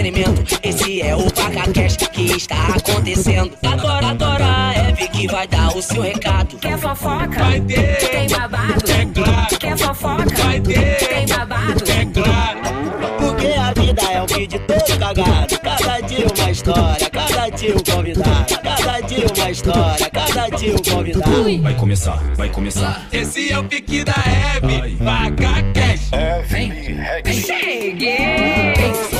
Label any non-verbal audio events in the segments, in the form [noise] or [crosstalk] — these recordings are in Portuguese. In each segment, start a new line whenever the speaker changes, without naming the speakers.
entretenimento. Esse é o PacaCast que está acontecendo. Agora, agora a Eve que vai dar o seu recado.
Quer fofoca?
Vai ter.
Tem babado?
É claro.
Quer fofoca?
Vai ter.
Tem babado?
É claro.
Porque a vida é um vídeo todo cagado. Cada dia uma história, cada dia um convidado. Cada dia uma história, cada dia um convidado.
Vai começar, vai começar.
Esse é o pique da Hebe. Vaca Cash.
Cheguei!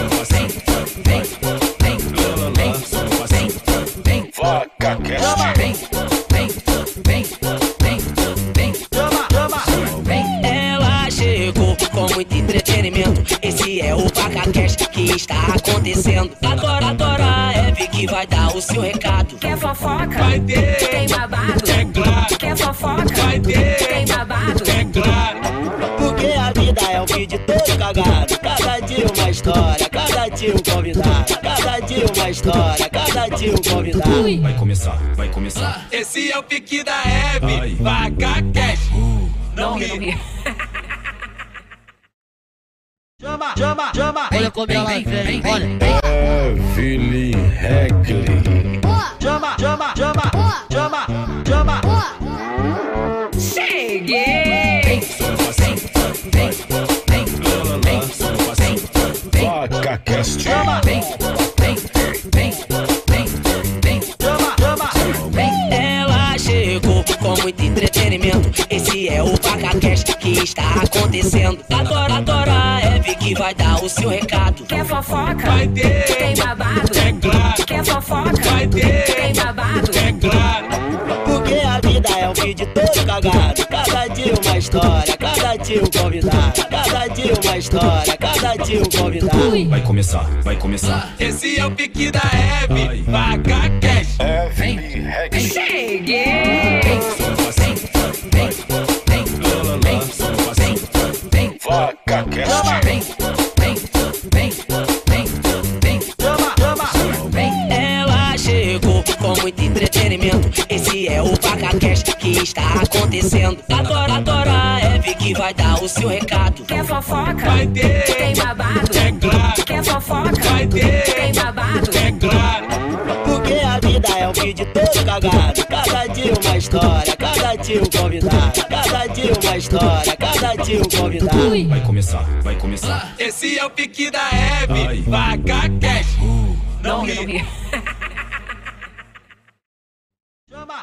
Ela chegou com muito entretenimento. Esse é o PacaCast que está acontecendo. Agora, agora a Eve que vai dar o seu recado.
Quer fofoca?
Vai ter.
Tem babado?
É claro.
Quer fofoca?
Vai ter.
Tem babado?
É claro.
Porque a vida é um vídeo todo cagado. Cada dia uma história, dia um convidado. Cada dia uma história, cada dia um convidado.
Vai começar, vai começar.
Esse é o pique da Hebe. Vaca Cash. Não ri. [laughs]
Chama, chama, chama.
Olha como ela vem, olha.
Evelyn Heckley.
Chama, chama, chama. Chama, chama.
Cheguei!
Chama, chama. Ela chegou com muito entretenimento. Esse é o PacaCast que está acontecendo. Agora, agora a Eve que vai dar o seu recado.
Quer fofoca?
Vai ter.
Tem babado?
É claro.
Quer fofoca?
Vai ter.
Tem babado?
É claro.
É um vídeo todo cagado. Cada dia uma história, cada dia um convidado. Cada dia uma história, cada dia um convidado.
Vai começar, vai começar.
Esse é o pique da Hebe. Vaca Cash.
Evelyn Heckley.
Cheguei!
Vaca Cast.
Chama, está acontecendo. Agora, agora a Eve que vai dar o seu recado.
Quer fofoca?
Vai ter.
Tem babado?
É claro.
Quer fofoca?
Vai ter.
Tem babado?
É claro.
Porque a vida é um vídeo todo cagado. Cada dia uma história, cada dia um convidado. Cada dia uma história, cada dia um convidado.
Vai começar, vai começar.
Esse é o pique da Hebe. Vaca Cash. Não ri.
Chama, [laughs]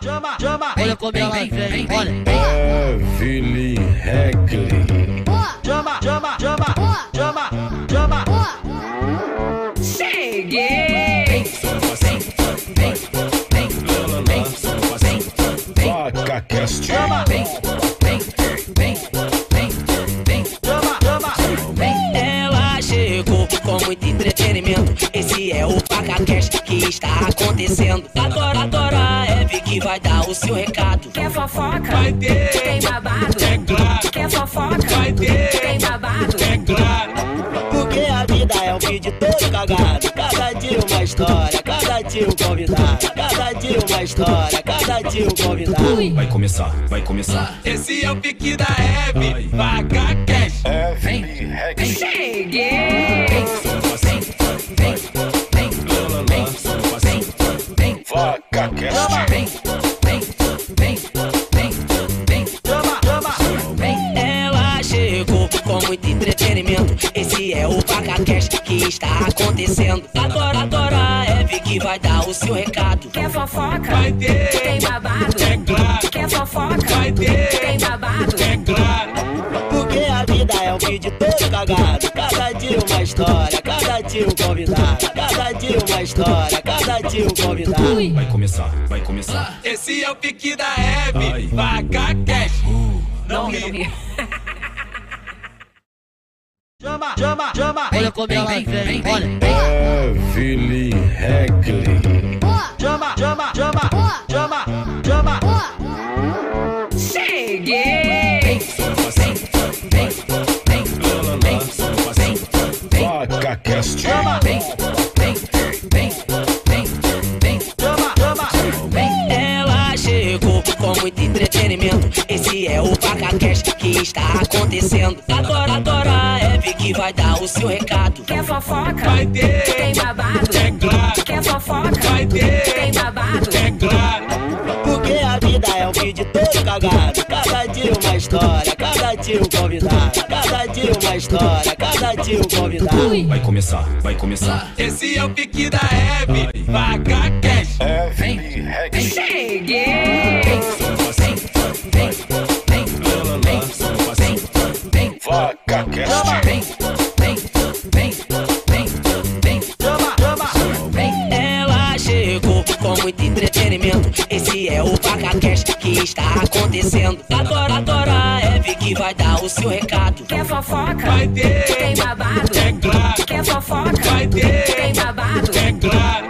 chama, chama.
Olha como ela vem, olha.
Evelyn Heckley.
Chama, chama, chama. Chama, chama.
Cheguei!
Vaca Cast.
Chama, chama, entretenimento. Esse é o PacaCast que está acontecendo. Agora, agora a Eve que vai dar o seu recado.
Quer fofoca?
Vai ter.
Tem babado?
É claro.
Quer fofoca?
Vai ter.
Tem babado?
É claro.
Porque a vida é um vídeo todo cagado. Cada dia uma história, cada dia um convidado. Cada dia uma história, cada dia um convidado.
Vai começar, vai começar.
Esse é o pique da Hebe. Vaca Cash.
Evelyn Heckley.
Cheguei!
Vaca Cast.
Chama, chama. Ela chegou com muito entretenimento. Esse é o PacaCast que está acontecendo. Agora, agora a Eve que vai dar o seu recado.
Quer fofoca?
Vai ter.
Tem babado?
É claro.
Quer fofoca?
Vai ter.
Tem babado?
É claro.
Porque a vida é um vídeo todo cagado. Cada dia uma história, cada dia um convidado. Cada dia uma história, um convidado.
Vai começar, vai começar.
Esse é o pique da Hebe. Vaca Cash. Não ri. [laughs]
Chama, chama, chama.
Olha como ela vem, olha.
Evelyn Heckley.
Chama, chama, chama. Chama, chama.
Cheguei!
Vaca Cast.
Chama, chama, entretenimento. Esse é o PacaCast que está acontecendo. Adora, adora a Eve que vai dar o seu recado.
Quer fofoca?
Vai ter.
Tem babado? É
claro.
Quer fofoca? Vai ter.
Tem
babado? É
claro.
Porque a vida é um vídeo todo
cagado. Cada dia uma história, cada dia um convidado dia uma história, cada dia um convidado.
Vai começar, vai começar.
Esse é o pique da Hebe, vaca cash.
Heavy Reggae.
Cheguei!
Vaca Cast.
Ela chegou com muito entretenimento. Esse é o PacaCast que está acontecendo. Agora, agora é Eve que vai dar o seu recado.
Quer fofoca?
Vai ter,
Tem babado?
é claro.
Quer fofoca?
Vai ter,
Tem babado?
é claro.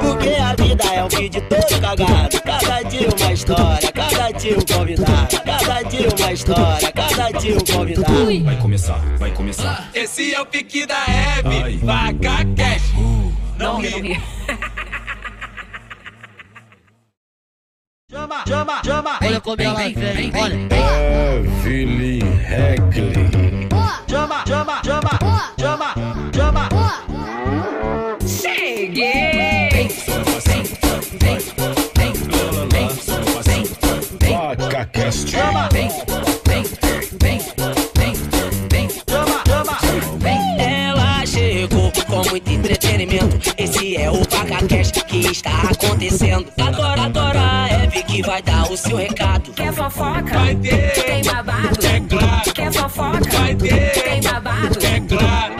Porque a vida é um vídeo todo cagado. Cada dia uma história, cada dia um convidado. Cada dia uma história, cada dia um convidado.
Vai começar, vai começar.
Esse é o pique da Hebe, vaca cash. Não ri.
Chama, chama, chama.
Olha como ela vem, olha.
Heavy Reggae.
Chama, chama, chama. Chama, chama.
Cheguei!
Vaca Cast.
Chama, chama. O PacaCast que está acontecendo. Agora, agora é Eve que vai dar o seu recado.
Quer fofoca?
Vai ter,
Tem babado?
é claro.
Quer fofoca?
Vai ter,
Tem babado?
é claro.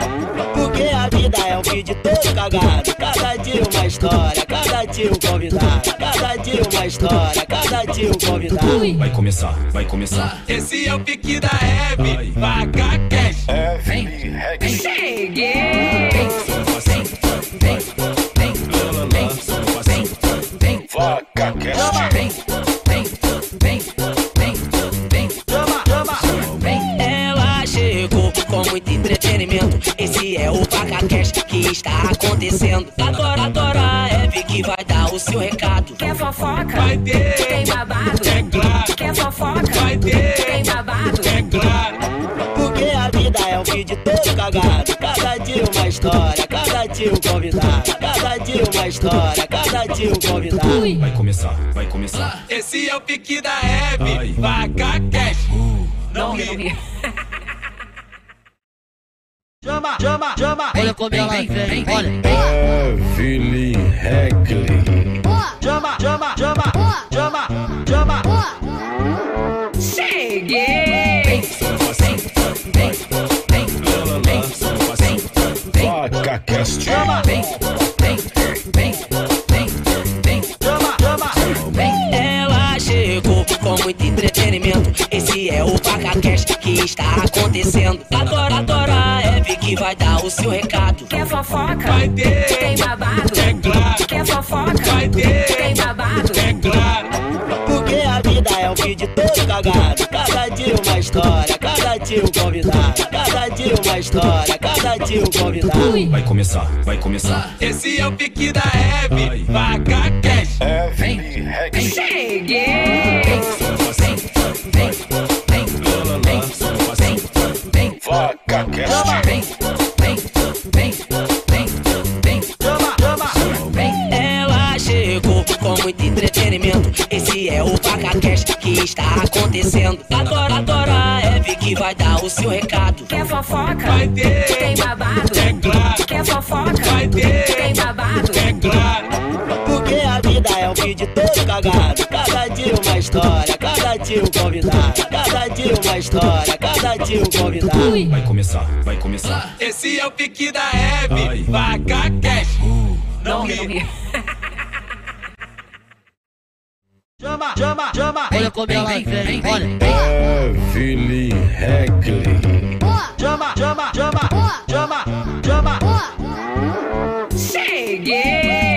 Porque a vida é um vídeo todo cagado. Cada dia uma história, cada dia um convidado. Cada dia uma história, cada dia um convidado.
Vai começar, vai começar.
Esse é o pique da Hebe, vaca cash.
Heavy Reggae.
Cheguei!
Vaca Cast.
Chama, chama. Ela chegou com muito entretenimento. Esse é o PacaCast que está acontecendo. Agora é Eve que vai dar o seu recado.
Quer fofoca?
Vai ter,
Tem babado?
é claro.
Quer fofoca?
Vai ter,
Tem babado?
é claro.
Porque a vida é um vídeo todo cagado. Cada dia uma história, cada dia um convidado. Cada dia uma história, cada dia um convidado.
Vai começar, vai começar.
Esse é o pique da Hebe, vaca cash. Não ri. [laughs]
Chama, chama, chama.
Olha como ela vem, olha.
Heavy Reggae.
Chama, chama, chama. Chama, chama.
Cheguei!
Vaca Cast.
Chama, chama. Ela chegou com muito entretenimento. Esse é o PacaCast que está acontecendo. Agora, agora é Eve que vai dar o seu recado.
Quer fofoca?
Vai ter,
Tem babado?
é claro.
Quer fofoca?
Vai ter,
Tem babado?
é claro.
Porque a vida é um vídeo todo cagado. Cada dia uma história, cada dia um convidado. Dia uma história, cada dia um convidado.
Vai começar, vai começar.
Esse é o pique da Hebe, vaca cash.
Heavy Reggae.
Cheguei!
Vaca Cast.
Chama, muito entretenimento. Esse é o PacaCast que está acontecendo. Agora, agora é Eve que vai dar o seu recado.
Quer fofoca?
Vai ter,
Tem babado?
é claro.
Quer fofoca?
Vai ter,
Tem babado?
é claro.
Porque a vida é um vídeo todo cagado. Cada dia uma história, cada dia um convidado. Cada dia uma história, cada dia um convidado.
Vai começar, vai começar.
Esse é o pique da Hebe, vaca cash. Não ri.
Chama, chama, chama.
Olha como ela vem, olha.
Heavy Reggae.
Chama, chama, chama. Chama, chama.
Cheguei!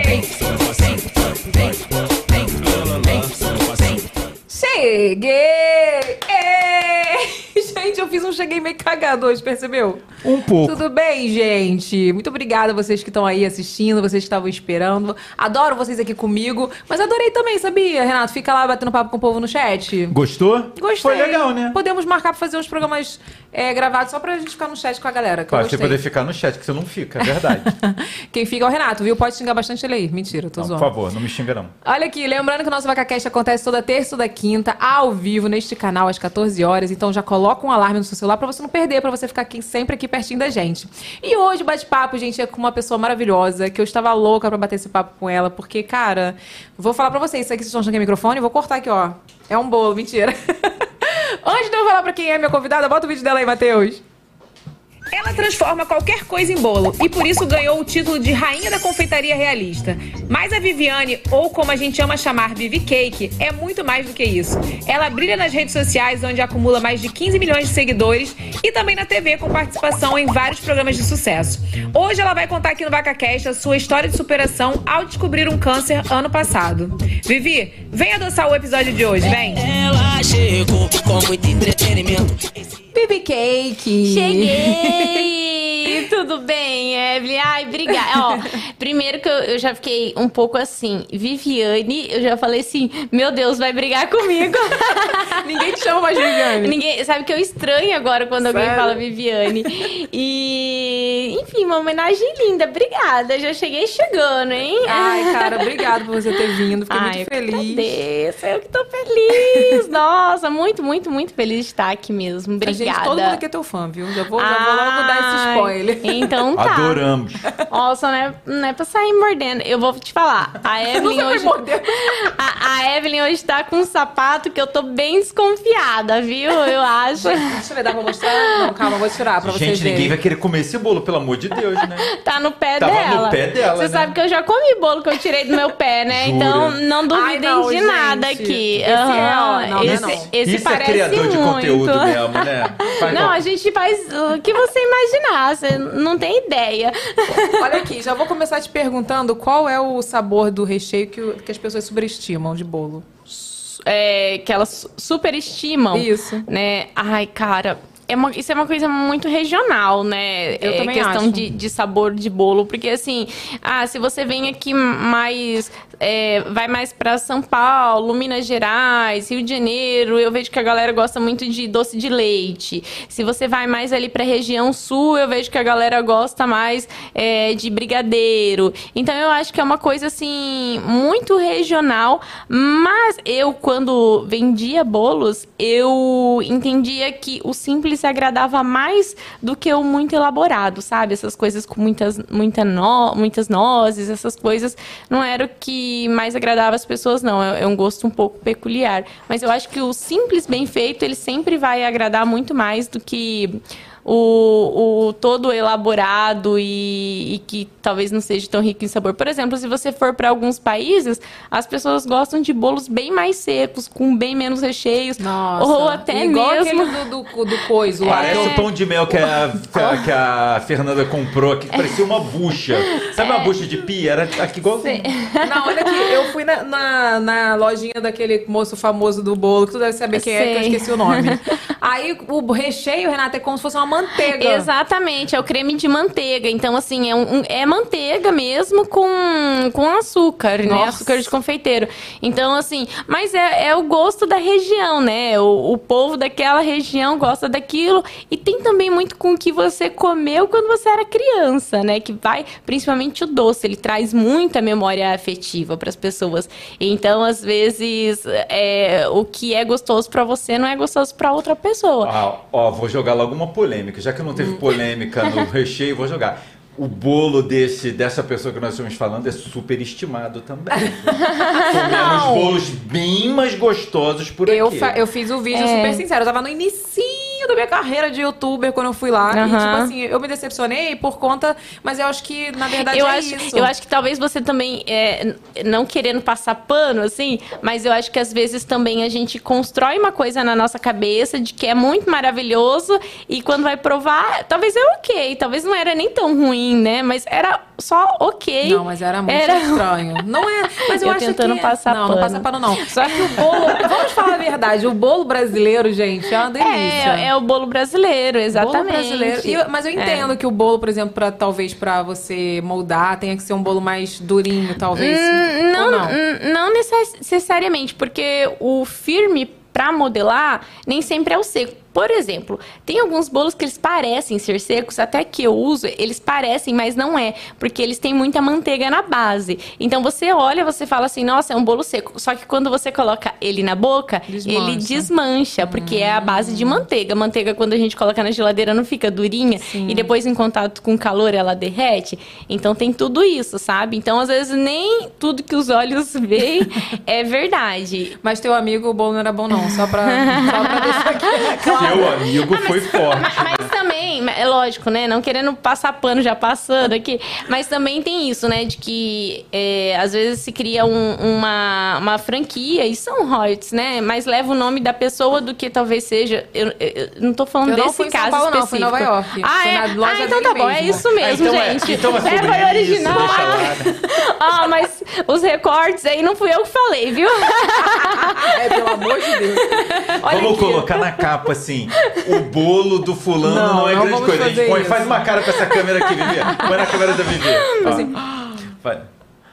Cheguei! Ei! [laughs] Gente, eu fiz um cheguei meio cagado hoje, percebeu?
Um pouco.
Tudo bem, gente? Muito obrigada a vocês que estão aí assistindo, vocês que estavam esperando. Adoro vocês aqui comigo, mas adorei também, sabia, Renato? Fica lá batendo papo com o povo no chat.
Gostou?
Gostei.
Foi legal, né?
Podemos marcar pra fazer uns programas é, gravados só pra gente ficar no chat com a galera. Que
Pra você poder ficar no chat, que você não fica, é verdade. [laughs]
Quem fica é o Renato, viu? Pode xingar bastante ele aí. Mentira, tô
Não, por
zoando.
favor, não me xinga não.
Olha aqui, lembrando que o nosso VacaCast acontece toda terça toda quinta, ao vivo, neste canal, às 14 horas. Então já coloca um alarme no seu celular pra você não perder, pra você ficar aqui, sempre aqui pertinho da gente. E hoje o bate-papo, gente, é com uma pessoa maravilhosa, que eu estava louca pra bater esse papo com ela, porque, cara, vou falar pra vocês, isso aqui vocês estão achando que é microfone? Vou cortar aqui, ó. É um bolo, mentira. [laughs] Antes de eu falar pra quem é minha convidada, bota o vídeo dela aí, Matheus. Ela transforma qualquer coisa em bolo e por isso ganhou o título de Rainha da Confeitaria Realista. Mas a Viviane, ou como a gente ama chamar Vivi Cake, é muito mais do que isso. Ela brilha nas redes sociais, onde acumula mais de 15 milhões de seguidores, e também na TV, com participação em vários programas de sucesso. Hoje ela vai contar aqui no VacaCast a sua história de superação ao descobrir um câncer ano passado. Vivi, vem adoçar o episódio de hoje, vem!
Ela chegou com muito entretenimento.
Vivi Cake!
Cheguei! [laughs] Tudo bem, Evelyn? Ai, obrigada. Ó, [laughs] primeiro que eu, eu já fiquei um pouco assim, Viviane, eu já falei assim, meu Deus, vai brigar comigo. [laughs]
Ninguém te chama mais Viviane.
Ninguém, sabe que eu estranho agora quando alguém
Sério?
fala Viviane. E, enfim, uma homenagem linda. Obrigada. Já cheguei chegando, hein?
Ai, cara, obrigado por você ter vindo. Fiquei
Ai,
muito feliz.
agradeço, eu que tô feliz. [laughs] Nossa, muito, muito, muito feliz de estar aqui mesmo.
A
Obrigada.
gente, todo mundo aqui é teu fã, viu? Já vou, já vou logo dar esse
Ai, Então tá.
Adoramos.
Nossa, não é, não é pra sair mordendo. Eu vou te falar. A Evelyn
vai
hoje. A, a Evelyn hoje tá com um sapato que eu tô bem desconfiada, viu? Eu acho.
Deixa eu ver, dá pra mostrar? Não, calma, vou tirar pra vocês
Gente, ninguém
verem.
vai querer comer esse bolo, pelo amor de Deus, né?
Tá no pé
Tava no
dela.
pé dela,
Você
né?
sabe que eu já comi bolo que eu tirei do meu pé, né?
Jura?
Então não duvidem
Ai, não,
de
gente.
nada aqui.
Esse é,
Aham.
ó, não, não é
esse,
não.
esse
Isso é
parece
criador de
muito.
conteúdo mesmo, né? [laughs] Faz
Não,
igual-
a gente faz o que você imaginar, você não tem ideia. [laughs]
Olha aqui, já vou começar te perguntando qual é o sabor do recheio que, que as pessoas superestimam de bolo.
É, que elas superestimam.
Isso.
Né? Ai, cara. É uma- isso é uma coisa muito regional, né?
Eu
é
também
questão
acho.
De, de sabor de bolo. Porque, assim, ah, se você vem aqui mais. É, vai mais pra São Paulo, Minas Gerais, Rio de Janeiro, eu vejo que a galera gosta muito de doce de leite. Se você vai mais ali pra região sul, eu vejo que a galera gosta mais é, de brigadeiro. Então, eu acho que é uma coisa, assim, muito regional. Mas eu, quando vendia bolos, eu entendia que o simples agradava mais do que o muito elaborado, sabe? Essas coisas com muitas, muita no- muitas nozes, essas coisas não era o que mais agradava as pessoas, não. É, é um gosto um pouco peculiar. Mas eu acho que o simples bem feito, ele sempre vai agradar muito mais do que o, o todo elaborado e, e que talvez não seja tão rico em sabor. Por exemplo, se você for para alguns países, as pessoas gostam de bolos bem mais secos, com bem menos recheios,
Nossa.
ou até
Igual
mesmo
aquele do, do, do coiso lá.
Parece
que
o pão de mel que a, que a- que a Fernanda comprou aqui, que parecia uma bucha. Sabe uma bucha de pia? Era aqui igual.
eu- Não, olha aqui, eu fui na, na, na lojinha daquele moço famoso do bolo, que tu deve saber quem é, que eu esqueci o nome. Aí o recheio, Renata, é como se fosse uma manteiga.
Exatamente, é o creme de manteiga. Então, assim, é, um- é manteiga mesmo com, com açúcar, né?
Nossa.
Açúcar de confeiteiro. Então, assim, mas é, é o gosto da região, né? O, o povo daquela região gosta daquilo. E tem também muito com o que você comeu quando você era criança, né? Que vai, principalmente o doce, ele traz muita memória afetiva para as pessoas. Então, às vezes, é, o que é gostoso para você não é gostoso para outra pessoa.
Ah, ó, vou jogar logo uma polêmica. Já que não teve polêmica no [laughs] recheio, vou jogar. O bolo desse, dessa pessoa que nós estamos falando é super estimado também. [laughs] Comemos bolos bem mais gostosos por
Eu,
aqui.
eu fiz o vídeo
É.
super sincero. Eu tava no inicinho da minha carreira de youtuber quando eu fui lá. E,
Aham.
tipo assim, eu me decepcionei por conta. Mas eu acho que, na verdade,
eu
é
acho,
isso.
eu acho que talvez você também, é, não querendo passar pano, assim, mas eu acho que às vezes também a gente constrói uma coisa na nossa cabeça de que é muito maravilhoso e quando vai provar, talvez é ok, talvez não era nem tão ruim, né? Mas era só ok.
Não, mas era muito estranho. Não é. Mas eu,
Eu
acho
tentando
que...
passar
não, não
pano.
passa pano, não. Só que o bolo. [laughs] Vamos falar a verdade. O bolo brasileiro, gente, é uma delícia.
É, é o bolo brasileiro, exatamente.
Bolo brasileiro. Eu- mas eu
É.
entendo que o bolo, por exemplo, pra, talvez pra você moldar, tenha que ser um bolo mais durinho, talvez.
Hum, não,
não.
n- não necess- necessariamente, porque o firme pra modelar nem sempre é o seco. Por exemplo, tem alguns bolos que eles parecem ser secos, até que eu uso, eles parecem, mas não é, porque eles têm muita manteiga na base. Então você olha, você fala assim, nossa, é um bolo seco. Só que quando você coloca ele na boca,
Desmancha.
ele desmancha, porque é a base de manteiga. Manteiga, quando a gente coloca na geladeira, não fica durinha, e depois em contato com o calor ela derrete. Então tem tudo isso, sabe? Então, às vezes, nem tudo que os olhos [laughs] veem é verdade.
Mas teu amigo, o bolo não era bom, não. Só pra, só pra deixar aqui [laughs] claro.
Seu amigo foi forte.
Mas também, é lógico, né? Não querendo passar pano já passando aqui, mas também tem isso, né? De que é, às vezes se cria um- uma, uma franquia e são royalties, né? Mas leva o nome da pessoa do que talvez seja. Eu, eu- eu não tô falando
Eu não
desse
fui em São
caso
Paulo, não,
específico.
fui em Nova York.
Ah, é?
na loja
ah, então tá bom, é isso mesmo,
Ah, então é-
gente.
então é sobre
foi
isso,
original.
deixa lá. [laughs]
ah, mas os recortes aí não fui eu que falei, viu? [laughs]
É, pelo amor de Deus. Olha
vamos
aqui.
colocar na capa assim: o bolo do fulano
Não,
não, é
não
grande coisa. A gente põe,
isso.
faz uma cara com essa câmera aqui, Vivi. Põe na câmera da Vivi. Ó. Vai.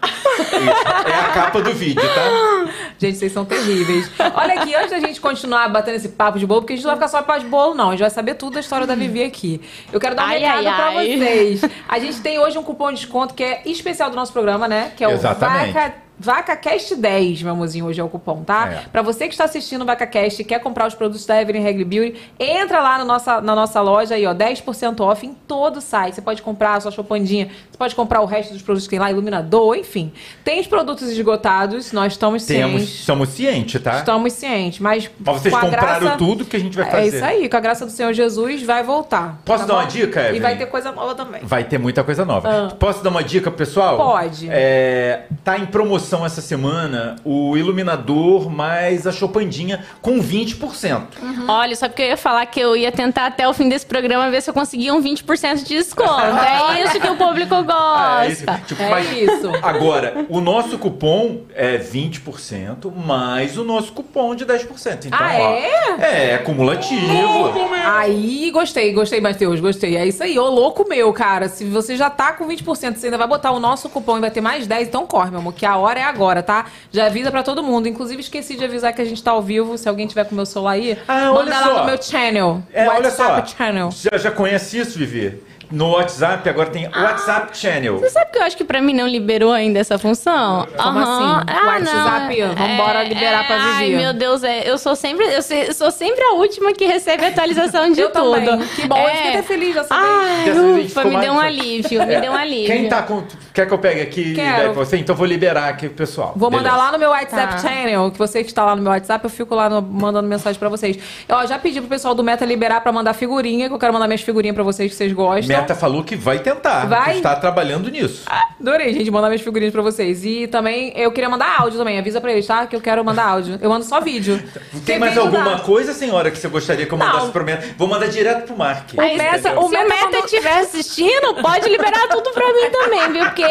Isso. É a capa do vídeo, tá?
Gente, vocês são terríveis. Olha aqui, antes da gente continuar batendo esse papo de bolo, porque a gente não vai ficar só papo de bolo, não. A gente vai saber tudo da história da Vivi aqui. Eu quero dar um
Ai,
recado
ai,
pra
ai.
vocês. A gente tem hoje um cupom de desconto que é especial do nosso programa, né? Que é o
Exatamente.
Vaca. VacaCast 10, meu amorzinho, hoje é o cupom, tá?
É.
Pra você que está assistindo o VacaCast e quer comprar os produtos da Evelyn Regli Beauty, entra lá no nossa, na nossa loja aí, ó, 10% off em todo o site. Você pode comprar a sua chopandinha, você pode comprar o resto dos produtos que tem lá, iluminador, enfim. Tem os produtos esgotados, nós estamos
Temos,
cientes.
somos cientes, tá?
Estamos cientes, mas.
Mas vocês compraram
graça-
tudo que a gente vai fazer.
É isso aí, com a graça do Senhor Jesus vai voltar.
Posso
tá
dar uma
bom?
dica,
E
Evelyn?
vai ter coisa nova também.
Vai ter muita coisa nova.
Ah.
Posso dar uma dica, pessoal?
Pode.
É, tá em promoção essa semana o iluminador mais a chopandinha com 20%.
Olha, só porque eu ia falar que eu ia tentar até o fim desse programa ver se eu conseguia um 20% de desconto. é [laughs] isso que o público
É isso.
gosta.
Tipo,
É
mas-
isso.
Agora, o nosso cupom é 20% mais o nosso cupom de 10%. Então,
Ah,
ó,
é?
é acumulativo.
Aí, gostei, gostei, Matheus, gostei. É isso aí, ô louco meu, cara. Se você já tá com 20%, você ainda vai botar o nosso cupom e vai ter mais 10, então corre, meu amor, que a hora é agora, tá? Já avisa pra todo mundo. Inclusive, esqueci de avisar que a gente tá ao vivo. Se alguém tiver com o meu celular aí,
Ah,
manda
olha
lá no meu channel.
É, olha só.
Channel.
Já, já conhece isso, Vivi? No WhatsApp, agora tem WhatsApp Channel.
Você sabe que eu acho que pra mim não liberou ainda essa função?
Como
Aham.
assim? WhatsApp, vambora liberar pra
Ai,
Vivi.
meu Deus, é, eu sou sempre, eu sou sempre a última que recebe atualização de [laughs]
Eu
tudo. É.
também. Que bom, eu fiquei até feliz já saber.
Ai,
Dessa vez a gente
ufa, me deu um alívio, me deu um alívio.
Quem tá com. Quer que eu pegue aqui e
Quero.
leve você? Então eu vou liberar aqui pro pessoal.
Vou mandar
Beleza.
lá no meu WhatsApp
Tá.
channel, que você que está lá no meu WhatsApp, eu fico lá no- mandando mensagem pra vocês. Eu ó, já pedi pro pessoal do Meta liberar pra mandar figurinha, que eu quero mandar minhas figurinhas pra vocês que vocês gostam.
Meta falou que vai tentar.
Vai?
Está trabalhando nisso.
Adorei, gente, mandar minhas figurinhas pra vocês. E também eu queria mandar áudio também. Avisa pra eles, tá? Que eu quero mandar áudio. Eu mando só vídeo.
Tem
Quem
mais alguma
mandar-
coisa, senhora, que você gostaria que eu mandasse
Não.
pro Meta? Vou mandar direto pro Mark.
Aí,
Meta-
se
o
o
Meta
Meta
mandou-
estiver assistindo, pode liberar tudo pra mim também, viu? Porque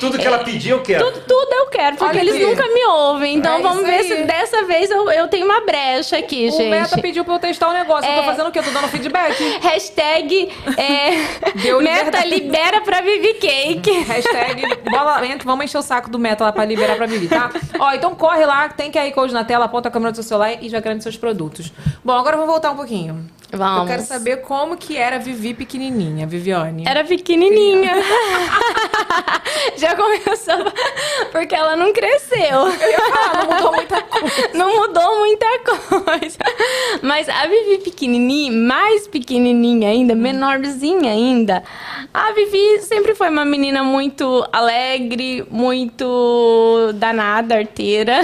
Tudo que ela pedir, eu quero.
tudo, tudo eu quero, porque
Olha
eles
aqui.
nunca me ouvem. Então
É
vamos ver
aí.
se dessa vez eu, eu tenho uma brecha aqui,
O
gente.
Meta pediu pra eu testar o negócio. Eu tô
É.
fazendo o quê? Eu tô dando feedback. [laughs]
Hashtag é,
Deu
Meta libera pra Vivi Cake.
Hashtag bola, entra, vamos encher o saco do Meta lá pra liberar pra Vivi, tá? Ó, então corre lá, tem QR Code na tela, aponta a câmera do seu celular e já garante seus produtos. Bom, agora vamos voltar um pouquinho.
Vamos.
Eu quero saber como que era Vivi pequenininha, Viviane.
Era pequenininha. [laughs] Já começou porque ela não cresceu.
Eu ia falar, não mudou muita coisa.
Não mudou muita coisa. Mas a Vivi pequenininha, mais pequenininha ainda, menorzinha ainda. A Vivi sempre foi uma menina muito alegre, muito danada, arteira.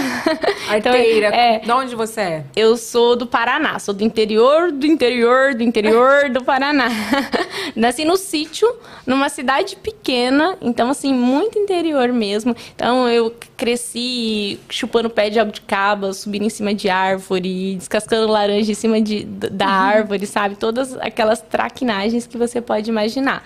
Arteira.
Então, é,
De onde você é?
eu sou do Paraná, sou do interior, do interior, do interior do Paraná. [laughs] Nasci no sítio, numa cidade pequena, então assim, muito interior mesmo. Então eu cresci chupando pé de abdicaba, subindo em cima de árvore, descascando laranja em cima de, da árvore, sabe? Todas aquelas traquinagens que você pode imaginar.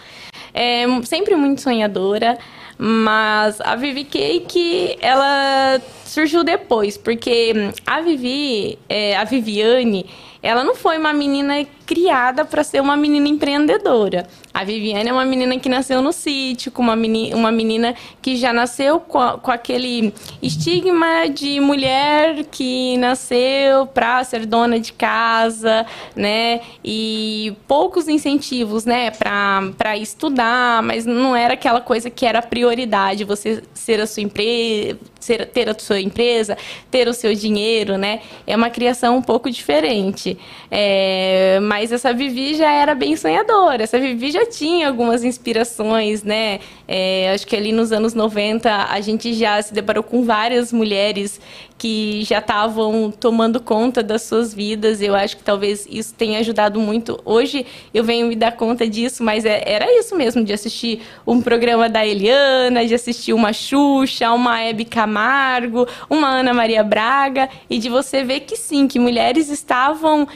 é, sempre muito sonhadora. Mas a Vivi Cake, ela surgiu depois, porque a Vivi, é, a Viviane, ela não foi uma menina criada para ser uma menina empreendedora. A Viviane é uma menina que nasceu no sítio, com uma menina, uma menina que já nasceu com, com aquele estigma de mulher que nasceu para ser dona de casa, né? E poucos incentivos, né, para estudar, mas não era aquela coisa que era prioridade, você ser a sua empresa, ser, ter a sua empresa, ter o seu dinheiro, né? É uma criação um pouco diferente. É, mas essa Vivi já era bem sonhadora. Essa Vivi já tinha algumas inspirações, né? É, acho que ali nos anos 90 a gente já se deparou com várias mulheres que já estavam tomando conta das suas vidas. Eu acho que talvez isso tenha ajudado muito. Hoje eu venho me dar conta disso, mas é- era isso mesmo, de assistir um programa da Eliana, de assistir uma Xuxa, uma Hebe Camargo, uma Ana Maria Braga, e de você ver que sim, que mulheres estavam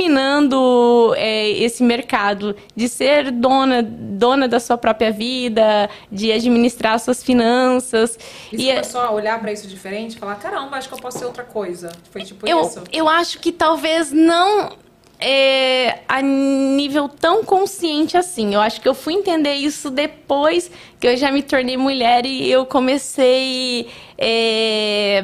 dominando é, esse mercado, de ser dona, dona da sua própria vida, de administrar suas finanças.
E você
E é-
começou a olhar pra isso diferente e falar, caramba, acho que eu posso ser outra coisa. Foi tipo
eu,
isso.
eu acho que talvez não é, a nível tão consciente assim. Eu acho que eu fui entender isso depois que eu já me tornei mulher e eu comecei é,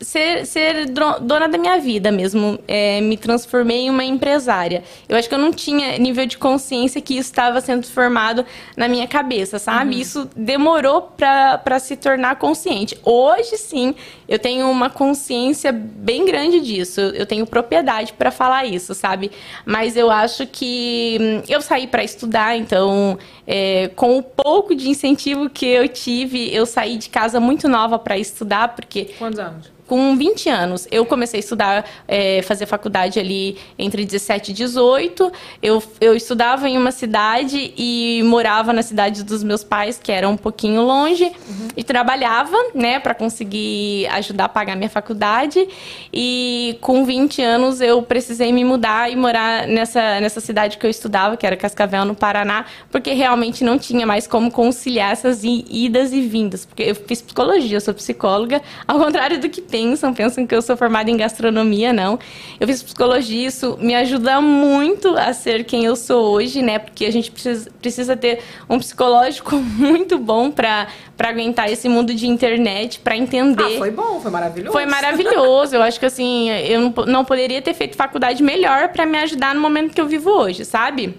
ser, ser dona da minha vida mesmo. É, me transformei em uma empresária. Eu acho que eu não tinha nível de consciência que isso estava sendo formado na minha cabeça, sabe? Isso demorou para se tornar consciente. Hoje, sim, eu tenho uma consciência bem grande disso. Eu tenho propriedade para falar isso, sabe? Mas eu acho que hum, eu saí para estudar, então, é, com o pouco de incentivo que eu tive, eu saí de casa muito nova para estudar, porque
Quantos anos?
Com 20 anos, eu comecei a estudar, é, fazer faculdade ali entre 17 e 18. Eu, eu estudava em uma cidade e morava na cidade dos meus pais, que era um pouquinho longe, e trabalhava, né, para conseguir ajudar a pagar minha faculdade. E com 20 anos eu precisei me mudar e morar nessa, nessa cidade que eu estudava, que era Cascavel, no Paraná, porque realmente não tinha mais como conciliar essas idas e vindas. Porque eu fiz psicologia, eu sou psicóloga, ao contrário do que pensam, pensam que eu sou formada em gastronomia, não. Eu fiz psicologia, isso me ajuda muito a ser quem eu sou hoje, né? Porque a gente precisa, precisa ter um psicológico [laughs] muito bom para aguentar esse mundo de internet, para entender.
Ah, foi bom, foi maravilhoso.
Foi maravilhoso. Eu acho que assim, eu não, não poderia ter feito faculdade melhor pra me ajudar no momento que eu vivo hoje, sabe?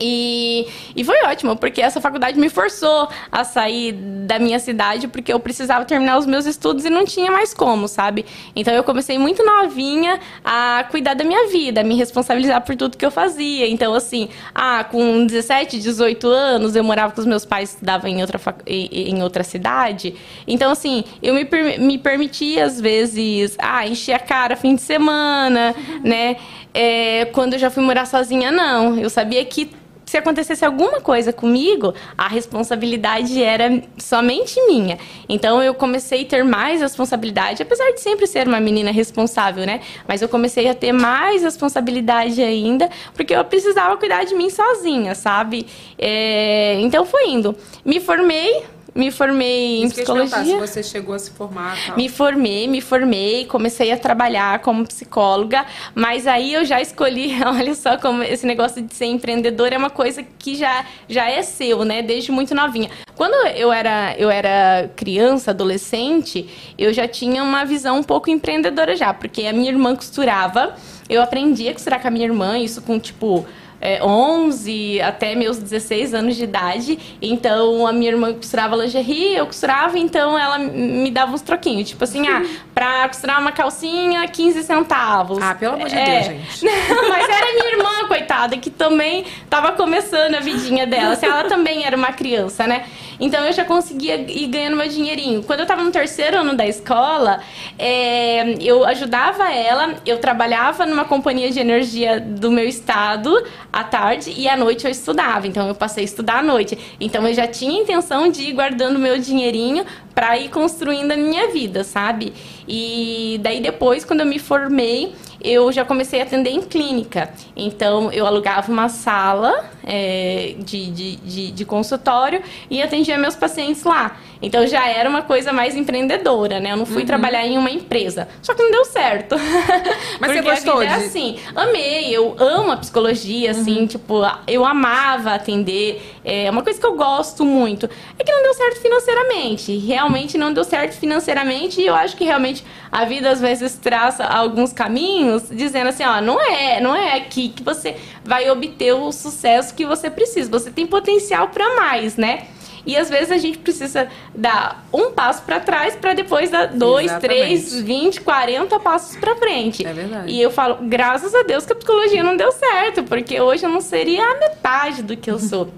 E, e foi ótimo, porque essa faculdade me forçou a sair da minha cidade, porque eu precisava terminar os meus estudos e não tinha mais como, sabe? Então eu comecei muito novinha a cuidar da minha vida, a me responsabilizar por tudo que eu fazia. Então, assim, ah, com 17, 18 anos, eu morava com os meus pais, estudava em outra, fac- em outra cidade. Então, assim, eu me, per- me permitia, às vezes, ah, encher a cara fim de semana, né? É, quando eu já fui morar sozinha, não. Eu sabia que se acontecesse alguma coisa comigo, a responsabilidade era somente minha. Então eu comecei a ter mais responsabilidade, apesar de sempre ser uma menina responsável, né? Mas eu comecei a ter mais responsabilidade ainda, porque eu precisava cuidar de mim sozinha, sabe? É, então foi indo. Me formei, me formei em
Isso que eu ia te perguntar,
psicologia.
se você chegou a se formar tal.
Me formei, me formei, comecei a trabalhar como psicóloga, mas aí eu já escolhi, [laughs] olha só como esse negócio de ser empreendedora é uma coisa que já, já é seu, né? Desde muito novinha. Quando eu era, eu era criança, adolescente, eu já tinha uma visão um pouco empreendedora já, porque a minha irmã costurava, eu aprendi a costurar com a minha irmã, isso com tipo é, 11 até meus 16 anos de idade. Então a minha irmã costurava lingerie, eu costurava, então ela me dava uns troquinhos. Tipo assim, ah, [laughs] pra costurar uma calcinha, 15 centavos.
Ah, pelo amor de
É.
Deus, [laughs] gente.
Mas era minha irmã, coitada, que também tava começando a vidinha dela. Assim, ela também era uma criança, né? Então eu já conseguia ir ganhando meu dinheirinho. Quando eu tava no terceiro ano da escola, é, eu ajudava ela, eu trabalhava numa companhia de energia do meu estado à tarde e à noite eu estudava. Então eu passei a estudar à noite. Então eu já tinha intenção de ir guardando meu dinheirinho pra ir construindo a minha vida, sabe? E daí depois, quando eu me formei, eu já comecei a atender em clínica. Então, eu alugava uma sala é, de, de, de, de consultório e atendia meus pacientes lá. Então, já era uma coisa mais empreendedora, né? Eu não fui trabalhar em uma empresa. Só que não deu certo.
Uhum. [laughs] Mas você
Porque a
gostou
vida é
de-
assim. Amei, eu amo a psicologia, assim, tipo, eu amava atender. É uma coisa que eu gosto muito. É que não deu certo financeiramente. Realmente não deu certo financeiramente e eu acho que realmente a vida às vezes traça alguns caminhos dizendo assim, ó, não é, não é aqui que você vai obter o sucesso que você precisa. Você tem potencial para mais, né? E às vezes a gente precisa dar um passo para trás para depois dar dois,
Exatamente.
três, 20, 40 passos para frente.
É verdade.
E eu falo, graças a Deus que a psicologia não deu certo, porque hoje eu não seria a metade do que eu sou.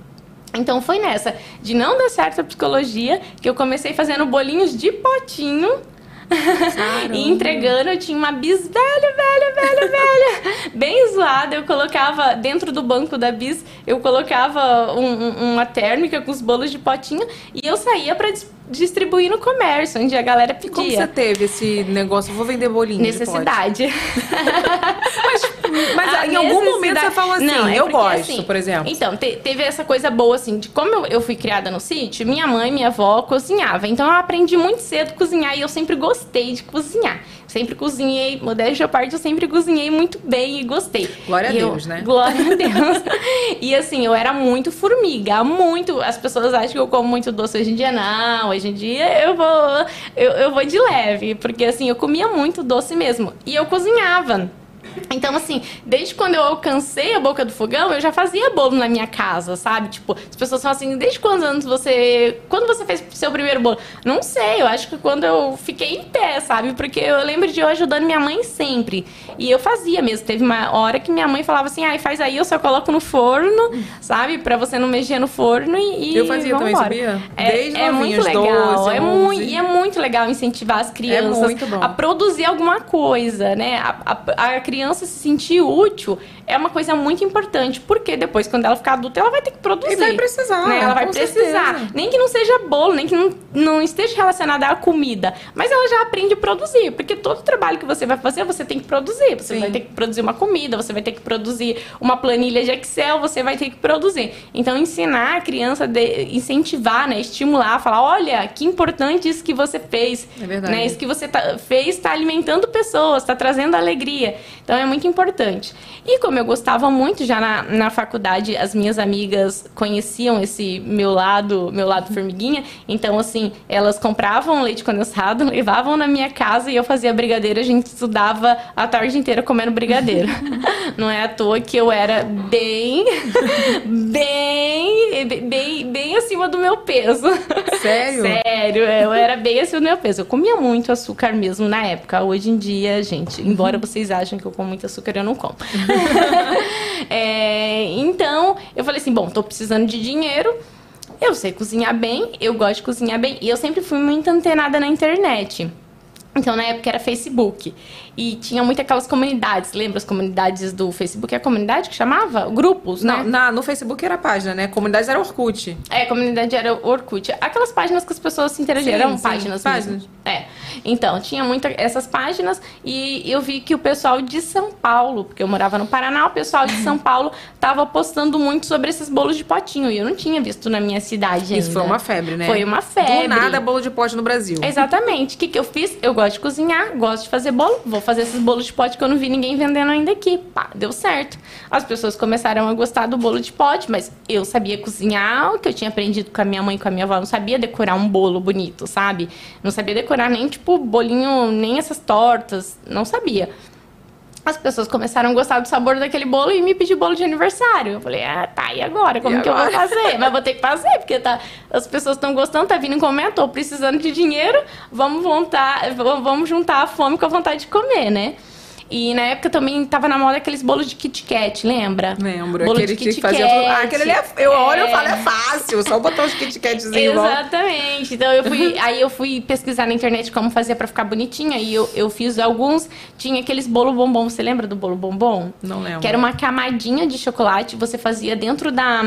Então foi nessa de não dar certo a psicologia que eu comecei fazendo bolinhos de potinho. [laughs] e entregando, eu tinha uma bis velha, velha, velha, velha, [laughs] bem zoada. Eu colocava dentro do banco da bis, eu colocava um- um- uma térmica com os bolos de potinho e eu saía para distribuir no comércio, onde a galera pedia.
Como você teve esse negócio? Vou vender bolinho.
Necessidade. [laughs]
Mas
A
em algum momento você falou assim,
Não, é
eu
porque,
gosto,
assim,
por exemplo.
Então, te- teve essa coisa boa, assim, de como eu, eu fui criada no sítio, minha mãe minha avó cozinhavam. Então, eu aprendi muito cedo a cozinhar e eu sempre gostei de cozinhar. Sempre cozinhei, modéstia à parte, eu sempre cozinhei muito bem e gostei.
Glória a
E eu-
Deus, né?
Glória a Deus. [laughs] e assim, eu era muito formiga, muito. As pessoas acham que eu como muito doce hoje em dia. Não, hoje em dia eu vou, eu, eu vou de leve, porque assim, eu comia muito doce mesmo. E eu cozinhava. Então, assim, desde quando eu alcancei a boca do fogão, eu já fazia bolo na minha casa, sabe? Tipo, as pessoas falam assim, desde quantos anos você. Quando você fez seu primeiro bolo? Não sei, eu acho que quando eu fiquei em pé, sabe? Porque eu lembro de eu ajudando minha mãe sempre. E eu fazia mesmo. Teve uma hora que minha mãe falava assim, ai, faz aí, eu só coloco no forno, sabe? Pra você não mexer no forno e. e
Eu fazia também,
vambora.
sabia?
É,
Desde
é
novinha,
muito legal.
12,
é
11.
muito, e é muito legal incentivar as crianças
bom.
a produzir alguma coisa, né? A, a- a criança se sentir útil é uma coisa muito importante, porque depois, quando ela ficar adulta, ela vai ter que produzir.
E vai precisar,
né? Ela vai precisar.
certeza.
Nem que não seja bolo, nem que não, não esteja relacionada à comida. Mas ela já aprende a produzir, porque todo trabalho que você vai fazer, você tem que produzir. Você
Sim.
vai ter que produzir uma comida, você vai ter que produzir uma planilha de Excel, você vai ter que produzir. Então, ensinar a criança, de- incentivar, né? Estimular, falar, olha, que importante isso que você fez.
É verdade.
Né? Isso que você tá- fez está alimentando pessoas, está trazendo alegria. Então, é muito importante. E como eu gostava muito, já na, na faculdade, as minhas amigas conheciam esse meu lado, meu lado formiguinha. Então, assim, elas compravam leite condensado, [laughs] levavam na minha casa e eu fazia brigadeiro. A gente estudava a tarde inteira comendo brigadeiro. [laughs] Não é à toa que eu era bem, [laughs] bem, bem, bem acima do meu peso.
Sério?
Sério, eu era bem acima do meu peso. Eu comia muito açúcar mesmo na época. Hoje em dia, gente, embora vocês achem que eu como muito açúcar, eu não como. [laughs] É, então, eu falei assim: bom, tô precisando de dinheiro. Eu sei cozinhar bem, eu gosto de cozinhar bem. E eu sempre fui muito antenada na internet. Então, na época era Facebook. E tinha muito aquelas comunidades. Lembra as comunidades do Facebook? É a comunidade que chamava? Grupos, né?
Não, na, no Facebook era página, né? Comunidades era Orkut.
É, comunidade era Orkut. Aquelas páginas que as pessoas se interagiam.
Sim,
Eram
sim,
páginas,
páginas.
É. Então, tinha muito essas páginas e eu vi que o pessoal de São Paulo, porque eu morava no Paraná, o pessoal de São [laughs] Paulo tava postando muito sobre esses bolos de potinho. E eu não tinha visto na minha cidade
Isso
ainda.
foi uma febre, né?
Foi uma febre.
Do nada, bolo de pote no Brasil.
Exatamente. O que, que eu fiz? Eu gosto de cozinhar, gosto de fazer bolo. Vou fazer esses bolos de pote que eu não vi ninguém vendendo ainda aqui. Pá, deu certo. As pessoas começaram a gostar do bolo de pote, mas eu sabia cozinhar, o que eu tinha aprendido com a minha mãe e com a minha avó. Não sabia decorar um bolo bonito, sabe? Não sabia decorar nem, tipo, bolinho, nem essas tortas. Não sabia. As pessoas começaram a gostar do sabor daquele bolo e me pediu bolo de aniversário. Eu falei, ah, tá, e agora? Como
E
que eu vou
agora?
fazer? Mas vou ter que fazer, porque tá, as pessoas estão gostando, tá vindo tô precisando de dinheiro, vamos, montar, v- vamos juntar a fome com a vontade de comer, né? E na época também tava na moda aqueles bolos de Kit Kat, lembra?
Lembro,
Bolo
aquele
de
que
Kit
fazia
Kat.
tudo. Ah, aquele ali é. Eu olho e falo, é fácil, só botar os Kit Katzinhos lá.
Exatamente. Então eu fui, aí eu fui pesquisar na internet como fazer pra ficar bonitinha e eu, eu fiz alguns. Tinha aqueles bolo bombom. Você lembra do bolo bombom?
Não lembro.
Que era uma camadinha de chocolate. Você fazia dentro da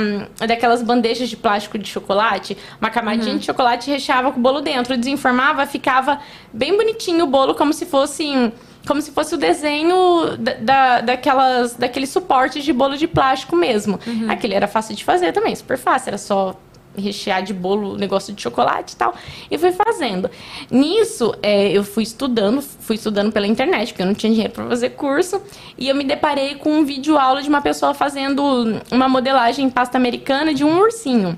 daquelas bandejas de plástico de chocolate, uma camadinha
Uhum.
de chocolate e recheava com o bolo dentro. Desenformava, ficava bem bonitinho o bolo, como se fosse como se fosse o desenho da, da- daquelas, daqueles suportes de bolo de plástico mesmo.
Uhum.
Aquele era fácil de fazer também, super fácil. Era só rechear de bolo, negócio de chocolate e tal. E fui fazendo. Nisso, é, eu fui estudando, fui estudando pela internet, porque eu não tinha dinheiro para fazer curso. E eu me deparei com um vídeo aula de uma pessoa fazendo uma modelagem em pasta americana de um ursinho.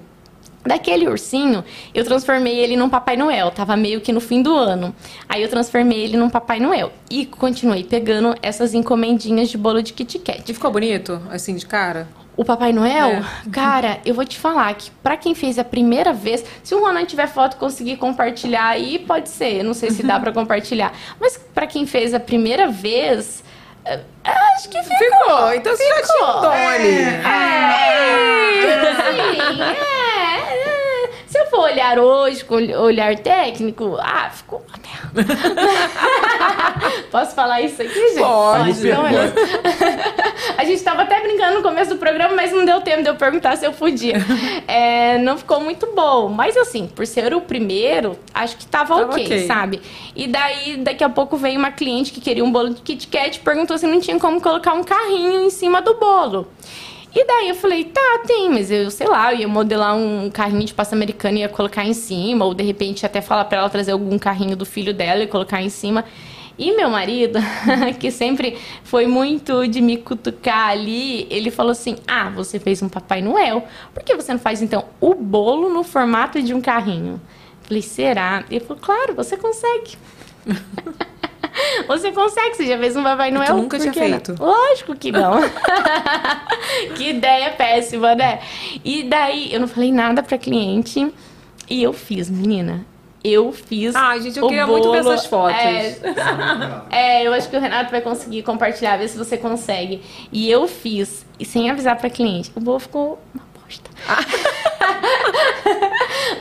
Daquele ursinho, eu transformei ele num Papai Noel. Tava meio que no fim do ano. Aí eu transformei ele num Papai Noel. E continuei pegando essas encomendinhas de bolo de Kit Kat.
E ficou bonito, assim, de cara?
O Papai Noel,
É. [laughs]
cara, eu vou te falar que pra quem fez a primeira vez, se o Ronan tiver foto conseguir compartilhar aí, pode ser. Eu não sei se dá pra [laughs] compartilhar. Mas pra quem fez a primeira vez, acho que ficou.
Ficou, então você já tinha um dom ali.
É, sim, é, é. Se eu for olhar hoje com olhar técnico, ah, ficou uma merda. [laughs] Posso falar isso aqui, gente?
Pode.
Então, olha. A gente tava até brincando no começo do programa, mas não deu tempo de eu perguntar se eu podia. É, não ficou muito bom. Mas assim, por ser o primeiro, acho que tava,
Tava
ok,
ok.
sabe? E daí, daqui a pouco veio uma cliente que queria um bolo de Kit Kat e perguntou se não tinha como colocar um carrinho em cima do bolo. E daí eu falei, tá, tem, mas eu, sei lá, eu ia modelar um carrinho de pasta americana e ia colocar em cima, ou de repente até falar pra ela trazer algum carrinho do filho dela e colocar em cima. E meu marido, [laughs] que sempre foi muito de me cutucar ali, ele falou assim: Ah, você fez um Papai Noel, por que você não faz então o bolo no formato de um carrinho? Falei, será? Ele falou, claro, você consegue. [laughs] [laughs] Você consegue, você já fez um Papai Noel?
nunca
Por
tinha
que não?
feito?
Lógico que não. [laughs] que ideia péssima, né? E daí eu não falei nada pra cliente e eu fiz, menina. Eu fiz.
Ai, gente, eu
o
queria muito ver
bolo.
essas fotos.
É, [laughs] é, eu acho que o Renato vai conseguir compartilhar, ver se você consegue. E eu fiz, e sem avisar pra cliente. O bolo ficou uma bosta.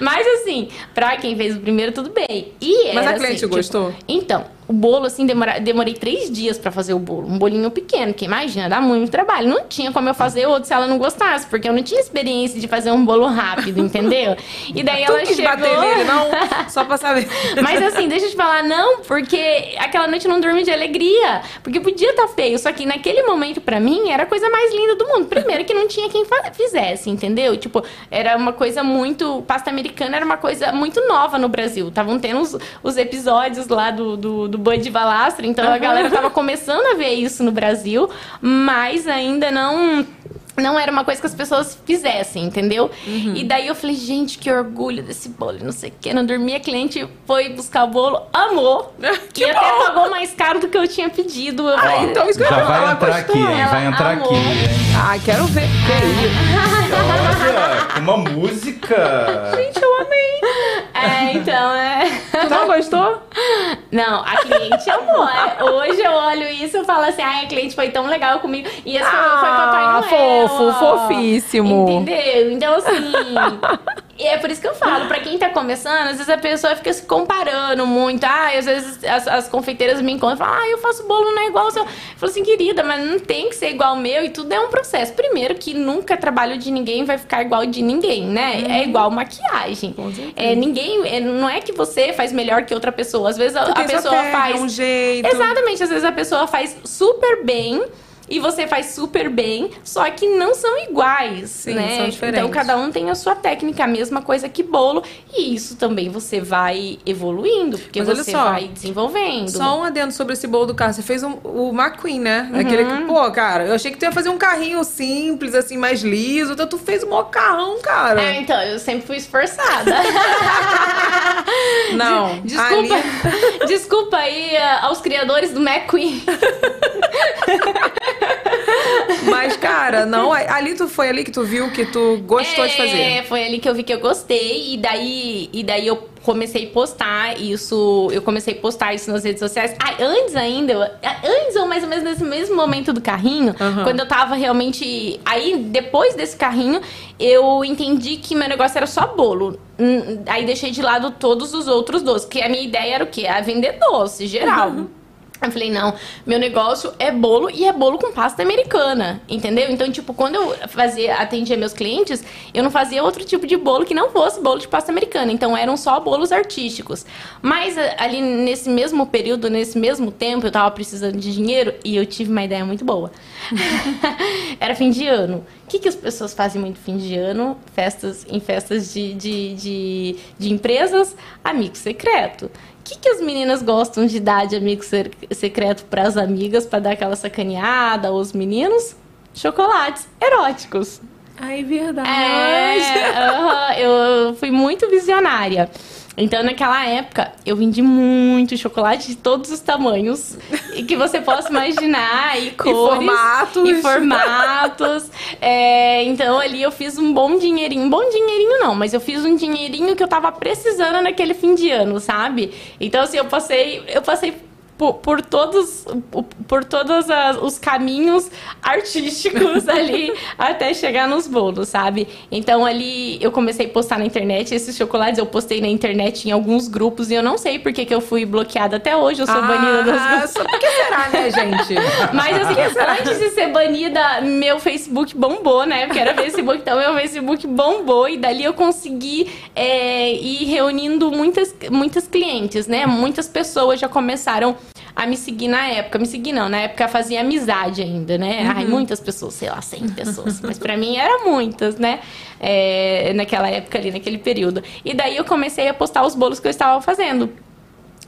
Mas assim, pra quem fez o primeiro, tudo bem. E
Mas
era,
a cliente
assim,
gostou?
tipo, então, o bolo, assim, demora, demorei três dias pra fazer o bolo. Um bolinho pequeno, que imagina, dá muito trabalho. Não tinha como eu fazer outro se ela não gostasse, porque eu não tinha experiência de fazer um bolo rápido, entendeu? E daí
Tu
ela
quis
chegou...
bater nele, não? [laughs] Só pra saber.
Mas assim, deixa eu te falar, não, porque aquela noite eu não dormi de alegria. Porque podia estar feio, só que naquele momento, pra mim, era a coisa mais linda do mundo. Primeiro que não tinha quem fizesse, entendeu? Tipo, era uma coisa muito. Pasta americana era uma coisa muito nova no Brasil. Estavam tendo os, os episódios lá do, do, do Boi de Balastra, então a galera tava começando a ver isso no Brasil, mas ainda não. Não era uma coisa que as pessoas fizessem, entendeu? E daí eu falei, gente, que orgulho desse bolo, não sei o quê. Não dormi, a cliente foi buscar o bolo, amou. [laughs]
Que
e até
bom!
pagou mais caro do que eu tinha pedido. Falei,
então isso que eu
Já vai entrar
gostou?
aqui, hein? Vai entrar
amou.
aqui, hein?
Ai, quero ver. Que isso?
Olha, uma música.
Gente, eu amei. [laughs]
É, então, é.
Tu não gostou?
Não, a cliente amou. é. Hoje eu olho isso e falo assim, ai, a cliente foi tão legal comigo. E esse foi, foi Papai
Ah,
Noel.
Fofo, fofíssimo.
Entendeu? Então, assim. [laughs] E é por isso que eu falo, pra quem tá começando, às vezes a pessoa fica se comparando muito. Ah, às vezes as, as confeiteiras me encontram e falam, ah, eu faço bolo, não é igual ao seu. Eu falo assim, querida, mas não tem que ser igual ao meu e tudo é um processo. Primeiro, que nunca trabalho de ninguém vai ficar igual de ninguém, né? É igual maquiagem. É, ninguém. é, não é que você faz melhor que outra pessoa. Às vezes a, a pessoa faz.
um jeito.
Exatamente, às vezes a pessoa faz super bem e você faz super bem, só que não são iguais,
Sim,
né?
são diferentes.
Então cada um tem a sua técnica, a mesma coisa que bolo, e isso também você vai evoluindo, porque
Mas
você
só,
vai desenvolvendo.
Só um adendo sobre esse bolo do carro. Você fez um- o McQueen, né?
Uhum.
Aquele que, pô, cara, eu achei que tu ia fazer um carrinho simples, assim, mais liso. Então tu fez um maior carrão, cara.
É, então, eu sempre fui esforçada. [laughs]
Não,
Desculpa,
ali- [laughs]
desculpa aí ah, aos criadores do McQueen. [laughs] [laughs]
Mas, cara, não, ali tu foi ali que tu viu que tu gostou de
É,
fazer.
foi ali que eu vi que eu gostei e daí, e daí eu comecei a postar isso, eu comecei a postar isso nas redes sociais. Ah, antes ainda, eu- antes ou mais ou menos nesse mesmo momento do carrinho,
Aham.
quando eu tava realmente, aí depois desse carrinho, eu entendi que meu negócio era só bolo. Hum, Aí deixei de lado todos os outros doces, porque a minha ideia era o quê? Era vender doce, geral. Eu falei, não, meu negócio é bolo e é bolo com pasta americana, entendeu? Então, tipo, quando eu fazia, atendia meus clientes, eu não fazia outro tipo de bolo que não fosse bolo de pasta americana. Então, eram só bolos artísticos. Mas a- ali nesse mesmo período, nesse mesmo tempo, eu tava precisando de dinheiro e eu tive uma ideia muito boa. [laughs] [laughs] Era fim de ano. O que, que as pessoas fazem muito fim de ano? Festas, em festas de, de, de, de empresas, amigo secreto. O que, que as meninas gostam de dar de amigo se- secreto para as amigas, para dar aquela sacaneada, ou os meninos? Chocolates eróticos.
Ai, verdade.
É, aham, eu fui muito visionária. Então, naquela época, eu vendi muito chocolate de todos os tamanhos e que você possa imaginar, [laughs] e cores,
formatos.
e formatos. É, então, ali eu fiz um bom dinheirinho, bom dinheirinho não, mas eu fiz um dinheirinho que eu tava precisando naquele fim de ano, sabe? Então, assim, eu passei, eu passei por, por todos por todos as- os caminhos artísticos [laughs] ali até chegar nos bolos, sabe? Então ali eu comecei a postar na internet esses chocolates, eu postei na internet em alguns grupos e eu não sei por que, que eu fui bloqueada até hoje, eu sou banida dos
Ah,
grupos.
só por que será, né, gente? [laughs]
Mas assim, antes de ser banida, meu Facebook bombou, né? Porque era Facebook, então meu Facebook bombou e dali eu consegui é, ir reunindo muitas, muitas clientes, né? Muitas pessoas já começaram a me seguir na época. Me seguir não, na época fazia amizade ainda, né? Ai, muitas pessoas, sei lá, 100 pessoas. Mas pra mim eram muitas, né? É, naquela época ali, naquele período. E daí eu comecei a postar os bolos que eu estava fazendo.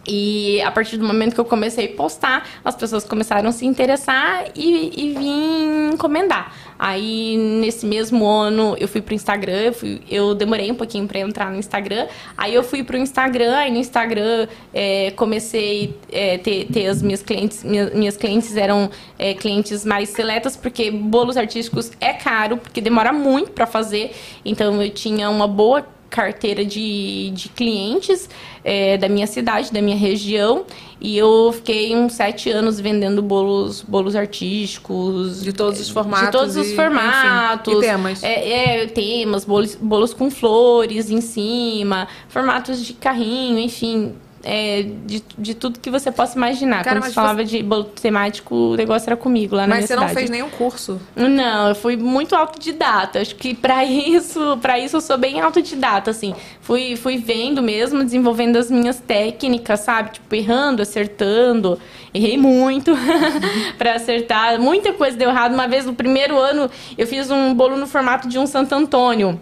E a partir do momento que eu comecei a postar, as pessoas começaram a se interessar e, e vir encomendar. Aí, nesse mesmo ano, eu fui pro Instagram, eu, fui- eu demorei um pouquinho para entrar no Instagram. Aí eu fui pro Instagram, aí no Instagram é, comecei é, ter, ter as minhas clientes. Minhas, minhas clientes eram é, clientes mais seletas, porque bolos artísticos é caro, porque demora muito para fazer. Então eu tinha uma boa carteira de, de clientes é, da minha cidade, da minha região. E eu fiquei uns sete anos vendendo bolos, bolos artísticos.
De todos os formatos
De todos os
e,
formatos.
enfim, e temas.
É, é, temas, bolos, bolos com flores em cima, formatos de carrinho, enfim. É, de, de tudo que você possa imaginar.
Cara,
Quando se falava de bolo temático, o negócio era comigo lá na
Mas você não
cidade.
fez nenhum curso.
Não, eu fui muito autodidata. Acho que pra [laughs] isso, para isso eu sou bem autodidata, assim. Fui, fui vendo mesmo, desenvolvendo as minhas técnicas, sabe? Tipo, errando, acertando. Errei muito [laughs] pra acertar. Muita coisa deu errado. Uma vez no primeiro ano, eu fiz um bolo no formato de um Santo Antônio.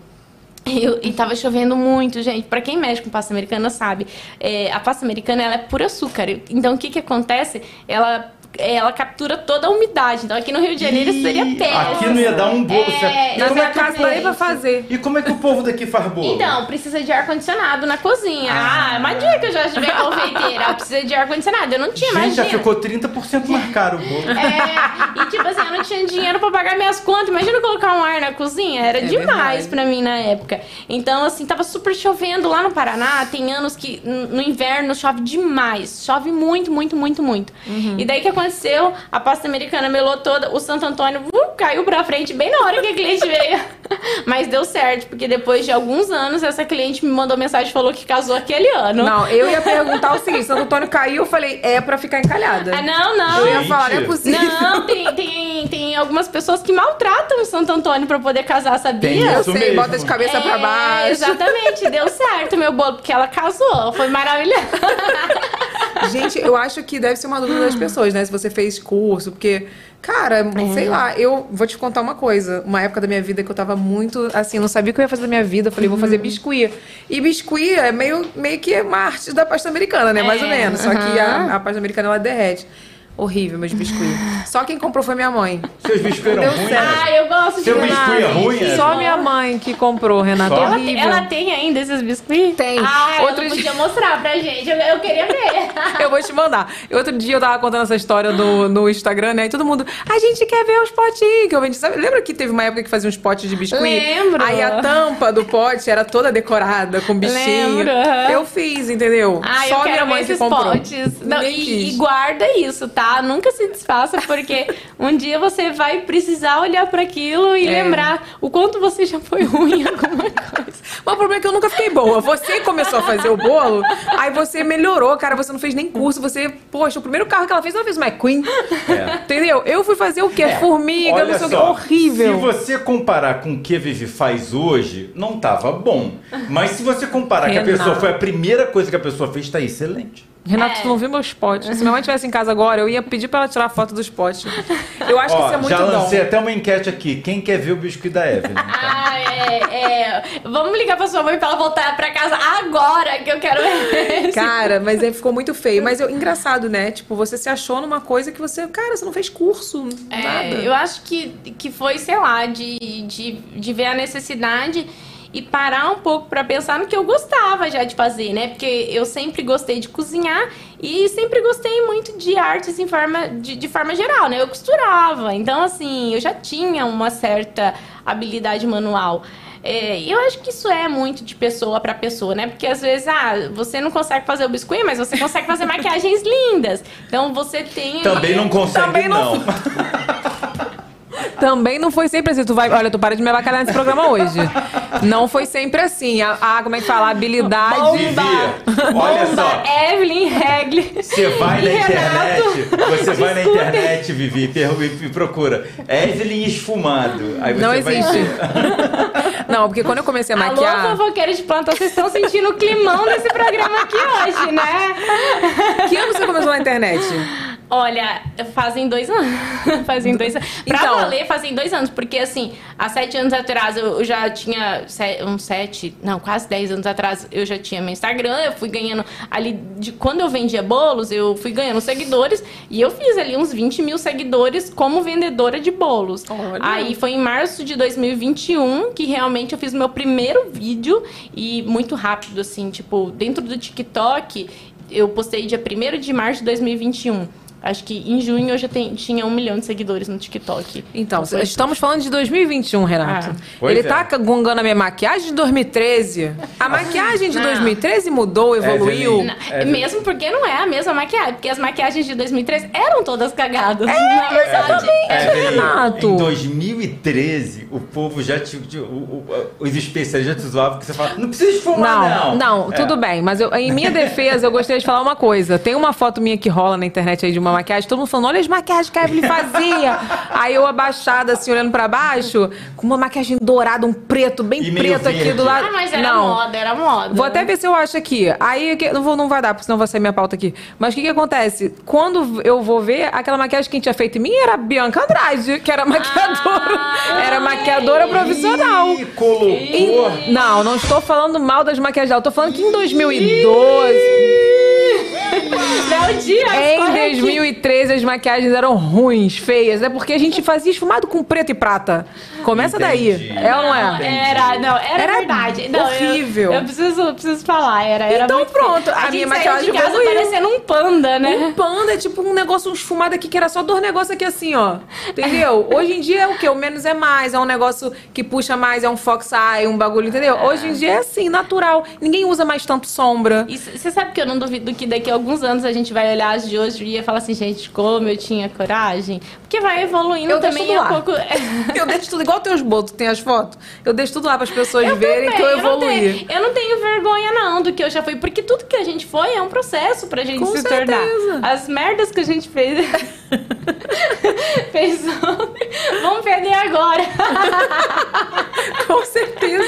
Eu- e tava chovendo muito, gente. Pra quem mexe com pasta americana sabe, é, a pasta americana ela é puro açúcar. Então o que que acontece? Ela ela captura toda a umidade. Então aqui no Rio de Janeiro isso seria péssimo.
Aqui não ia dar um bolo.
É,
certo? E como é que
casa pra
povo...
fazer.
E como é que o povo daqui faz bolo?
Então, precisa de ar-condicionado na cozinha. Ah, é uma dica já estiver confeiteira. Precisa de ar-condicionado. Eu não tinha,
Gente, já
imagina.
ficou 30% mais caro o bolo.
É, e tipo assim, eu não tinha dinheiro pra pagar minhas contas. Imagina colocar um ar na cozinha. Era demais
verdade.
pra mim na época. Então, assim, tava super chovendo lá no Paraná. Tem anos que no inverno chove demais. Chove muito, muito, muito, muito. E daí que aconteceu? A pasta americana melou toda. O Santo Antônio uh, caiu pra frente bem na hora que a cliente veio. [laughs] Mas deu certo, porque depois de alguns anos, essa cliente me mandou mensagem e falou que casou aquele ano.
Não, eu ia perguntar o seguinte: Santo Antônio caiu, eu falei, é pra ficar encalhada.
Ah, não, não.
Eu ia falar, não é possível.
Não, tem, tem, tem algumas pessoas que maltratam o Santo Antônio pra poder casar, sabia?
Tem
Eu
isso
sei,
mesmo.
bota de cabeça pra
É,
baixo.
Exatamente, deu certo meu bolo, porque ela casou, foi maravilhoso. [laughs]
Gente, eu acho que deve ser uma dúvida das pessoas, né? Se você fez curso, porque, cara, sei lá, eu vou te contar uma coisa. Uma época da minha vida que eu tava muito, assim, não sabia o que eu ia fazer da minha vida. Eu falei, vou fazer biscuit. E biscuit é meio, meio que uma arte da pasta americana, né? Mais ou
É,
menos. Só que a, a pasta americana, ela derrete. Horrível, meus biscuits. Só quem comprou foi minha mãe.
Seus biscoitos eram ruins?
Ah, eu gosto de
Seu biscuit é ruim, é?
Só minha mãe que comprou, Renata.
Só?
Ela,
Horrível.
ela tem ainda esses biscuits?
Tem.
Ah,
Outro
ela
dia-
podia mostrar pra gente. Eu, eu queria ver. [laughs]
Eu vou te mandar. Outro dia eu tava contando essa história no, no Instagram, né? E todo mundo, a gente quer ver os potinhos que eu vendi. Sabe? Lembra que teve uma época que fazia uns potes de biscuit?
Lembro.
Aí a tampa do pote era toda decorada com bichinho.
Lembro.
Eu fiz, entendeu?
Ah,
Só
eu quero
minha mãe
ver
que
esses
comprou.
potes. Não, e, e guarda isso, tá? Nunca se desfaça, porque [laughs] um dia você vai precisar olhar pra aquilo e
É.
lembrar o quanto você já foi ruim em alguma [laughs] coisa.
Mas o problema é que eu nunca fiquei boa. Você começou a fazer o bolo, aí você melhorou, cara. Você não fez nem curso. Você, poxa, o primeiro carro que ela fez, ela fez uma McQueen.
É.
Entendeu? Eu fui fazer o quê? Formiga,
Olha
não sei o quê.
só,
Horrível.
Se você comparar com o que a Vivi faz hoje, não tava bom. Mas se você comparar que a
Renato.
pessoa foi a primeira coisa que a pessoa fez, tá excelente.
Renato, tu não viu meus potes. Se minha mãe estivesse em casa agora, eu ia pedir pra ela tirar foto dos potes. Eu acho que
Ó,
isso é muito
já
bom.
lancei até uma enquete aqui. Quem quer ver o biscoito da Evelyn? [laughs]
Ah, é, é. Vamos ligar pra sua mãe pra ela voltar pra casa agora, que eu quero ver. [laughs]
Cara, mas aí ficou muito feio. Mas eu, engraçado, né? Tipo, você se achou numa coisa que você. Cara, você não fez curso,
É,
nada.
eu acho que, que foi, sei lá, de, de, de ver a necessidade e parar um pouco pra pensar no que eu gostava já de fazer, né? Porque eu sempre gostei de cozinhar e sempre gostei muito de artes em forma, de, de forma geral, né? Eu costurava, então assim, eu já tinha uma certa habilidade manual. É, e eu acho que isso é muito de pessoa pra pessoa, né? Porque às vezes, ah, você não consegue fazer o biscoito, mas você consegue fazer maquiagens [laughs] lindas. Então você tem.
Também não consegue,
Também não-
não. [laughs] [laughs]
Também não foi sempre assim. Tu vai, olha, tu para de me avacalhar nesse programa hoje. Não foi sempre assim. A, a- como é que fala? A habilidade.
Vivi, olha só.
Evelyn Regli.
Você vai na internet,
Renato,
você vai na internet, Vivi, e procura Evelyn esfumado. Aí você
Não
vai
existe. [laughs] Não, porque quando eu comecei a
Alô,
maquiar.
fofoqueira de plantão, vocês estão sentindo o climão desse programa aqui hoje, né?
Que ano você começou na internet?
Olha, fazem dois anos. [laughs] fazem dois anos. Pra
Então.
valer, fazem dois anos. Porque, assim, há sete anos atrás eu já tinha se- uns sete, não, quase dez anos atrás eu já tinha meu Instagram. Eu fui ganhando ali, de quando eu vendia bolos, eu fui ganhando seguidores. E eu fiz ali uns 20 mil seguidores como vendedora de bolos.
Olha.
Aí foi em março de 2021 que realmente eu fiz o meu primeiro vídeo. E muito rápido, assim, tipo, dentro do TikTok, eu postei dia 1 de março de 2021. Acho que em junho eu já ten- tinha um milhão de seguidores no TikTok.
Então,
foi-
estamos falando de 2021, Renato.
Ah.
Ele
é.
tá gongando a minha maquiagem de 2013. A maquiagem de
Não.
2013 mudou, evoluiu.
Evelyn.
Não, mesmo porque não é a mesma maquiagem, porque as maquiagens de 2003 eram todas cagadas. na verdade.
Evelyn,
Renato.
em 2013, o povo já te. te- o- o- os especialistas já te zoavam porque você fala, não precisa esfumar,
Não,
não.
não,
É.
tudo bem. Mas eu- em minha defesa, eu gostaria de falar uma coisa. Tem uma foto minha que rola na internet aí de uma maquiagem, todo mundo falando, olha as maquiagens que a Evelyn fazia. [laughs] aí eu abaixada, assim, olhando pra baixo, com uma maquiagem dourada, um preto, bem
E meio
preto aqui
verde.
do lado.
Ah, mas era
não.
moda, era moda.
Vou até ver se eu acho aqui. Aí que- não, vou, não vai dar, porque senão vai sair minha pauta aqui. Mas o que, que acontece? Quando eu vou ver, aquela maquiagem que a gente tinha feito em mim era a Bianca Andrade, que era maquiadora.
Ah,
era maquiadora profissional.
Ih, colocou.
E- não, não estou falando mal das maquiagens dela. Eu tô falando que em 2012,
Léo Dias,
em
corre aqui.
2013, as maquiagens eram ruins, feias. É porque a gente fazia esfumado com preto e prata. Começa
Entendi.
daí. É ou não é?
Era, não, era,
Era
verdade. Não, eu-
horrível.
Eu, preciso, preciso falar, era, era
Então
muito
pronto,
feio.
a
a,
minha
gente saiu de
maquiagem
casa parecendo um panda, né?
Um panda é tipo um negócio esfumado aqui que era só dois negócios aqui assim, ó. Entendeu? Hoje em dia é o quê? O menos é mais. É um negócio que puxa mais, é um fox eye, um bagulho, entendeu? Hoje em dia é assim, natural. Ninguém usa mais tanto sombra.
E você sabe que eu não duvido que daqui a alguns anos a gente vai olhar as de hoje e ia falar assim, gente, como eu tinha coragem. Porque vai evoluindo
Eu deixo
também
tudo
um
lá.
pouco. [laughs]
Eu deixo tudo igual teus botos, tem as fotos. Eu deixo tudo lá para as pessoas verem
também,
que eu
não
evoluí.
tenho- Eu não tenho vergonha, não, do que eu já fui. Porque tudo que a gente foi é um processo pra gente
Com
se
certeza.
tornar. As merdas que a gente fez. [laughs] fez Vamos perder agora. [laughs]
Com certeza.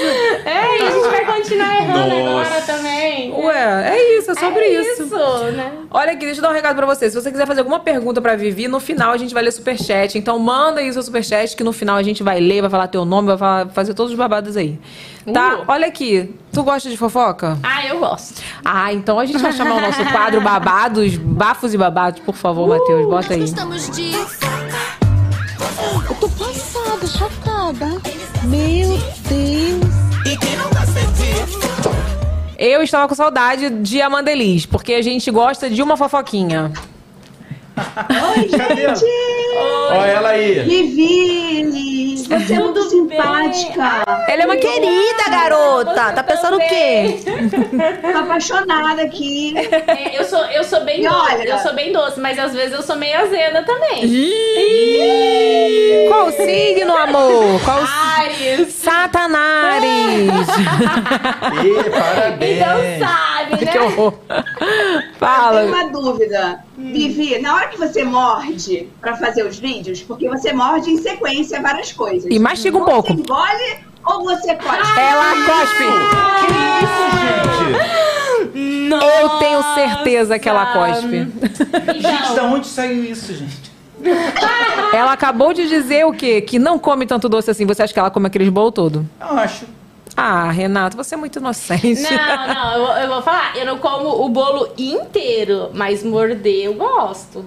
É, e a gente vai continuar errando
Nossa.
agora também.
Ué, é isso, é sobre
é
isso.
isso, né?
Olha aqui, deixa eu dar um recado pra você. Se você quiser fazer alguma pergunta pra Vivi, no final a gente vai ler superchat. Então manda aí o seu superchat que no final a gente vai ler, vai falar teu nome, vai falar- fazer todos os babados aí. Tá?
Uh.
Olha aqui. Tu gosta de fofoca?
Ah, eu gosto.
Ah, então a gente vai chamar o nosso quadro Babados, Bafos e Babados. Por favor, Matheus, bota aí.
Gostamos de Eu tô passada, chocada. Meu Deus.
Eu estava com saudade de Amandelis, porque a gente gosta de uma fofoquinha.
Cadê? Olha ela aí.
Vivi, você é muito simpática.
Ela é uma querida garota. Tá pensando o quê?
Tô apaixonada aqui.
É, eu, sou, eu sou bem
E
doce,
olha-
eu sou bem doce, mas às vezes eu sou meio azeda também.
Qual o signo, amor? Qual o
Ares.
Satanás!
Ê, parabéns.
Então sabe, né?
que horror.
Tenho
Fala.
uma dúvida. Vivi, na hora que você morde pra fazer os vídeos, porque você morde em sequência várias coisas.
E mastiga um
você
pouco.
engole ou você cospe?
Ela cospe. Eu tenho certeza que ela cospe.
Gente, da onde saiu isso, gente?
Ela acabou de dizer o quê? Que não come tanto doce assim. Você acha que ela come aqueles bolos todo?
Eu acho.
Ah, Renato, você é muito inocente.
Não, [laughs] não, eu, vou- eu vou falar, eu não como o bolo inteiro, mas morder eu gosto.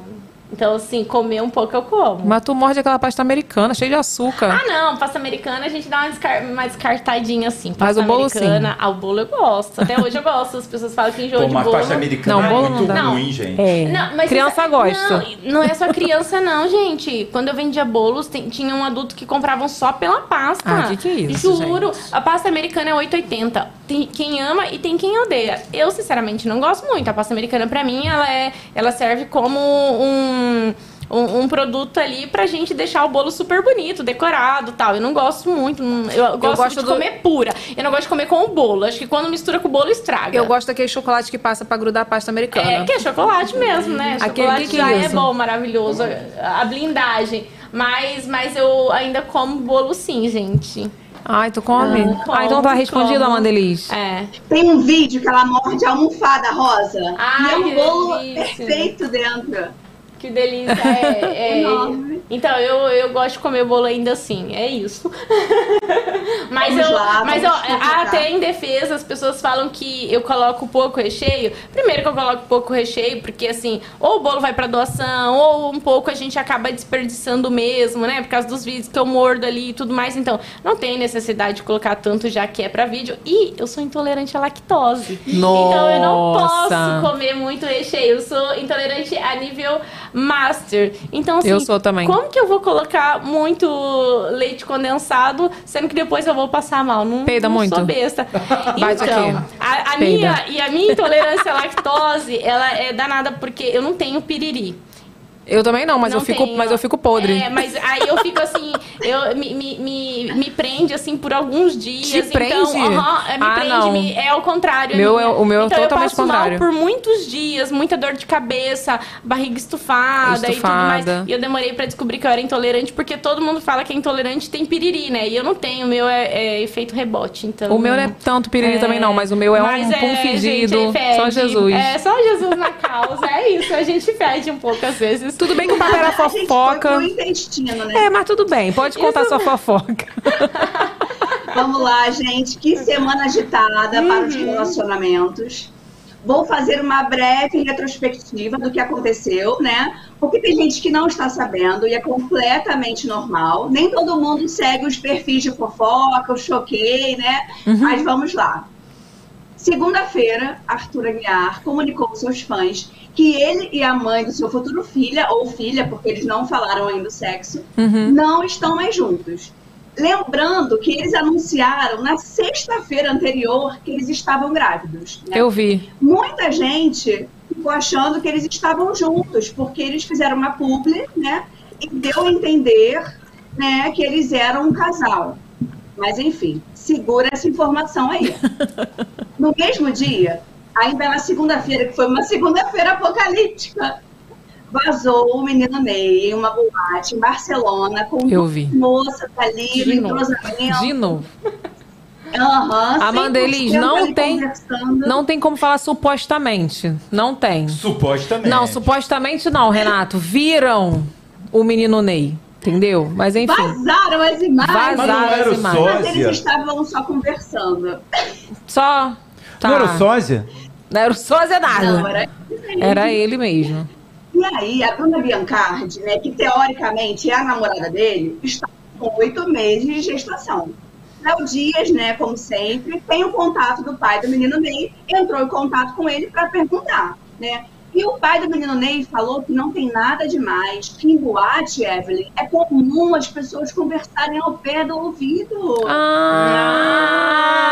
Então, assim, comer um pouco eu como.
Mas tu morde aquela pasta americana, cheia de açúcar.
Ah, não, pasta americana a gente dá uma, descar uma descartadinha assim.
Mas
Pasta
o bolo,
americana, ah, o bolo eu gosto. Até hoje eu gosto. As pessoas falam que enjoa
Pô,
de
uma
bolo.
pasta americana
Não,
é
bolo não
muito
dá.
ruim, gente.
É.
Não, mas
Criança
você-
gosta.
Não, não é só criança, não, gente. Quando eu vendia bolos, tem- tinha um adulto que compravam só pela pasta.
Ah, que que é isso,
Juro. A pasta americana é 8,80. Tem quem ama e tem quem odeia. Eu, sinceramente, não gosto muito. A pasta americana, pra mim, ela, é, ela serve como um. Um, um produto ali pra gente deixar o bolo super bonito, decorado tal. Eu não gosto muito. não- Eu, gosto,
gosto
de
do-
comer pura. Eu não gosto de comer com o bolo. Acho que quando mistura com o bolo, estraga.
Eu gosto daquele chocolate que passa pra grudar a pasta americana.
É, que é chocolate mesmo, né?
Aquele
Chocolate
que
já
é
bom, maravilhoso. A blindagem. Mas, mas eu ainda como bolo sim, gente.
Ai, tu come?
Como,
ah, então tá respondido,
como.
Amandelis.
É.
Tem um vídeo que ela morde a almofada rosa.
Ai,
e é um bolo
delícia.
perfeito dentro.
Que delícia. É, é. [laughs]
Enorme.
Então, eu, eu gosto de comer bolo ainda assim. É isso. [laughs] mas
Vamos
eu,
lá,
mas eu, até em defesa, as pessoas falam que eu coloco pouco recheio. Primeiro que eu coloco pouco recheio, porque assim, ou o bolo vai pra doação, ou um pouco a gente acaba desperdiçando mesmo, né? Por causa dos vídeos que eu mordo ali e tudo mais. Então, não tem necessidade de colocar tanto já que é pra vídeo. E eu sou intolerante à lactose. Então eu não
Nossa.
posso comer muito recheio. Eu sou intolerante a nível master. Então, assim,
Eu sou também.
como que eu vou colocar muito leite condensado, sendo que depois eu vou passar mal? Não,
Peida
não
muito.
sou besta. [laughs] Então. A, a minha e a minha intolerância à lactose, ela é danada porque eu não tenho piriri.
Eu também não, mas,
Não
eu, fico,
tenho.
mas eu fico podre.
É, mas aí eu fico assim, eu me, me, me, me prende assim por alguns dias.
Te prende?
Então, aham, é, me
Ah,
prende,
não.
me- é ao contrário.
Meu é- o meu é
então,
totalmente
eu passo
contrário.
mal por muitos dias, muita dor de cabeça, barriga estufada, e tudo
Estufada.
mais. E eu demorei pra descobrir que eu era intolerante, porque todo mundo fala que é intolerante tem piriri, né? E eu não tenho, o meu é, é efeito rebote, então...
O meu não é tanto piriri também não, mas o meu é um
Mas
pum fedido.
gente.
Só Jesus.
É, só Jesus na causa, é isso, a gente fede um pouco às vezes.
Tudo bem que o papo era fofoca.
intestino, né?
É, mas tudo bem, pode contar sua fofoca. [laughs]
Vamos lá, gente. Que semana agitada para
Uhum.
os relacionamentos. Vou fazer uma breve retrospectiva do que aconteceu, né? Porque tem gente que não está sabendo e é completamente normal. Nem todo mundo segue os perfis de fofoca, eu choquei, né? Mas vamos lá. Segunda-feira, Arthur Aguiar comunicou aos seus fãs que ele e a mãe do seu futuro filha, ou filha, porque eles não falaram ainda o sexo, não estão mais juntos. Lembrando que eles anunciaram na sexta-feira anterior que eles estavam grávidos. né?
Eu vi.
Muita gente ficou achando que eles estavam juntos, porque eles fizeram uma publi, né? E deu a entender né, que eles eram um casal. Mas enfim, segura essa informação aí. No mesmo dia, ainda na segunda-feira, que foi uma segunda-feira apocalíptica, vazou o menino Ney em uma boate em Barcelona com
Eu vi.
moça tá ali,
De
no entrosamento.
De novo.
Aham,
Amanda
100%
Elis, não tem, não tem como falar supostamente. Não tem.
Supostamente.
Não, supostamente não, Renato. Viram o menino Ney. Entendeu? Mas enfim.
Vazaram as imagens.
Vazaram
Mas não era
as imagens.
Mas eles estavam só conversando.
Só. Tá.
Não era o sósia?
Não era o sósia nada.
Não, era
Era ele mesmo.
E aí, a Bruna Biancardi, né, que teoricamente é a namorada dele, está com oito meses de gestação. Léo Dias, né, como sempre, tem o contato do pai do menino Ney, entrou em contato com ele para perguntar, né? E o pai do menino Ney falou que não tem nada demais, que em boate, Evelyn, é comum as pessoas conversarem ao pé do ouvido.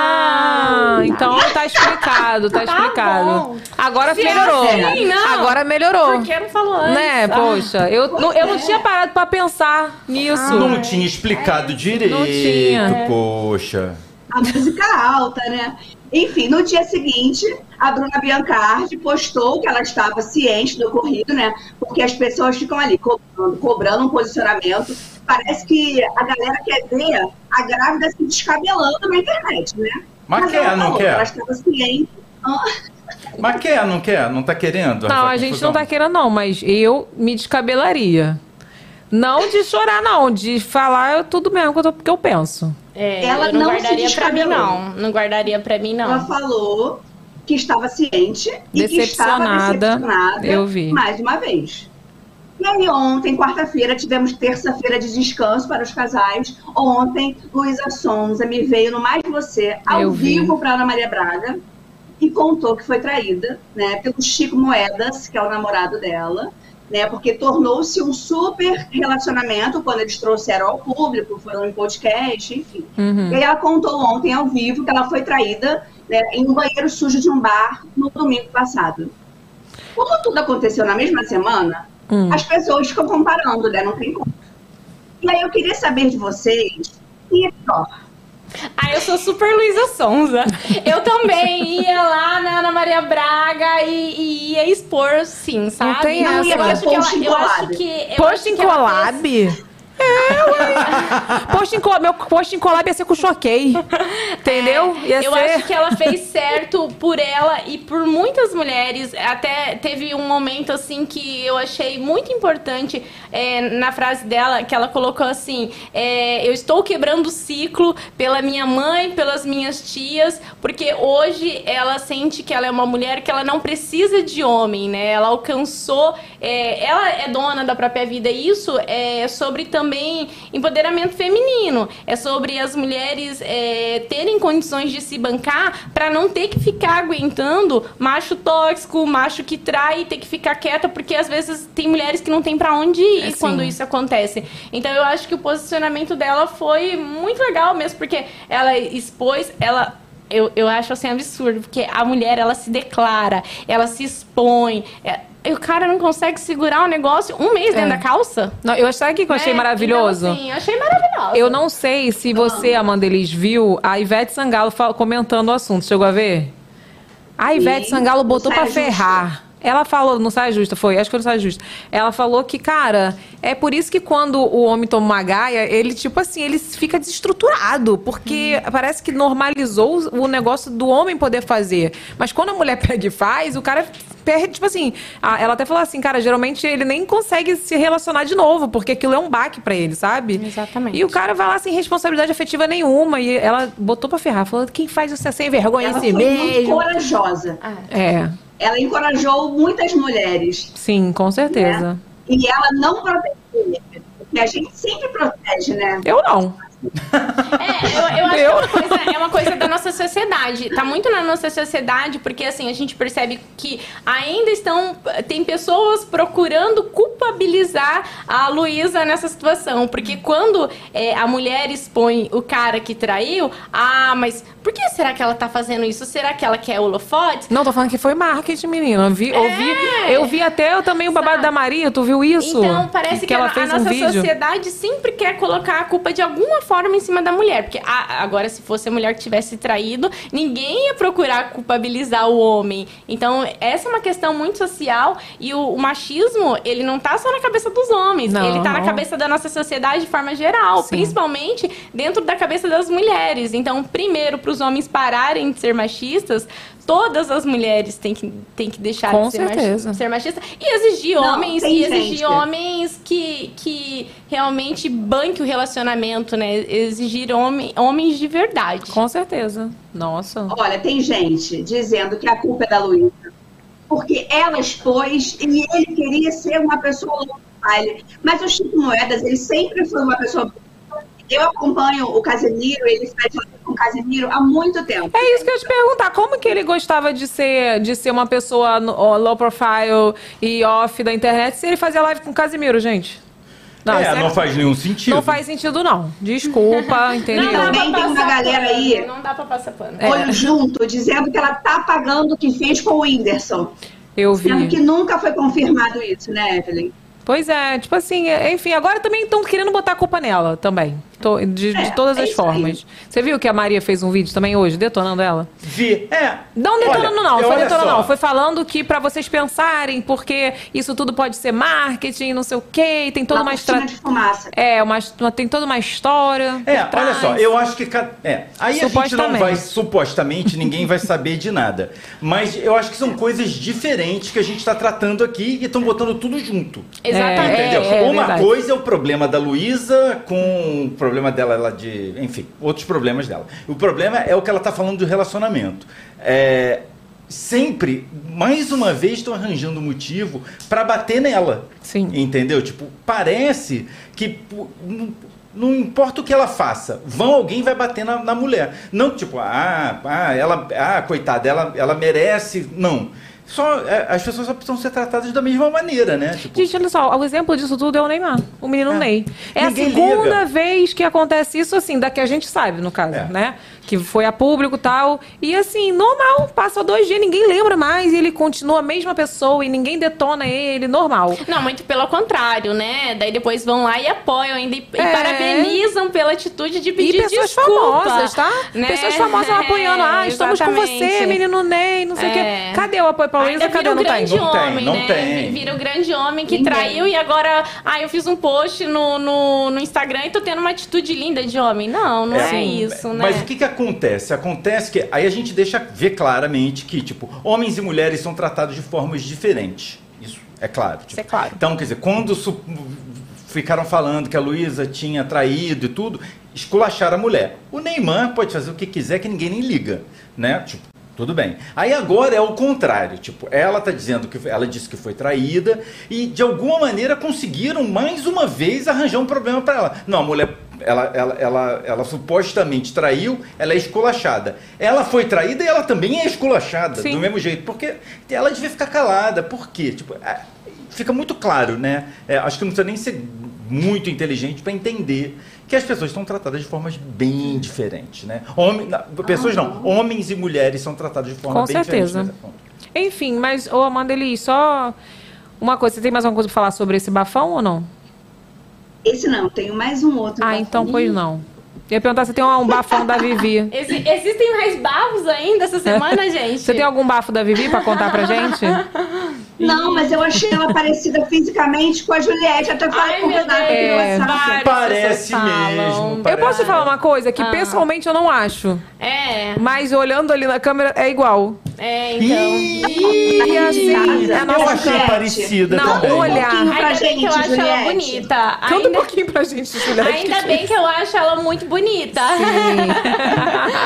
Ah, então tá explicado, tá explicado.
bom.
Agora
Se é
melhorou.
assim, não.
Agora melhorou.
Por que não falou antes?
Né,
Ah.
poxa, eu, não, eu não tinha parado pra pensar nisso.
Não tinha explicado direito,
Não tinha.
poxa.
a música alta, né? Enfim, no dia seguinte, a Bruna Biancardi postou que ela estava ciente do ocorrido, né? Porque as pessoas ficam ali cobrando, cobrando um posicionamento. Parece que a galera quer ver a grávida se descabelando na internet, né?
Mas quer,
ela
não
falou
quer?
que Ela estava ciente.
Mas quer, não quer? Não tá querendo?
Não, a gente
confusão?
não tá querendo, não, mas eu me descabelaria. Não de chorar, não, de falar tudo mesmo que eu, tô- que eu penso.
É,
Ela
eu não,
não se
guardaria pra mim, não. Não guardaria pra mim,
Ela
não.
falou que estava ciente e que estava
Decepcionada,
decepcionada
eu vi.
mais uma vez. E aí ontem, quarta-feira, tivemos terça-feira de descanso para os casais. Ontem, Luísa Sonza me veio no Mais Você, ao
Eu vi.
vivo para Ana Maria Braga, e contou que foi traída, né, pelo Chico Moedas, que é o namorado dela, né, porque tornou-se um super relacionamento quando eles trouxeram ao público, foram em podcast, enfim.
Uhum.
E ela contou ontem ao vivo que ela foi traída né, em um banheiro sujo de um bar no domingo passado. Como tudo aconteceu na mesma semana,
Hum.
as pessoas ficam comparando, né? Não tem como. E aí eu queria saber de vocês, quem é pior?
Ah, eu sou super Luísa Sonza. Eu também ia lá na Ana Maria Braga e, e ia expor, sim, sabe?
tem
eu
essa.
acho que ela, eu acho que. eu
Post
acho
em
que ela
collab? É, ué. Post em meu post em collab ia ser com choquei. Entendeu? Ia
eu
ser...
acho que ela fez certo por ela e por muitas mulheres. Até teve um momento assim que eu achei muito importante é, na frase dela, que ela colocou assim: é, Eu estou quebrando o ciclo pela minha mãe, pelas minhas tias, porque hoje ela sente que ela é uma mulher que ela não precisa de homem, né? Ela alcançou, é, ela é dona da própria vida. E isso é sobre também empoderamento feminino. É sobre as mulheres é, terem condições de se bancar para não ter que ficar aguentando macho tóxico, macho que trai, ter que ficar quieta, porque às vezes tem mulheres que não tem para onde ir
É, sim.
quando isso acontece. Então eu acho que o posicionamento dela foi muito legal mesmo, porque ela expôs, ela eu, eu acho assim absurdo, porque a mulher ela se declara, ela se expõe. é- o cara não consegue segurar o negócio um mês dentro
É.
da calça.
Não, eu sabe o que eu achei
né?
maravilhoso?
Então, eu achei maravilhoso.
Eu não sei se você, Amanda Elis, viu a Ivete Sangalo comentando o assunto. Chegou a ver? A Ivete
Sim,
Sangalo botou
Justa.
ferrar. Ela falou, não sai justa, foi, acho que foi no sai justa. Ela falou que, cara, é por isso que quando o homem toma uma gaia, ele, tipo assim, ele fica desestruturado, porque parece que normalizou o negócio do homem poder fazer. Mas quando a mulher [laughs] pega e faz, o cara perde, tipo assim, a- ela até falou assim, cara, geralmente ele nem consegue se relacionar de novo, porque aquilo é um baque pra ele, sabe?
Exatamente.
E o cara vai lá sem responsabilidade afetiva nenhuma, e ela botou pra ferrar, falou, quem faz isso é sem vergonha
Ela
em si
foi muito
mesmo.
corajosa.
É,
Ela encorajou muitas mulheres.
sim, com certeza.
E ela não protegeu. Porque a gente sempre protege, né?
Eu não.
É, eu, eu acho que é uma, coisa, é uma coisa da nossa sociedade. Tá muito na nossa sociedade, porque assim, a gente percebe que ainda estão. Tem pessoas procurando culpabilizar a Luísa nessa situação. Porque quando é, a mulher expõe o cara que traiu, ah, mas por que será que ela tá fazendo isso? Será que ela quer holofote?
Não, tô falando que foi marketing, menina. Eu vi, eu vi, eu vi até eu também o babado da Maria, tu viu isso?
Então, parece que,
ela
a, a
um
nossa
vídeo.
sociedade sempre quer colocar a culpa de alguma forma em cima da mulher. Porque ah, agora, se fosse a mulher que tivesse traído, ninguém ia procurar culpabilizar o homem. Então, essa é uma questão muito social e o, o machismo, ele não tá só na cabeça dos homens,
Não.
ele tá na cabeça da nossa sociedade de forma geral,
Sim.
principalmente dentro da cabeça das mulheres. Então, primeiro, para os homens pararem de ser machistas, todas as mulheres têm que, têm que deixar
Com
de ser, machi-
certeza.
ser machista. E exigir
Não,
homens, e exigir
gente.
homens que, que realmente banquem o relacionamento, né? Exigir homem, homens de verdade.
Com certeza. Nossa.
Olha, tem gente dizendo que a culpa é da Luísa. Porque ela expôs e ele queria ser uma pessoa low profile. Mas o Chico Moedas, ele sempre foi uma pessoa. Eu acompanho o Casemiro, ele faz live com o Casemiro há muito tempo.
É isso que eu ia te perguntar. Como que ele gostava de ser, de ser uma pessoa low profile e off da internet se ele fazia live com o Casimiro, gente?
é,
isso
não faz nenhum sentido.
Não faz sentido, não. Desculpa, [laughs] entendeu?
Não
Também tem uma galera
pano,
aí-
Não dá pra passar pano.
É.
Olho junto, dizendo que ela tá pagando o que fez com o Whindersson.
Eu
Sendo que
vi.
nunca foi confirmado isso, né, Evelyn?
Pois é, tipo assim, é- enfim, agora também estão querendo botar a culpa nela também. To- De, de
É,
todas
é
as
isso aí.
formas. Você viu que a Maria fez um vídeo também hoje, detonando ela?
Vi. É.
Não detonando,
Olha,
não. Foi detonando,
só.
não. Foi falando que pra vocês pensarem, porque isso tudo pode ser marketing, não sei o quê, e tem toda
Uma
estratégia.
de fumaça.
É, uma, uma- tem toda uma história.
É,
por
olha só, eu acho que. É, aí a gente não vai, supostamente, ninguém vai saber de nada. Mas eu acho que são coisas diferentes que a gente está tratando aqui e estão botando tudo junto.
Exatamente.
Entendeu?
É, é
Uma
verdade.
coisa é o problema da Luísa com o problema dela lá de. Enfim, outros problemas dela. O problema é o que ela está falando do relacionamento. É, sempre, mais uma vez, estão arranjando motivo para bater nela.
Sim.
Entendeu? Tipo, parece que. Não importa o que ela faça, vão alguém vai bater na, na mulher. Não tipo, ah, ah, ela, ah, coitada, ela, ela merece. Não. Só, é, as pessoas só precisam ser tratadas da mesma maneira, né? Tipo,
Gente, olha só, o exemplo disso tudo é o Neymar, o menino Ney. É a
Ninguém
segunda
liga.
vez que acontece isso, assim, da que a gente sabe, no caso,
É.
né? Que foi a público e tal. E assim, normal, passa dois dias, ninguém lembra mais, e ele continua a mesma pessoa e ninguém detona ele, normal.
Não, muito pelo contrário, né? Daí depois vão lá e apoiam ainda e, e
É.
parabenizam pela atitude de pedir
E pessoas
desculpa.
famosas, tá?
né?
Pessoas famosas apoiando. Ah, estamos com você,
Exatamente.
menino Ney, não sei o
É.
quê. Cadê o apoio pra Luísa? Cadê?
vira
Não
o
tem.
grande
Não tem,
homem,
não
né?
tem.
Vira o grande homem que
Ninguém.
traiu e agora, ah, eu fiz um post no, no, no Instagram e tô tendo uma atitude linda de homem. Não, não é, isso, né?
Mas o que, que acontece? Acontece que aí a gente deixa ver claramente que, tipo, homens e mulheres são tratados de formas diferentes. Isso é claro. tipo.
Isso é claro.
Então, quer dizer, quando su- ficaram falando que a Luísa tinha traído e tudo, esculacharam a mulher. O Neymar pode fazer o que quiser que ninguém nem liga, né? Tipo, tudo bem. Aí agora é o contrário, tipo, ela tá dizendo que ela disse que foi traída e de alguma maneira conseguiram mais uma vez arranjar um problema para ela. Não, a mulher ela, ela, ela, ela supostamente traiu, ela é esculachada. Ela foi traída e ela também é esculachada,
Sim.
do mesmo jeito, porque ela devia ficar calada. Por quê? Tipo, é, fica muito claro, né? É, acho que não precisa nem ser muito inteligente para entender que as pessoas são tratadas de formas bem diferentes, né? Homem, não, pessoas não, homens e mulheres são tratados de forma
Com
bem
certeza.
diferente. né?
Enfim, mas, ô Amanda Elis, só uma coisa. Você tem mais alguma coisa pra falar sobre esse bafão ou não?
Esse não, tenho mais um outro.
Ah, então, pois não. Eu ia perguntar se tem um bafão da Vivi. [laughs]
Exi- existem mais bafos ainda essa semana, [laughs] gente?
Você tem algum bafo da Vivi pra contar pra gente? [laughs]
Não, mas eu achei ela parecida fisicamente com a Juliette. Até falei com o Renato
Deus,
no WhatsApp.
várias
Parece mesmo.
Eu
parece.
posso te falar uma coisa que
Ah.
pessoalmente eu não acho.
É,
Mas olhando ali na câmera é igual.
é, então.
E assim, é a
Eu
nossa
achei
Juliette.
parecida
Não,
também.
olha.
Um pouquinho pra
Ainda bem que eu
gente,
acho ela
Juliette.
bonita.
Canta um pouquinho pra gente, Juliette.
ainda bem que eu acho ela muito bonita. [laughs]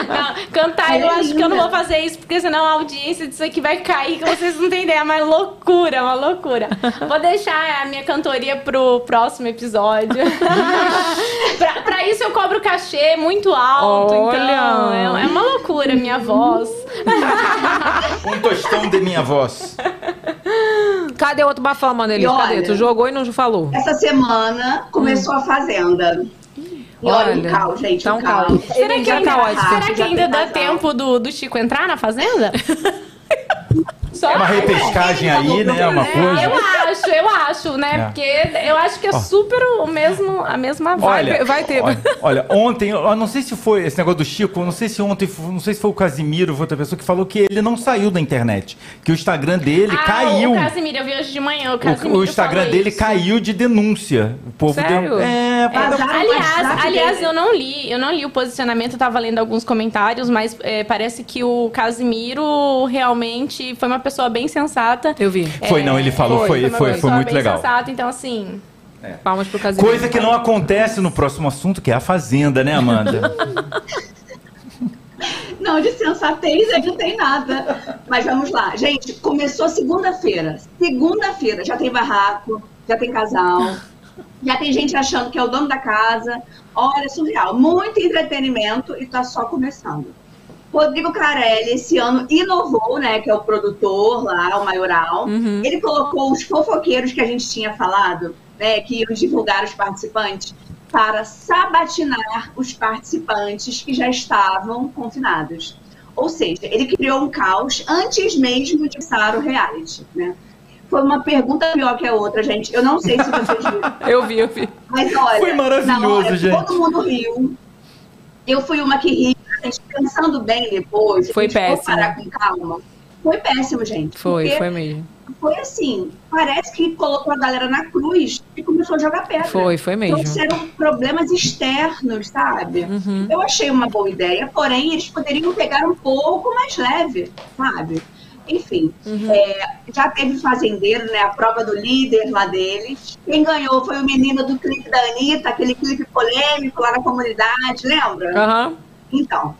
Não, cantar, eu
é
acho que eu não vou fazer isso, porque senão a audiência disso aqui vai cair, que vocês não têm ideia. É uma loucura, uma loucura. Vou deixar a minha cantoria pro próximo episódio. [laughs] pra, pra isso eu cobro cachê muito alto,
Olha.
então é, é uma loucura a minha voz. [laughs]
Um tostão de minha voz.
Cadê outro bafão?
E
Cadê?
olha-
Tu jogou e não falou.
Essa semana começou a Fazenda. E olha,
Olha,
o caos, gente,
tá um
o caos.
caos.
Será que, ainda,
tá ótimo.
será que ainda
tem
dá tempo do, do Chico entrar na fazenda? [laughs] Só
É uma repescagem aí, né? Uma
eu
coisa.
acho, eu Eu acho, né?
É.
Porque eu acho que é
Ó.
super o mesmo, a mesma vibe.
Olha,
vai ter.
Olha, olha, ontem, eu não sei se foi esse negócio do Chico, eu não sei se ontem, não sei se foi o Casimiro, foi outra pessoa que falou que ele não saiu da internet, que o Instagram dele
Ah,
caiu.
O Casimiro, eu vi hoje de manhã. O,
O-
Casimiro
o Instagram
falou
dele
isso.
caiu de denúncia. O povo
Sério?
deu. É,
o
Aliás, aliás,
dele.
eu não li, eu não li o posicionamento, eu tava lendo alguns comentários, mas é, parece que o Casimiro realmente foi uma pessoa bem sensata.
Eu vi.
Foi, não, ele falou, foi,
uma
foi, foi,
pessoa
muito
bem
legal.
Sensata, então assim,
Palmas pro Casimiro.
Coisa que não acontece no próximo assunto, que é a Fazenda, né, Amanda? [laughs]
Não, de sensatez aí não tem nada. Mas vamos lá. Gente, começou segunda-feira. Segunda-feira já tem barraco, já tem casal, já tem gente achando que é o dono da casa. Olha, surreal. Muito entretenimento e tá só começando. Rodrigo Carelli, esse ano, inovou, né? Que é o produtor lá, o maioral. Ele colocou os fofoqueiros que a gente tinha falado, né? Que iam divulgar os participantes, para sabatinar os participantes que já estavam confinados. Ou seja, ele criou um caos antes mesmo de começar o reality, né? Foi uma pergunta pior que a outra, gente. Eu não sei se vocês viram. [laughs]
Eu vi, eu vi.
Mas olha,
Foi maravilhoso,
na hora,
gente.
Todo mundo riu. Eu fui uma que ri, gente, pensando bem depois.
Foi péssimo.
parar com calma. Foi péssimo, gente.
Foi, foi mesmo.
Foi assim, parece que colocou a galera na cruz e começou a jogar pedra.
Foi, foi mesmo.
Trouxeram problemas externos, sabe?
Uhum.
Eu achei uma boa ideia, porém eles poderiam pegar um pouco mais leve, sabe? Enfim,
Uhum.
é, já teve fazendeiro, né? A prova do líder lá deles. Quem ganhou foi o menino do clipe da Anitta, aquele clipe polêmico lá na comunidade, lembra?
Aham.
Então,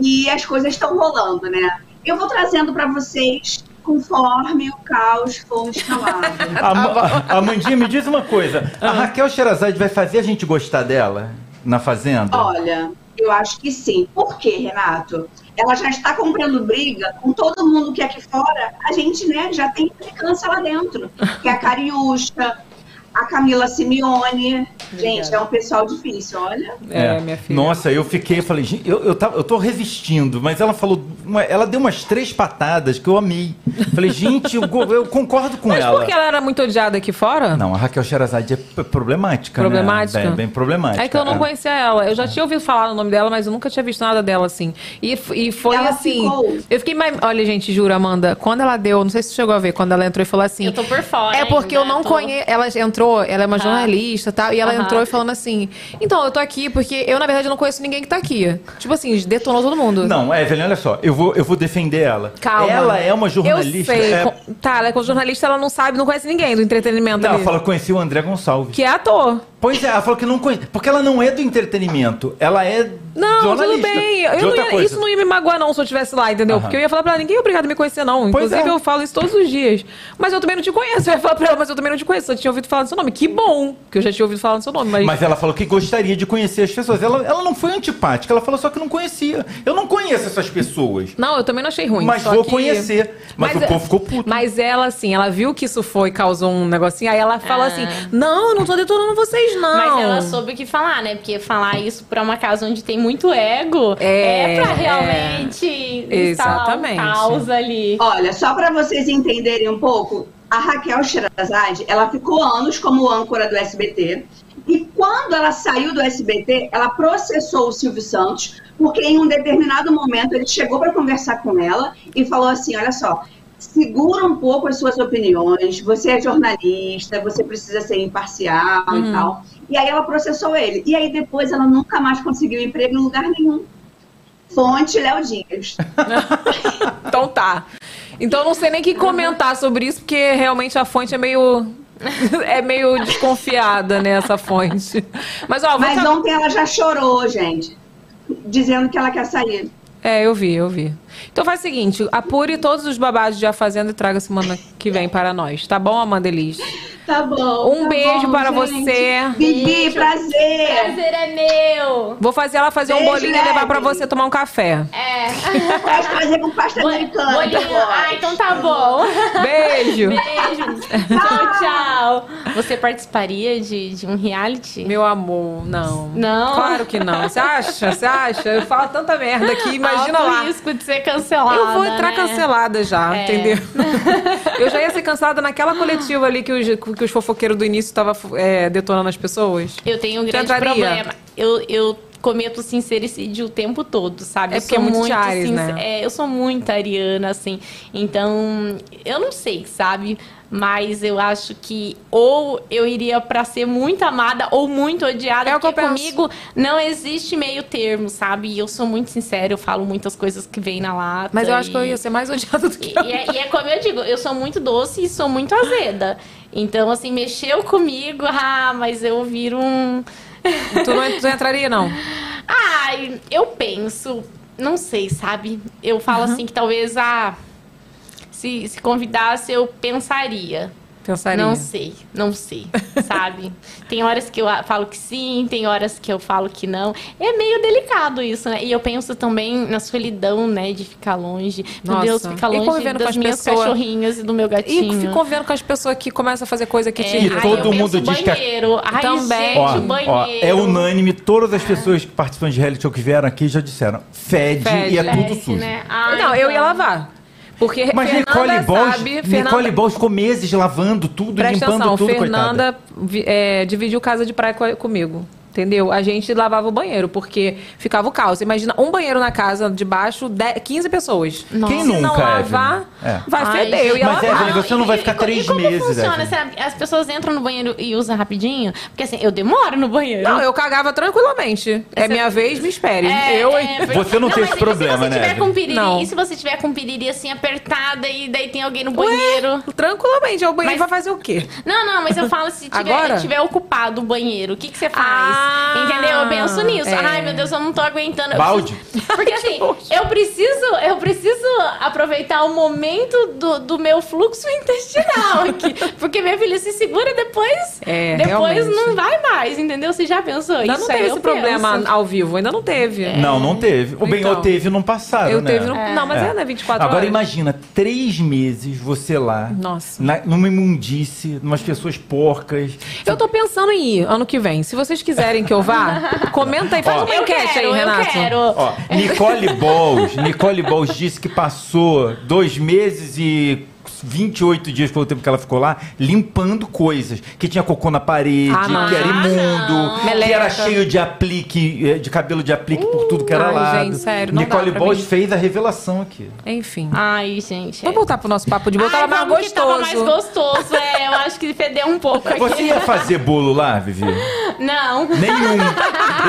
e as coisas estão rolando, né? Eu vou trazendo para vocês conforme o caos for instalado.
Am- [laughs] Amandinha, me diz uma coisa. A Raquel Sherazade vai fazer a gente gostar dela na Fazenda?
Olha, eu acho que sim. Por quê, Renato? Ela já está comprando briga com todo mundo que aqui fora a gente, né, já tem implicância lá dentro. Que é a Cariúcha, a Camila Simeone. Gente, é um pessoal difícil, olha.
É, minha filha.
Nossa, eu fiquei, falei, gente, eu, eu, tava, eu tô resistindo, mas ela falou, uma- ela deu umas três patadas que eu amei. Falei, gente, eu, eu concordo com
Mas
ela.
porque ela era muito odiada aqui fora?
Não, a Raquel Sherazade é problemática,
Problemática?
né? Bem, bem problemática.
É que eu não
é.
conhecia ela. Eu já tinha ouvido falar o nome dela, mas eu nunca tinha visto nada dela assim. E, e foi
Ela
assim.
ficou-
Eu fiquei mais. Olha, gente, juro, Amanda, quando ela deu, não sei se você chegou a ver, quando ela entrou e falou assim.
eu tô por fora.
É porque
ainda,
eu não
tô-
conheço. Ela entrou, ela é uma jornalista e tal, e ela
Aham.
entrou e falando assim: Então, eu tô aqui porque eu, na verdade, não conheço ninguém que tá aqui. Tipo assim, detonou todo mundo.
Não, Evelyn, olha só, eu vou, eu vou defender ela.
Calma.
Ela é uma jornalista.
Eu sei.
é-
com- Tá, ela é com jornalista, ela não sabe, não conhece ninguém do entretenimento
Não,
ali.
ela falou que conhecia o André Gonçalves.
Que é ator.
Pois é, ela falou que não conhece. Porque ela não é do entretenimento, ela é
Não,
jornalista.
tudo bem. Eu não ia- isso não ia me magoar, não, se eu estivesse lá, entendeu?
Aham.
Porque eu ia falar pra ela, ninguém é obrigado a me conhecer, não.
Pois
Inclusive,
é.
eu falo isso todos os dias. Mas eu também não te conheço. Eu ia falar pra ela, mas eu também não te conheço. Eu tinha ouvido falar do seu nome. Que bom que eu já tinha ouvido falar do seu nome. Mas,
Mas ela falou que gostaria de conhecer as pessoas. Ela, ela não foi antipática, ela falou só que não conhecia. Eu não conheço essas pessoas.
Não, eu também não achei ruim.
Mas
só
vou
que-
conhecer. Mas, o
é-
povo ficou puto.
Mas ela, assim, ela viu que isso foi, causou um negocinho, aí ela falou
Ah.
assim: Não, eu não tô detonando vocês, não.
Mas ela soube o que falar, né? Porque falar isso pra uma casa onde tem muito ego
É,
é, pra
é.
realmente instalar
Exatamente.
um caos ali.
Olha, só para vocês entenderem um pouco, a Raquel Sherazade, ela ficou anos como âncora do SBT. E quando ela saiu do SBT, ela processou o Silvio Santos, porque em um determinado momento ele chegou para conversar com ela e falou assim: olha só, segura um pouco as suas opiniões, você é jornalista, você precisa ser imparcial e tal. E aí ela processou ele. E aí depois ela nunca mais conseguiu emprego em lugar nenhum. Fonte Léo Dias. [laughs]
Então tá. Então não sei nem o que comentar sobre isso, porque realmente a fonte é meio. [laughs] é meio desconfiada, né, essa fonte. Mas, ó,
Mas
te-
ontem ela já chorou, gente, dizendo que ela quer sair.
É, eu vi, eu vi. Então faz o seguinte, apure todos os babados de A Fazenda e traga semana que vem para nós, tá bom, Amanda Elis?
Tá bom.
Um
tá
beijo
bom,
para
gente.
você.
Bibi, prazer.
Prazer é meu!
Vou fazer ela fazer um
Beijo,
bolinho e levar pra
Evelyn.
você tomar um café.
É. [laughs]
Pode trazer com pasta americana.
Bolinho. Ah, então tá bom.
Beijo! [laughs]
Beijo. tchau, tchau. Você participaria de, de um reality?
Meu amor, não.
Não?
Claro que não. Você acha? Você acha? Eu falo tanta merda aqui, imagina
Alto
lá.
risco de ser cancelada.
Eu vou entrar
né?
cancelada já,
É.
entendeu? [laughs] Eu já ia ser cancelada naquela coletiva ali que, o, que os fofoqueiros do início estavam detonando as pessoas?
Eu tenho um
Você
grande problema. Eu, eu cometo sincericídio o tempo todo, sabe?
É
Eu sou
é muito de Ares, né?
é, eu sou muito ariana, assim. Então, eu não sei, sabe? Mas eu acho que ou eu iria pra ser muito amada ou muito odiada.
É
porque comigo não existe meio termo, sabe? E eu sou muito sincera, eu falo muitas coisas que vêm na lata.
Mas eu acho
e-
que eu ia ser mais odiada do que
e, e é, e é como eu digo, eu sou muito doce e sou muito azeda. Então, assim, mexeu comigo, [laughs] ah, mas eu viro um.
Tu não, tu não entraria, não? [laughs]
Ai, eu penso, não sei, sabe? Eu falo
Uhum.
assim que talvez, ah, se, se convidasse, eu pensaria.
Pensaria.
Não sei, não sei, sabe? [laughs] Tem horas que eu falo que sim, tem horas que eu falo que não. É meio delicado isso, né? E eu penso também na solidão, né? De ficar longe. Meu
Nossa.
Deus, ficar
E
longe
convivendo com
das
as
minhas
pessoas.
cachorrinhas e do meu
E
gatinho.
ficou vendo com as pessoas que começam a fazer coisa que te
É,
E
irrita.
ai,
todo
eu
mundo diz que
banheiro. Ai,
Também.
gente,
Ó, ó,
banheiro.
é unânime, todas as pessoas que participam de reality show que vieram aqui já disseram. Fede,
Fede.
e é tudo
Fede,
sujo.
né? Ai,
Não, eu ia
então.
lavar. Porque
Mas
Fernanda
Nicole Balls,
sabe...
Nicole
Fernanda...
Balls ficou meses lavando tudo,
Presta
limpando
atenção,
tudo, coitada.
Fernanda é, dividiu casa de praia co- comigo. Entendeu? A gente lavava o banheiro, porque ficava o caos. Imagina um banheiro na casa de baixo, 10, 15 pessoas.
Quem
Se
nunca,
não lavar?
É.
vai
Ai,
feder. Eu ia
Mas,
lavar.
Evelyn, você não vai ficar
e-
três
e como
meses,
funciona?
Evelyn.
As pessoas entram no banheiro e usam rapidinho? Porque assim, eu demoro no banheiro.
Não, eu cagava tranquilamente. É minha vez, me espere.
É,
eu,
é, porque-
Você não tem
mas
esse problema,
se você
né,
Tiver com piriri,
Não.
E se você tiver com piriri assim apertada e daí tem alguém no
Ué,
banheiro?
Tranquilamente. É o banheiro
Mas-
vai fazer o quê?
Não, não, mas eu falo se tiver,
Agora?
tiver ocupado o banheiro, o que, que você faz?
Ah,
Entendeu? Eu penso nisso.
é.
Ai, meu Deus, eu não tô aguentando.
Balde?
Porque [laughs] assim, eu preciso, eu preciso aproveitar o momento do, do meu fluxo [laughs] intestinal aqui. Porque minha filha se segura depois.
É,
depois
realmente.
não vai mais, entendeu? Você já pensou
Ainda
isso?
não teve esse problema
penso.
ao vivo. Ainda não teve.
Não, não teve. O bem
Então.
eu teve no passado,
Eu
né?
teve no... Não, mas é, né? 24
Agora
horas.
imagina, três meses você lá,
Nossa.
na- numa imundice, numas pessoas porcas.
Eu tô pensando em ir ano que vem. Se vocês quiserem que eu vá, comenta aí. Faz
Ó.
uma
Eu
enquete
quero,
aí,
eu
Renato.
quero.
Ó, Nicole Balls, Nicole Balls disse que passou dois meses e 28 dias, foi o tempo que ela ficou lá, limpando coisas. Que tinha cocô na parede,
Ah,
que era
Ah,
imundo,
não.
que
Meleca.
era cheio de aplique, eh, de cabelo de aplique por tudo que era
ai,
lado.
gente, sério, não
Nicole
mim.
fez a revelação aqui.
Enfim.
Ai, gente.
Vamos voltar pro nosso papo de boa.
Ai,
Tava mais gostoso.
tava mais gostoso. É, eu acho que fedeu um pouco aqui.
Você ia fazer bolo lá, Vivi?
Não.
Nenhum.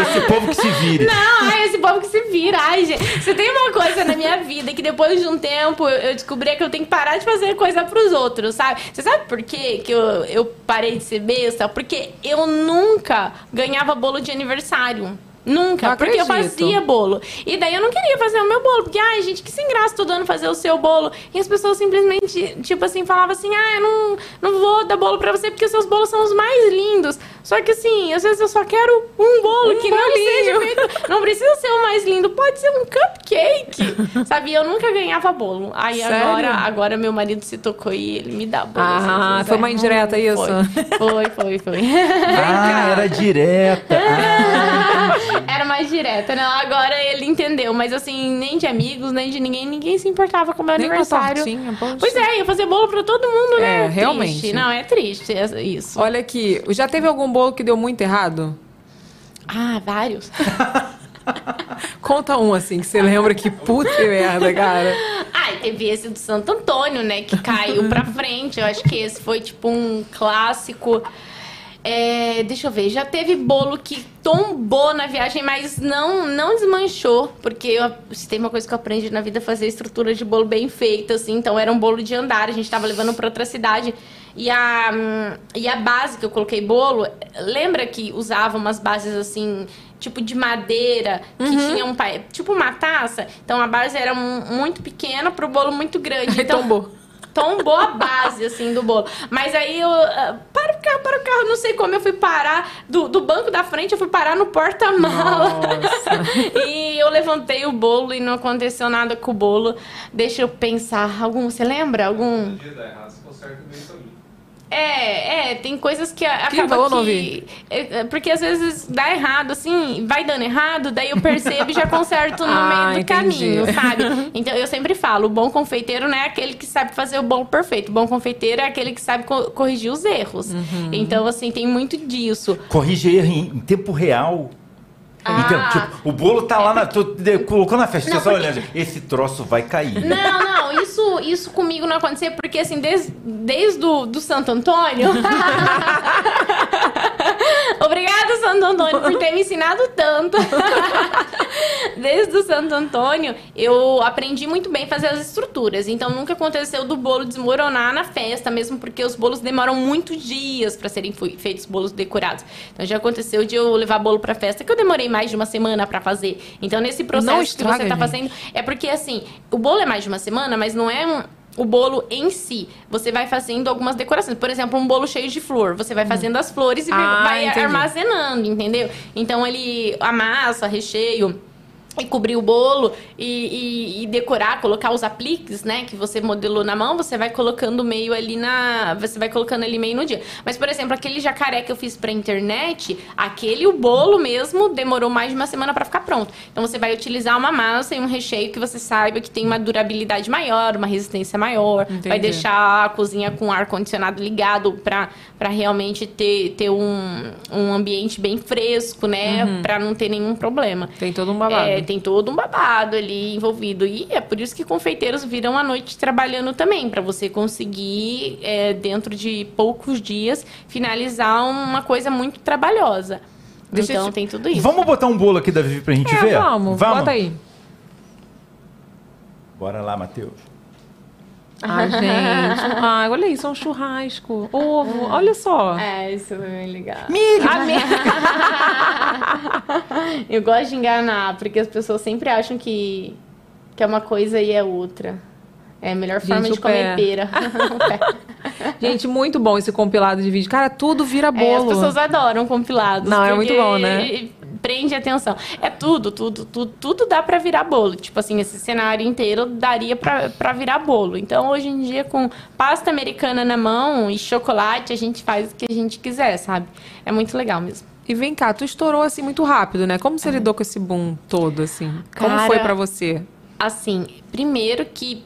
Esse povo que se vire.
Não, ai, esse povo que se vira. Ai, gente. Se tem uma coisa na minha vida que depois de um tempo eu eu descobri que eu tenho que parar de fazer coisa pros outros, sabe? Você sabe por quê que eu, eu parei de ser besta? Porque eu nunca ganhava bolo de aniversário. Nunca,
Não
porque eu
acredito.
fazia bolo. E daí eu não queria fazer o meu bolo, porque, ai, gente, que sem graça todo ano fazer o seu bolo. E as pessoas simplesmente, tipo assim, falavam assim, ah, eu não, não vou dar bolo pra você porque os seus bolos são os mais lindos. Só que assim, às vezes eu só quero um bolo
Um
que não
bolinho.
seja feito. Não precisa ser o mais lindo, pode ser um cupcake. [laughs] Sabe? Eu nunca ganhava bolo. Aí
Sério?
agora, agora meu marido se tocou e ele me dá bolo.
Ah,
assim,
foi uma indireta isso?
Foi, foi, foi. foi.
Ah, era direta. [laughs] Ah, [laughs]
Era mais direta, né? Agora ele entendeu, mas assim, nem de amigos, nem de ninguém, ninguém se importava com o meu
Nem uma
aniversário.
tortinha, poxa.
Pois é, ia fazer bolo pra todo mundo, né?
É, realmente.
Triste. Não, é triste é isso.
Olha aqui, já teve algum bolo que deu muito errado?
Ah, vários. [laughs]
Conta um, assim, que você lembra que puta merda, cara.
Ah, e teve esse do Santo Antônio, né? Que caiu pra frente. Eu acho que esse foi tipo um clássico. É, deixa eu ver, já teve bolo que tombou na viagem, mas não não desmanchou, porque eu, se tem uma coisa que eu aprendi na vida é fazer estrutura de bolo bem feita, assim, então era um bolo de andar, a gente tava levando pra outra cidade. E a, e a base que eu coloquei bolo, lembra que usava umas bases assim, tipo de madeira, que tinha um tipo uma taça? Então a base era mu- muito pequena pro bolo muito grande. [laughs]
Aí
então,
tombou.
Tombou a base, assim, do bolo. Mas aí eu. ah, para o carro, para o carro. Não sei como eu fui parar. Do, do banco da frente, eu fui parar no porta-mala. [laughs] e eu levantei o bolo e não aconteceu nada com o bolo. Deixa eu pensar. Algum. Você lembra? Algum.
dia dá errado, meio do caminho.
É, é, tem coisas que a-
Que
acaba
falou, não
que...
ouvi.
é, é, Porque às vezes dá errado, assim, vai dando errado, daí eu percebo e já conserto no [laughs]
Ah,
meio do
entendi.
caminho, sabe? [laughs] Então eu sempre falo, o bom confeiteiro não é aquele que sabe fazer o bolo perfeito. O bom confeiteiro é aquele que sabe co- corrigir os erros.
Uhum.
Então, assim, tem muito disso.
Em, em tempo real.
Ah.
Então, tipo, o bolo tá lá na. Tu colocou na festa,
Não,
só
porque-
olhando. Esse troço vai cair.
Não, não, isso, isso comigo não acontecia, porque assim, desde, desde o do Santo Antônio. [laughs] [laughs] [laughs] Obrigada, Santo Antônio, por ter me ensinado tanto. [laughs] Desde o Santo Antônio, eu aprendi muito bem fazer as estruturas. Então, nunca aconteceu do bolo desmoronar na festa, mesmo porque os bolos demoram muitos dias para serem feitos bolos decorados. Então, já aconteceu de eu levar bolo para festa que eu demorei mais de uma semana para fazer. Então, nesse processo que
estraga,
você tá
gente.
fazendo, é porque assim, o bolo é mais de uma semana, mas não é um- o bolo em si. Você vai fazendo algumas decorações. Por exemplo, um bolo cheio de flor. Você vai fazendo as flores e
Ah,
vai
entendi.
armazenando, entendeu? Então ele a massa, recheio e cobrir o bolo e, e- e decorar, colocar os apliques, né, que você modelou na mão, você vai colocando meio ali na, você vai colocando ali meio no dia. Mas por exemplo, aquele jacaré que eu fiz pra internet, aquele o bolo mesmo demorou mais de uma semana pra ficar pronto. Então você vai utilizar uma massa e um recheio que você saiba que tem uma durabilidade maior, uma resistência maior, vai
Entendi.
deixar a cozinha com ar condicionado ligado pra para realmente ter, ter um, um ambiente bem fresco, né,
Uhum.
Pra não ter nenhum problema.
Tem todo um babado.
É, tem todo um babado ali envolvido. E é por isso que confeiteiros viram a noite trabalhando também, para você conseguir, é, dentro de poucos dias, finalizar uma coisa muito trabalhosa.
Deixa
então
te-
tem tudo isso.
Vamos botar um bolo aqui da Vivi pra gente
É,
ver?
vamos, bota aí.
Bora lá, Matheus.
Ai, gente. [laughs] Ai, olha isso, é um churrasco. Ovo, olha só.
É, isso é bem legal.
Milho. [laughs]
Eu gosto de enganar, porque as pessoas sempre acham que, que é uma coisa e é outra. É a melhor forma
Gente,
de comer
pé.
pera. [laughs]
Gente, muito bom esse compilado de vídeo. Cara, tudo vira bolo.
É, as pessoas adoram compilados.
Não, é muito
porque
bom, né?
Prende atenção. É tudo, tudo, tudo, tudo dá pra virar bolo. Tipo assim, esse cenário inteiro daria pra, pra virar bolo. Então, hoje em dia, com pasta americana na mão e chocolate, a gente faz o que a gente quiser, sabe? É muito legal mesmo.
E vem cá, tu estourou assim muito rápido, né? Como você lidou com esse boom todo, assim? Como
Cara,
foi pra você?
Assim, primeiro que.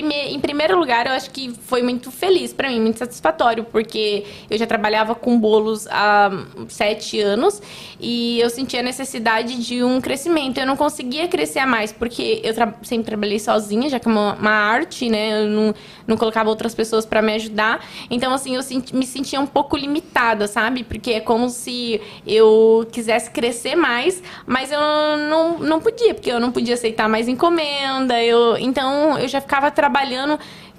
Em primeiro lugar, eu acho que foi muito feliz pra mim, muito satisfatório, porque eu já trabalhava com bolos há sete anos e eu sentia a necessidade de um crescimento. Eu não conseguia crescer mais, porque eu tra- sempre trabalhei sozinha, já que é uma, uma arte, né? Eu não, não colocava outras pessoas pra me ajudar. Então, assim, eu senti- me sentia um pouco limitada, sabe? Porque é como se eu quisesse crescer mais, mas eu não, não podia, porque eu não podia aceitar mais encomenda. Eu, então, eu já ficava trabalhando.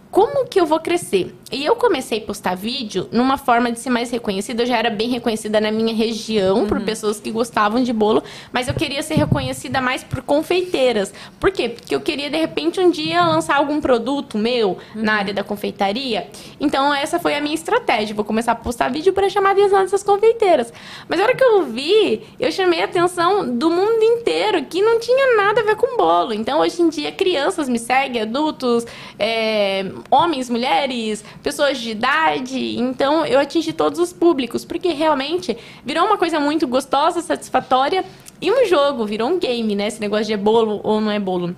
Como que eu vou crescer? E eu comecei a postar vídeo numa forma de ser mais reconhecida. Eu já era bem reconhecida na minha região por pessoas que gostavam de bolo, mas eu queria ser reconhecida mais por confeiteiras. Por quê? Porque eu queria, de repente, um dia lançar algum produto meu na área da confeitaria. Então, essa foi a minha estratégia. Vou começar a postar vídeo para chamar a atenção dessas confeiteiras. Mas na hora que eu vi, eu chamei a atenção do mundo inteiro, que não tinha nada a ver com bolo. Então, hoje em dia, crianças me seguem, adultos, é, homens, mulheres, pessoas de idade. Então, eu atingi todos os públicos, porque realmente virou uma coisa muito gostosa, satisfatória. E um jogo, virou um game, né? Esse negócio de é bolo ou não é bolo.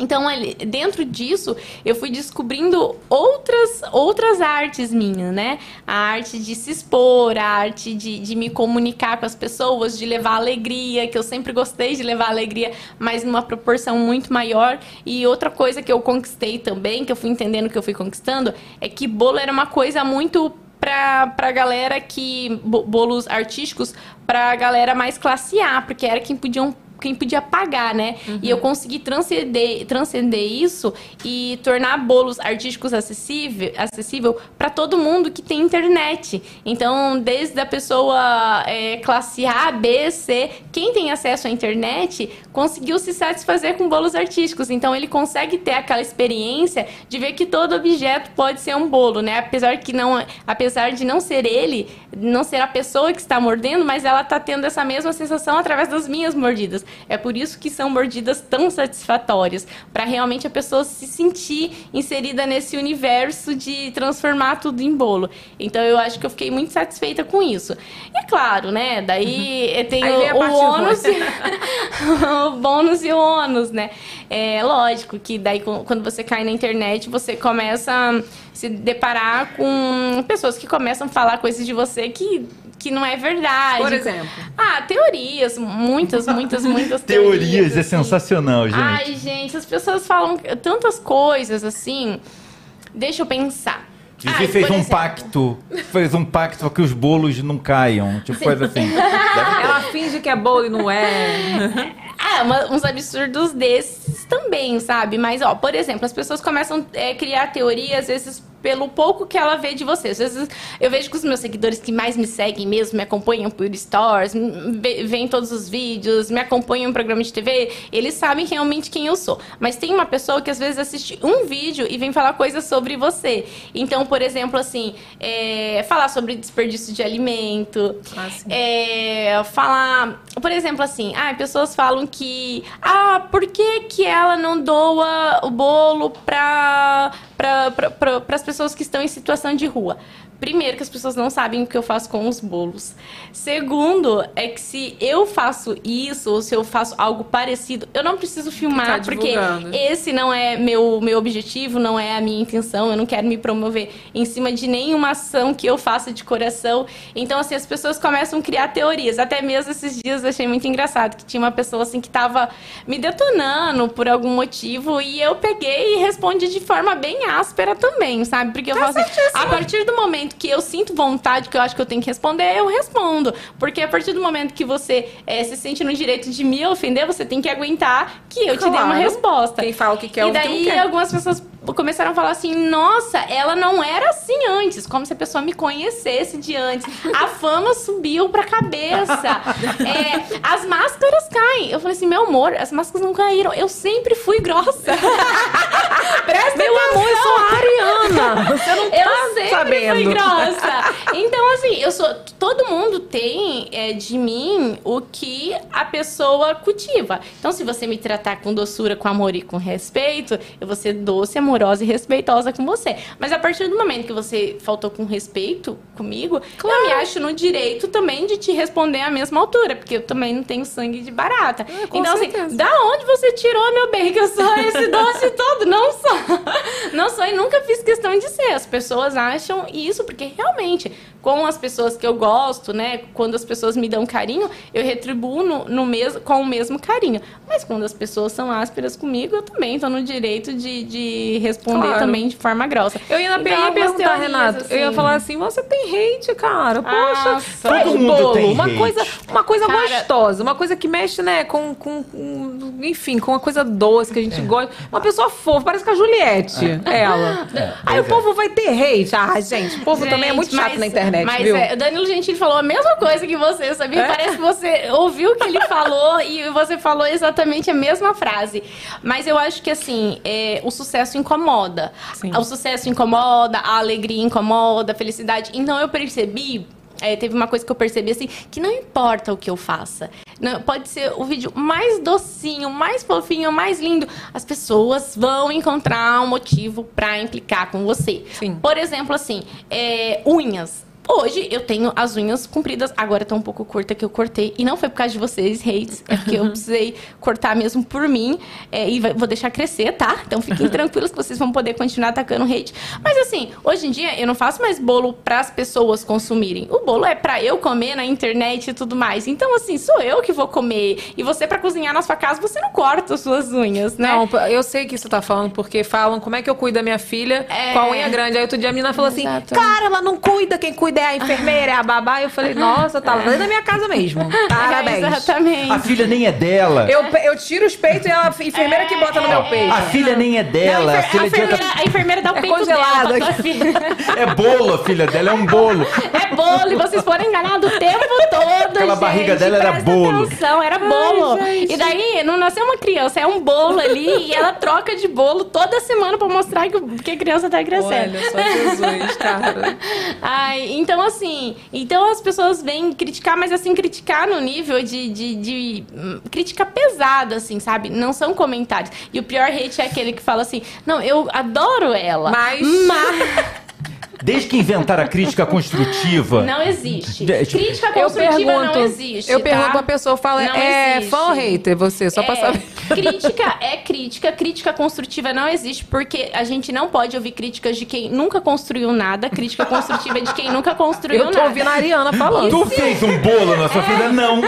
Então, dentro disso, eu fui descobrindo outras, outras artes minhas, né? A arte de se expor, a arte de, de me comunicar com as pessoas, de levar alegria, que eu sempre gostei de levar alegria, mas numa proporção muito maior. E outra coisa que eu conquistei também, que eu fui entendendo que eu fui conquistando, é que bolo era uma coisa muito pra, pra galera que. bo- bolos artísticos pra galera mais classe A, porque era quem podiam quem podia pagar, né? E eu consegui transcender, transcender isso e tornar bolos artísticos acessível, acessível para todo mundo que tem internet. Então, desde a pessoa é, classe A, B, C, quem tem acesso à internet conseguiu se satisfazer com bolos artísticos. Então, ele consegue ter aquela experiência de ver que todo objeto pode ser um bolo, né? Apesar que não, apesar de não ser ele, não ser a pessoa que está mordendo, mas ela está tendo essa mesma sensação através das minhas mordidas. É por isso que são mordidas tão satisfatórias, para realmente a pessoa se sentir inserida nesse universo de transformar tudo em bolo. Então eu acho que eu fiquei muito satisfeita com isso. E é claro, né? Daí tem
Aí vem a
o, o ônus, [laughs] o bônus e o ônus, né? É lógico que daí quando você cai na internet, você começa a se deparar com pessoas que começam a falar coisas de você que, que não é verdade.
Por exemplo.
Ah, teorias, muitas, muitas, muitas [laughs]
Teorias, é
assim.
sensacional, gente.
Ai, gente, as pessoas falam tantas coisas assim. Deixa eu pensar.
Vivi
Ai,
fez um
exemplo,
pacto, fez um pacto para que os bolos não caiam, tipo coisa assim.
Ela finge que é bolo e não é. [laughs]
Ah, uma- uns absurdos desses também, sabe? Mas, ó, por exemplo, as pessoas começam a criar teorias, às vezes, pelo pouco que ela vê de você. Às vezes, eu vejo que os meus seguidores que mais me seguem mesmo, me acompanham por stories, veem todos os vídeos, me acompanham em programa de TV, eles sabem realmente quem eu sou. Mas tem uma pessoa que, às vezes, assiste um vídeo e vem falar coisas sobre você. Então, por exemplo, assim, é, falar sobre desperdício de alimento, é, falar, por exemplo, assim, ah, pessoas falam que, ah, por que que ela não doa o bolo para para as pessoas que estão em situação de rua? Primeiro, que as pessoas não sabem o que eu faço com os bolos. Segundo, é que se eu faço isso, ou se eu faço algo parecido, eu não preciso filmar,
Ficar
porque esse não é meu, meu objetivo, não é a minha intenção. Eu não quero me promover em cima de nenhuma ação que eu faça de coração. Então, assim, as pessoas começam a criar teorias. Até mesmo esses dias eu achei muito engraçado que tinha uma pessoa assim que tava me detonando por algum motivo e eu peguei e respondi de forma bem áspera também, sabe? Porque eu
Tá
falo assim, a partir do momento que eu sinto vontade, que eu acho que eu tenho que responder, eu respondo. Porque a partir do momento que você eh, se sente no direito de me ofender, você tem que aguentar que eu te dei uma
Claro.
resposta.
Quem fala o que quer,
e
que
daí
quer.
algumas pessoas começaram a falar assim: nossa, ela não era assim antes, como se a pessoa me conhecesse de antes. A fama subiu pra cabeça. [laughs] É, as máscaras caem. Eu falei assim: meu amor, as máscaras não caíram. Eu sempre fui grossa. [laughs] Presta
Meu amor, eu sou Ariana. Você não
eu
tá
sempre
sabendo.
fui grossa. Então, assim, eu sou. Todo mundo tem é, de mim o que a pessoa cultiva. Então, se você me tratar com doçura, com amor e com respeito, eu vou ser doce, amorosa e respeitosa com você. Mas a partir do momento que você faltou com respeito comigo, eu me acho no direito também de te responder à mesma altura, porque eu também não tenho sangue de barata.
É,
então, assim,
certeza.
da onde você tirou, meu bem, que eu sou esse [laughs] doce todo? Não sou. Não sou e nunca fiz questão de ser. As pessoas acham isso, porque realmente, com as pessoas que eu gosto, né? Quando as pessoas me dão carinho, eu retribuo no, no mesmo, com o mesmo carinho. Mas quando as pessoas são ásperas comigo, eu também tô no direito de, de responder
Claro.
também de forma grossa.
Eu ia na
E
PA perguntar,
teorias,
Renato. Eu ia
assim.
falar assim: você tem hate, cara. Poxa,
Nossa.
faz
Todo
um
mundo
bolo.
tem
uma
hate.
coisa, uma coisa
Cara-
gostosa, uma coisa que mexe, né, com, com, com- Enfim, com uma coisa doce que a
É.
gente gosta. Uma pessoa fofa, parece com a Juliette, ela. Aí o
é.
povo vai ter hate. Ah, gente, o povo também é muito
Gente,
chato
mas-
na internet,
mas
viu?
é, o Danilo Gentili falou a mesma coisa que você, sabia?
É?
Parece que você ouviu o que ele falou e você falou exatamente a mesma frase. Mas eu acho que, assim, é, o sucesso incomoda.
Sim.
O sucesso incomoda, a alegria incomoda, a felicidade. Então eu percebi... é, teve uma coisa que eu percebi assim, que não importa o que eu faça. Não, pode ser o vídeo mais docinho, mais fofinho, mais lindo. As pessoas vão encontrar um motivo pra implicar com você.
Sim.
Por exemplo, assim, é, unhas. Hoje eu tenho as unhas compridas, agora tá um pouco curta que eu cortei. E não foi por causa de vocês, hates, é porque eu [laughs] precisei cortar mesmo por mim. é, e vai- vou deixar crescer, tá? Então fiquem [laughs] tranquilos que vocês vão poder continuar atacando hate. Mas assim, hoje em dia eu não faço mais bolo pras pessoas consumirem. O bolo é pra eu comer na internet e tudo mais. Então, assim, sou eu que vou comer. E você, pra cozinhar na sua casa, você não corta as suas unhas, né?
Não, eu sei que você tá falando, porque falam como é que eu cuido da minha filha
É.
com a unha grande. Aí outro dia a menina falou assim:
Exato.
Cara, ela não cuida, quem cuida é a enfermeira, é a babá. Eu falei, nossa, tá dentro da minha casa mesmo. [laughs] Parabéns.
É, exatamente.
A filha nem é dela.
Eu, eu tiro os peitos e ela, a enfermeira que bota no meu peito.
A filha nem é dela.
Não,
a
a,
filha de outra...
enfermeira, a enfermeira dá o
É
peito
congelada.
dela filha.
É bolo, a filha dela é um bolo.
É bolo e vocês foram enganados o tempo todo.
aquela barriga dela era bolo.
Atenção, era bolo. e daí não nasceu uma criança, é um bolo ali e ela troca de bolo toda semana pra mostrar que, que a criança tá crescendo.
Olha só Jesus, cara. [laughs]
Ai, então assim, então as pessoas vêm criticar, mas assim, criticar no nível de, de, de, hum, crítica pesada, assim, sabe? Não são comentários. E o pior hate é aquele que fala assim, não, eu adoro ela.
Mas-
mas... [laughs]
Desde que inventaram a crítica construtiva.
Não existe.
De- tipo,
Crítica
Eu
construtiva
pergunto,
não existe.
eu pergunto
tá?
pra pessoa, fala,
Não
é
existe.
fã ou hater você? Só pra
É,
saber.
Crítica é crítica, crítica construtiva não existe, porque a gente não pode ouvir críticas de quem nunca construiu nada, crítica construtiva é de quem nunca construiu
Eu tô
nada.
ouvindo a Ariana falando.
Tu fez um bolo na sua vida? Não.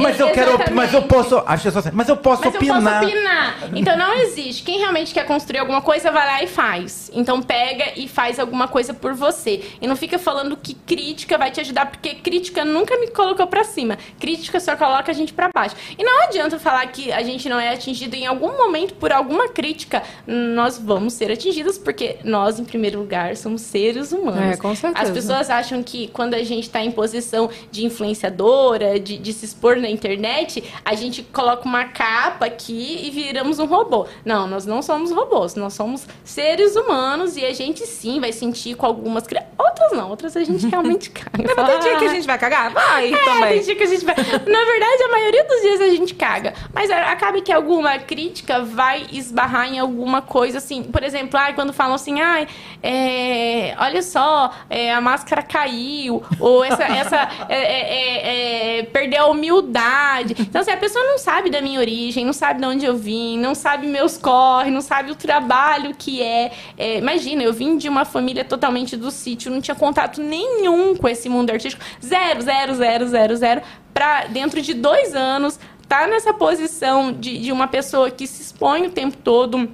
Mas eu quero. Mas eu posso. As pessoas assim, mas eu posso
Mas eu
opinar.
posso opinar. Então não existe. Quem realmente quer construir alguma coisa, vai lá e faz. Então pega e faz alguma coisa por você. E não fica falando que crítica vai te ajudar, porque crítica nunca me colocou pra cima. Crítica só coloca a gente pra baixo. E não adianta falar que a gente não é atingido em algum momento por alguma crítica. Nós vamos ser atingidas, porque nós, em primeiro lugar, somos seres humanos.
É, com certeza.
As pessoas acham que quando a gente está em posição de influenciadora, de, de se expor na internet, a gente coloca uma capa aqui e viramos um robô. Não, nós não somos robôs, nós somos seres humanos e a gente sim vai sentir com algumas crianças. Outras não, outras a gente [laughs] realmente caga.
Mas tem dia que a gente vai cagar? Vai
É,
também.
tem dia que a gente vai. Na verdade, a maioria dos dias a gente caga. Mas a- acaba que alguma crítica vai esbarrar em alguma coisa assim. Por exemplo, ai, quando falam assim, ai, é, olha só, é, a máscara caiu, ou essa, essa é, é, é, é, perdeu a humildade. Então, assim, a pessoa não sabe da minha origem, não sabe de onde eu vim, não sabe meus corre, não sabe o trabalho que é. É, imagina, eu vim de uma família totalmente do sítio, não tinha contato nenhum com esse mundo artístico. Zero, zero, zero, zero, zero. Pra dentro de dois anos, tá nessa posição de, de uma pessoa que se expõe o tempo todo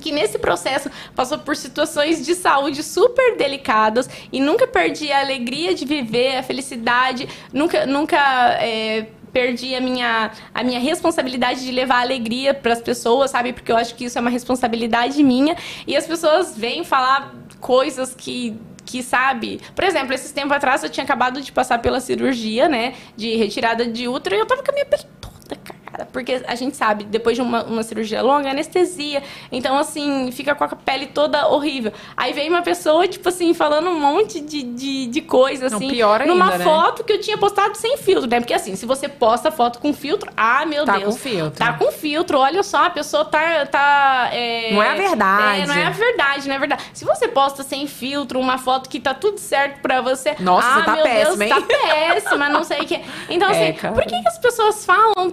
que nesse processo passou por situações de saúde super delicadas e nunca perdi a alegria de viver, a felicidade, nunca, nunca é, perdi a minha, a minha responsabilidade de levar alegria para as pessoas, sabe? Porque eu acho que isso é uma responsabilidade minha. E as pessoas vêm falar coisas que que sabe, por exemplo, esses tempos atrás eu tinha acabado de passar pela cirurgia, né, de retirada de útero e eu tava com a minha pele toda cagada, porque a gente sabe, depois de uma, uma cirurgia longa, anestesia, então assim, fica com a pele toda horrível. Aí veio uma pessoa, tipo assim, falando um monte de, de, de coisa,
Não,
assim,
pior ainda,
numa
né?
foto que eu tinha postado sem filtro, né, porque assim, se você posta foto com filtro, ah, meu
Tá
Deus.
com filtro.
Tá com filtro, olha só, a pessoa tá... tá é,
Não é a verdade.
é, não é a verdade, não é verdade. Se você posta sem filtro uma foto que tá tudo certo pra você.
Nossa,
ah,
você tá
meu
péssima,
Deus,
hein?
tá péssima, não sei o que. Então, [laughs]
É,
assim,
cara.
por que, que as pessoas falam.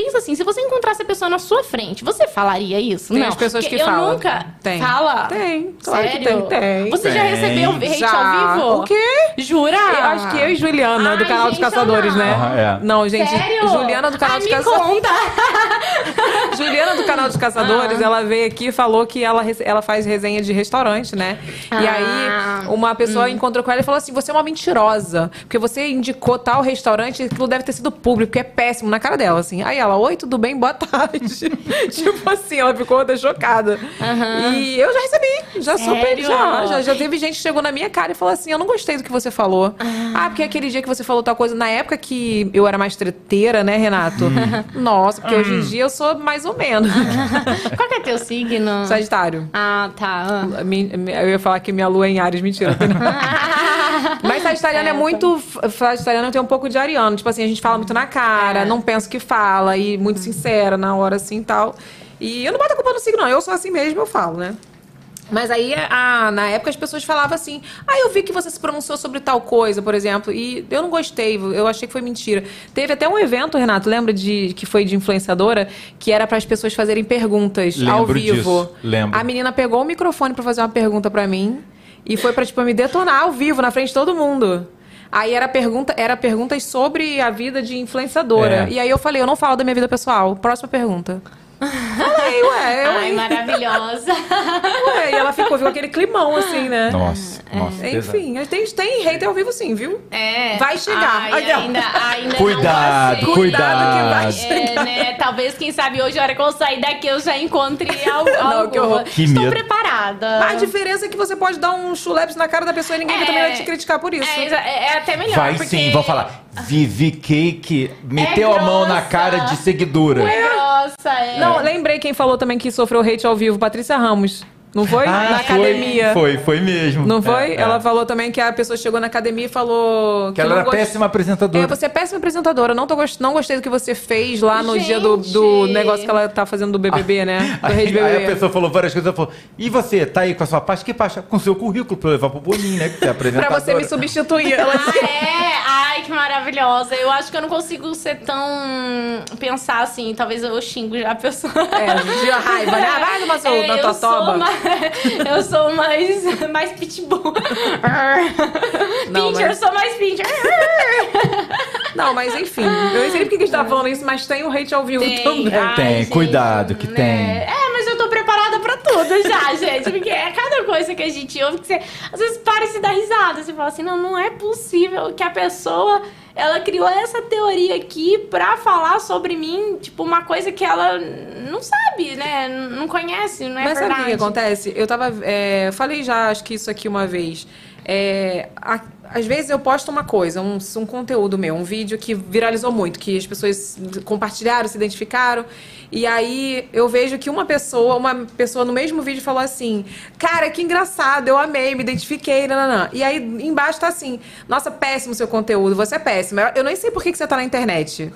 Pensa assim, se você encontrasse a pessoa na sua frente, você falaria isso?
Tem
não.
as pessoas
Porque
que
eu
falam.
nunca.
Tem.
Fala?
Tem, claro que
Sério?
tem, tem.
Você já
Tem.
recebeu hate
Já.
ao vivo?
O quê?
Jura?
Eu acho que eu e Juliana, do
Ai,
canal dos
gente,
Caçadores,
não.
né?
Aham, é.
Não, gente,
Sério?
Juliana do canal
Ai,
dos
me
Caçadores.
conta. [laughs]
Juliana do canal dos Caçadores,
Ah.
ela veio aqui e falou que ela, rece- ela faz resenha de restaurante, né? E
Ah.
aí, uma pessoa encontrou com ela e falou assim: você é uma mentirosa. Porque você indicou tal restaurante, aquilo deve ter sido público, que é péssimo na cara dela, assim. Aí ela, oi, tudo bem? Boa tarde. [laughs] tipo assim, ela ficou até chocada. E eu já recebi, já super,
Sério?
já, já. Já teve gente que chegou na minha cara e falou assim: eu não gostei do que você falou. Ah, porque aquele dia que você falou tal coisa, na época que eu era mais treteira, né, Renato? [laughs] Nossa, porque hoje em dia eu sou mais ou menos. [laughs]
Qual que é teu signo?
Sagitário.
Ah, tá.
A mi- Eu ia falar que minha lua é em Ares, mentira. Mas Sagitariano é muito. Sagitariano tem um pouco de Ariano. Tipo assim, a gente fala muito na cara,
É.
não pensa o que fala, e muito sincera na hora assim e tal. E eu não boto a culpa no signo, não. Eu sou assim mesmo, eu falo, né? Mas aí, a- na época, as pessoas falavam assim: Ah, eu vi que você se pronunciou sobre tal coisa, por exemplo, e eu não gostei, eu achei que foi mentira. Teve até um evento, Renato, lembra de que foi de influenciadora, que era para as pessoas fazerem perguntas ao
Lembro
vivo.
disso, lembro.
A menina pegou o microfone para fazer uma pergunta para mim e foi para tipo me detonar ao vivo na frente de todo mundo. Aí era pergunta, era perguntas sobre a vida de influenciadora.
É.
E aí eu falei, eu não falo da minha vida pessoal. Próxima pergunta. Falei, ué, [laughs] eu,
Ai, maravilhosa. [laughs]
Ué, e ela ficou, viu aquele climão assim, né?
Nossa, nossa. pesado.
Enfim, tem, tem hater ao vivo sim, viu?
É.
Vai chegar.
Ai, ainda, ainda
Cuidado,
não passei.
cuidado.
que vai
É,
chegar.
né? Talvez, quem sabe, hoje, a hora que eu sair daqui, eu já encontre [laughs] algo.
Não, que horror.
Que
Estou
medo.
preparada.
A diferença é que você pode dar um chuleps na cara da pessoa e ninguém vai
É.
também vai te criticar por isso.
É, é- é até melhor.
Vai
porque
sim, vão falar. Vivi Cake meteu a mão na cara de seguidora.
É grossa, é.
Não, lembrei quem falou também que sofreu hate ao vivo, Patrícia Ramos. Não foi?
Ah,
na
foi,
academia.
Foi, foi mesmo.
Não foi?
É, é.
Ela falou também que a pessoa chegou na academia e falou
Que ela
não
era
gost-
péssima apresentadora.
É, você é péssima apresentadora. Não, tô gost... não gostei do que você fez lá no dia do, do
Gente.
negócio que ela tá fazendo do BBB, né? [laughs] Do
Aí,
Rede
aí a
BBB.
pessoa falou várias coisas. Ela falou: E você, tá aí com a sua pasta? Que pasta? Com seu currículo pra eu levar pro Boninho, né? Que você é [laughs]
Pra
apresentadora.
você me substituir. Ela
Ah, é? Ai, que maravilhosa. Eu acho que eu não consigo ser tão. pensar assim. Talvez eu xingo já a pessoa.
É, de raiva, né? Ah, vai numa sua- [laughs]
É,
na
eu
tua
sou
toba.
mais- [laughs] eu sou mais, mais pitbull. [laughs]
Não,
Pincher, eu
mas-
sou mais pincher. [laughs]
Não, mas enfim. Eu nem sei por que a gente tá falando isso, mas tem o hate ao vivo
Tem.
também.
Ai,
Tem,
gente,
cuidado, que tem.
É, mas eu tô preparada pra tudo já, gente. Porque é cada coisa que a gente ouve que você às vezes para e se dá risada. Você fala assim, não, não é possível que a pessoa ela criou essa teoria aqui pra falar sobre mim, tipo, uma coisa que ela não sabe, né? Não conhece, não é
Mas sabe
verdade.
o que que acontece? Eu tava. é, falei já, acho que isso aqui uma vez. É, a- às vezes eu posto uma coisa, um, um conteúdo meu, um vídeo que viralizou muito, que as pessoas compartilharam, se identificaram. E aí eu vejo que uma pessoa, uma pessoa no mesmo vídeo falou assim: Cara, que engraçado, eu amei, me identifiquei, nananã. E aí embaixo tá assim: Nossa, péssimo seu conteúdo, você é péssima. Eu nem sei por que, que você tá na internet.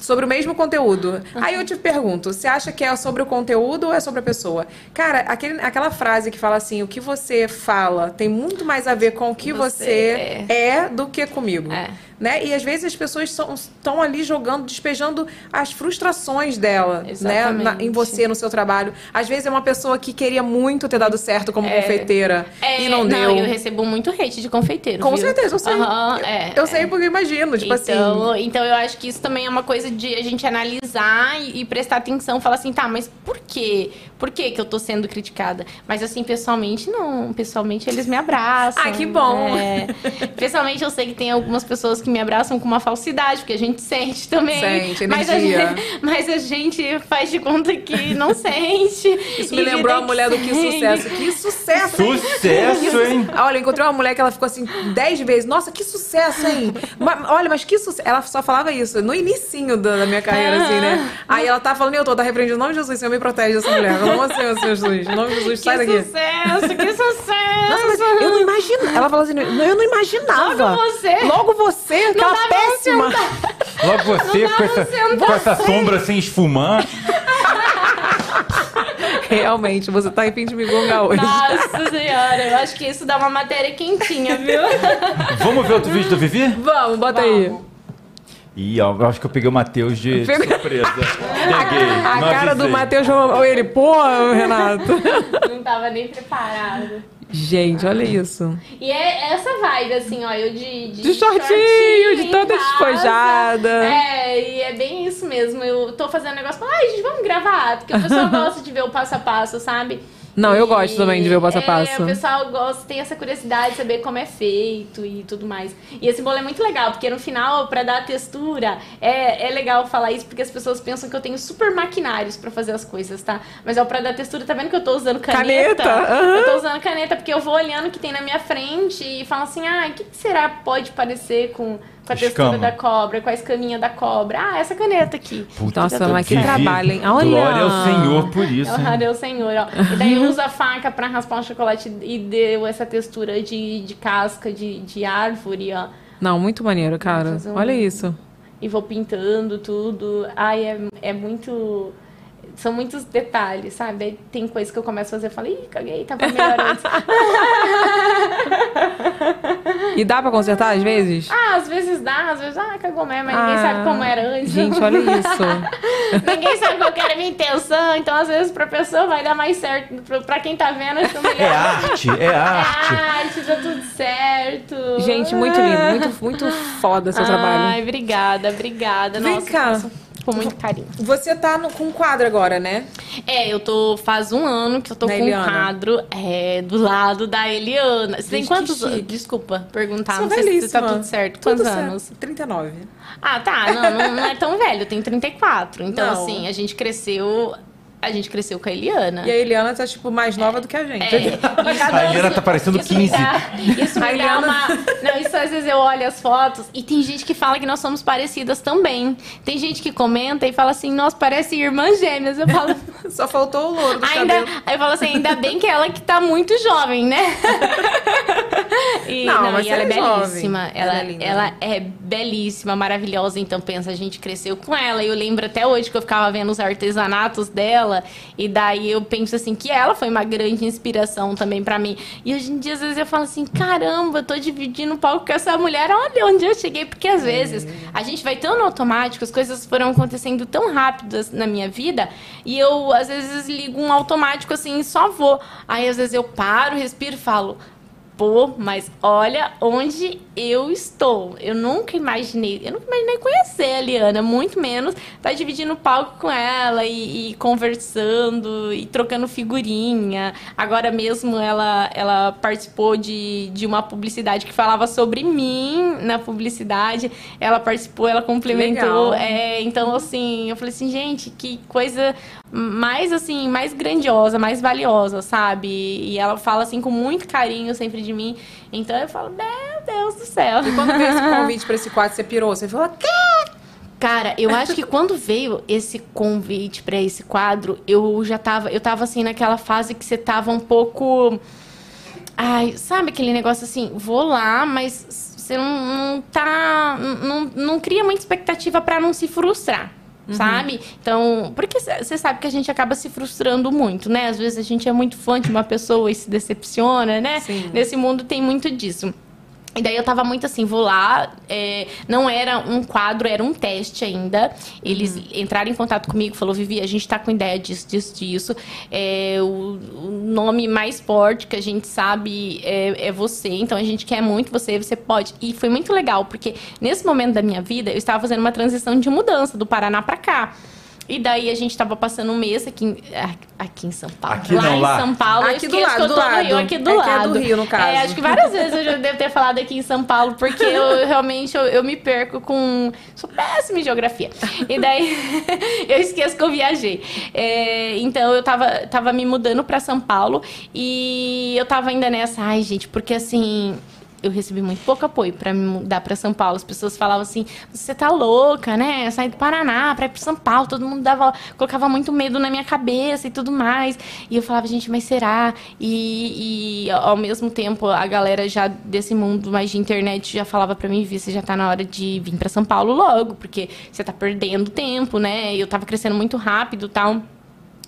Sobre o mesmo conteúdo. Aí eu te pergunto, você acha que é sobre o conteúdo ou é sobre a pessoa? Cara, aquele, aquela frase que fala assim, o que você fala tem muito mais a ver com o que você,
Você
é. do que comigo.
É.
Né? E às vezes as pessoas estão ali jogando, despejando as frustrações dela, né? Na- em você, no seu trabalho. Às vezes é uma pessoa que queria muito ter dado certo como
É.
confeiteira
É,
e não deu.
eu recebo muito hate de confeiteiro.
Com
viu?
certeza, eu sei.
Aham,
Eu-
é,
eu sei porque eu imagino, tipo
então,
assim.
então eu acho que isso também é uma coisa de a gente analisar e, e prestar atenção, falar assim, tá, mas por quê? Por que que eu tô sendo criticada? Mas assim, pessoalmente não, pessoalmente eles me abraçam.
Ah, que bom.
É. [laughs] Pessoalmente eu sei que tem algumas pessoas que me abraçam com uma falsidade, porque a gente sente também.
Sente,
mas a,
energia.
gente, mas a gente faz de conta que não sente.
Isso me lembrou a mulher do Que Sucesso. Que sucesso! hein?
Sucesso, hein?
Olha, eu encontrei uma mulher que ela ficou assim dez vezes. Nossa, que sucesso, hein? Olha, mas que sucesso. Ela só falava isso no inicinho da, da minha carreira, assim, né? Aí ela tá falando, eu tô, tá repreendendo o nome de Jesus, Senhor, me protege dessa mulher. Pelo amor de Deus, Senhor Jesus. Em nome de Jesus, sai
Que
daqui.
sucesso, que sucesso!
Nossa, mas eu não imaginava. Ela falou assim, eu não imaginava.
Logo você.
Logo você, aquela
dá pra
péssima.
Logo você com essa, com essa sombra sem esfumar.
Realmente, você tá em fim de migonga hoje.
Nossa senhora, eu acho que isso dá uma matéria quentinha, viu?
Vamos ver outro vídeo do Vivi?
Vamos, bota aí.
Ih, ó, eu acho que eu peguei o Matheus de, [laughs] de surpresa. Peguei.
A
não
cara do
avisei.
Matheus, ou ele, porra, Renato.
Não tava nem preparado.
Gente, olha isso.
E é essa vibe, assim, ó, eu de... De,
De shortinho, de toda
casa.
despojada.
É, e é bem isso mesmo. Eu tô fazendo um negócio, ai, gente, vamos gravar. Porque o pessoal [laughs] gosta de ver o passo a passo, sabe?
Não, eu gosto também de ver o passo a passo.
É, o pessoal gosta, tem essa curiosidade de saber como é feito e tudo mais. E esse bolo é muito legal, porque no final, pra dar a textura, é, é legal falar isso, porque as pessoas pensam que eu tenho super maquinários pra fazer as coisas, tá? Mas é o pra dar textura, tá vendo que eu tô usando caneta?
Caneta, aham.
Eu tô usando caneta porque eu vou olhando o que tem na minha frente e falo assim, ah, o que, que será que pode parecer com, com a textura
Escama.
da cobra, com a escaminha da cobra? Ah, essa caneta aqui.
Puta,
Nossa, mas que trabalho, hein? Olha.
Glória ao Senhor por isso.
Glória ao Senhor, ó. E daí eu uso a faca pra raspar um chocolate e deu essa textura de, de casca de, de árvore, ó.
Não, muito maneiro, cara.
um-
Olha isso.
E vou pintando tudo. Ai, é, é muito. São muitos detalhes, sabe? Daí tem coisa que eu começo a fazer e falo, ih, caguei, tava melhor antes. [laughs]
E dá pra consertar às vezes?
ah, às vezes dá, às vezes, ah, cagou mesmo, mas ninguém
Ah,
sabe como era antes.
Gente, olha isso. [laughs]
ninguém sabe qual que era a minha intenção, então às vezes pra pessoa vai dar mais certo. Pra, quem tá vendo, acho melhor.
É arte, é [laughs] arte.
arte, tá tudo certo.
Gente, muito lindo. Muito, muito foda seu trabalho.
Ai, obrigada, obrigada.
Vem
Nossa,
cá.
nossa. Com muito carinho.
Você tá no- com um quadro agora, né?
É, eu tô. Faz um ano que eu tô
Da
com um quadro é, do lado da Eliana. Você tem
Gente,
quantos
chique.
Desculpa perguntar,
Sou
não sei se tá tudo certo.
Tudo
Quantos
certo.
anos?
39.
Ah, tá. Não, não, não é tão velho. Eu tenho 34. Então,
Não.
assim, a gente cresceu. A gente cresceu com a Eliana.
E a Eliana tá, tipo, mais nova do que a gente.
É, [laughs]
A Eliana tá parecendo
Isso me
15.
dá- Isso
A
me
Eliana-
uma. Não, isso às vezes eu olho as fotos e tem gente que fala que nós somos parecidas também. Tem gente que comenta e fala assim, nós parecem irmãs gêmeas. Eu falo. [laughs]
Só faltou o louro do
Ainda,
cabelo.
aí eu falo assim, ainda bem que ela que tá muito jovem, né? [laughs] E,
Não, mas
e ela é
é jovem.
belíssima.
Ela
Ela,
é linda,
ela
né?
é belíssima, maravilhosa. Então, pensa, a gente cresceu com ela. E eu lembro até hoje que eu ficava vendo os artesanatos dela. E daí eu penso assim, que ela foi uma grande inspiração também pra mim. E hoje em dia, às vezes, eu falo assim, caramba, eu tô dividindo o palco com essa mulher. Olha onde eu cheguei. Porque, às vezes, a gente vai tão no automático, as coisas foram acontecendo tão rápidas na minha vida. E eu, às vezes, ligo um automático assim e só vou. Aí, às vezes, eu paro, respiro e falo... Pô, mas olha onde eu estou. Eu nunca imaginei, eu nunca imaginei conhecer a Liana, muito menos estar dividindo o palco com ela e, e conversando e trocando figurinha. Agora mesmo ela, ela participou de, de uma publicidade que falava sobre mim na publicidade. Ela participou, ela complementou. É, então, assim, eu falei assim, gente, que coisa mais assim, mais grandiosa, mais valiosa, sabe? E ela fala assim com muito carinho sempre de mim. Então eu falo, meu Deus do céu.
E quando veio esse [laughs] convite pra esse quadro, você pirou? Você falou, "Quê?"
Cara, eu acho que quando veio esse convite pra esse quadro, eu já tava, eu tava assim naquela fase que você tava um pouco Ai, sabe aquele negócio assim, vou lá, mas você não, não tá. Não, não cria muita expectativa pra não se frustrar. Sabe? Então, porque você sabe que a gente acaba se frustrando muito, né? Às vezes a gente é muito fã de uma pessoa e se decepciona, né?
Sim.
Nesse mundo tem muito disso. E daí eu tava muito assim, vou lá, é, não era um quadro, era um teste ainda. Eles entraram em contato comigo, falou, Vivi, a gente tá com ideia disso, disso, disso. É, o, o nome mais forte que a gente sabe é, é você, então a gente quer muito você, você pode. E foi muito legal, porque nesse momento da minha vida, eu estava fazendo uma transição de mudança do Paraná pra cá. E daí a gente tava passando um mês aqui em, aqui em São Paulo.
Aqui não,
em
lá.
São Paulo. eu
Aqui do
esqueço que
lado,
eu
do
tô no
lado.
Rio, aqui do
É que é
lado.
do Rio, no caso.
É, acho que várias vezes eu já devo ter falado aqui em São Paulo, porque eu [laughs] realmente eu, eu me perco com. Sou péssima em geografia. E daí [laughs] eu esqueço que eu viajei. É, então eu tava, tava me mudando pra São Paulo e eu tava ainda nessa, ai, gente, porque assim. Eu recebi muito pouco apoio pra me mudar pra São Paulo. As pessoas falavam assim: você tá louca, né? Sair do Paraná pra ir pra São Paulo. Todo mundo dava, colocava muito medo na minha cabeça e tudo mais. E eu falava, gente, mas será? E, e ao mesmo tempo, a galera já desse mundo mais de internet já falava pra mim: Vi, você já tá na hora de vir pra São Paulo logo, porque você tá perdendo tempo, né? Eu tava crescendo muito rápido e tal.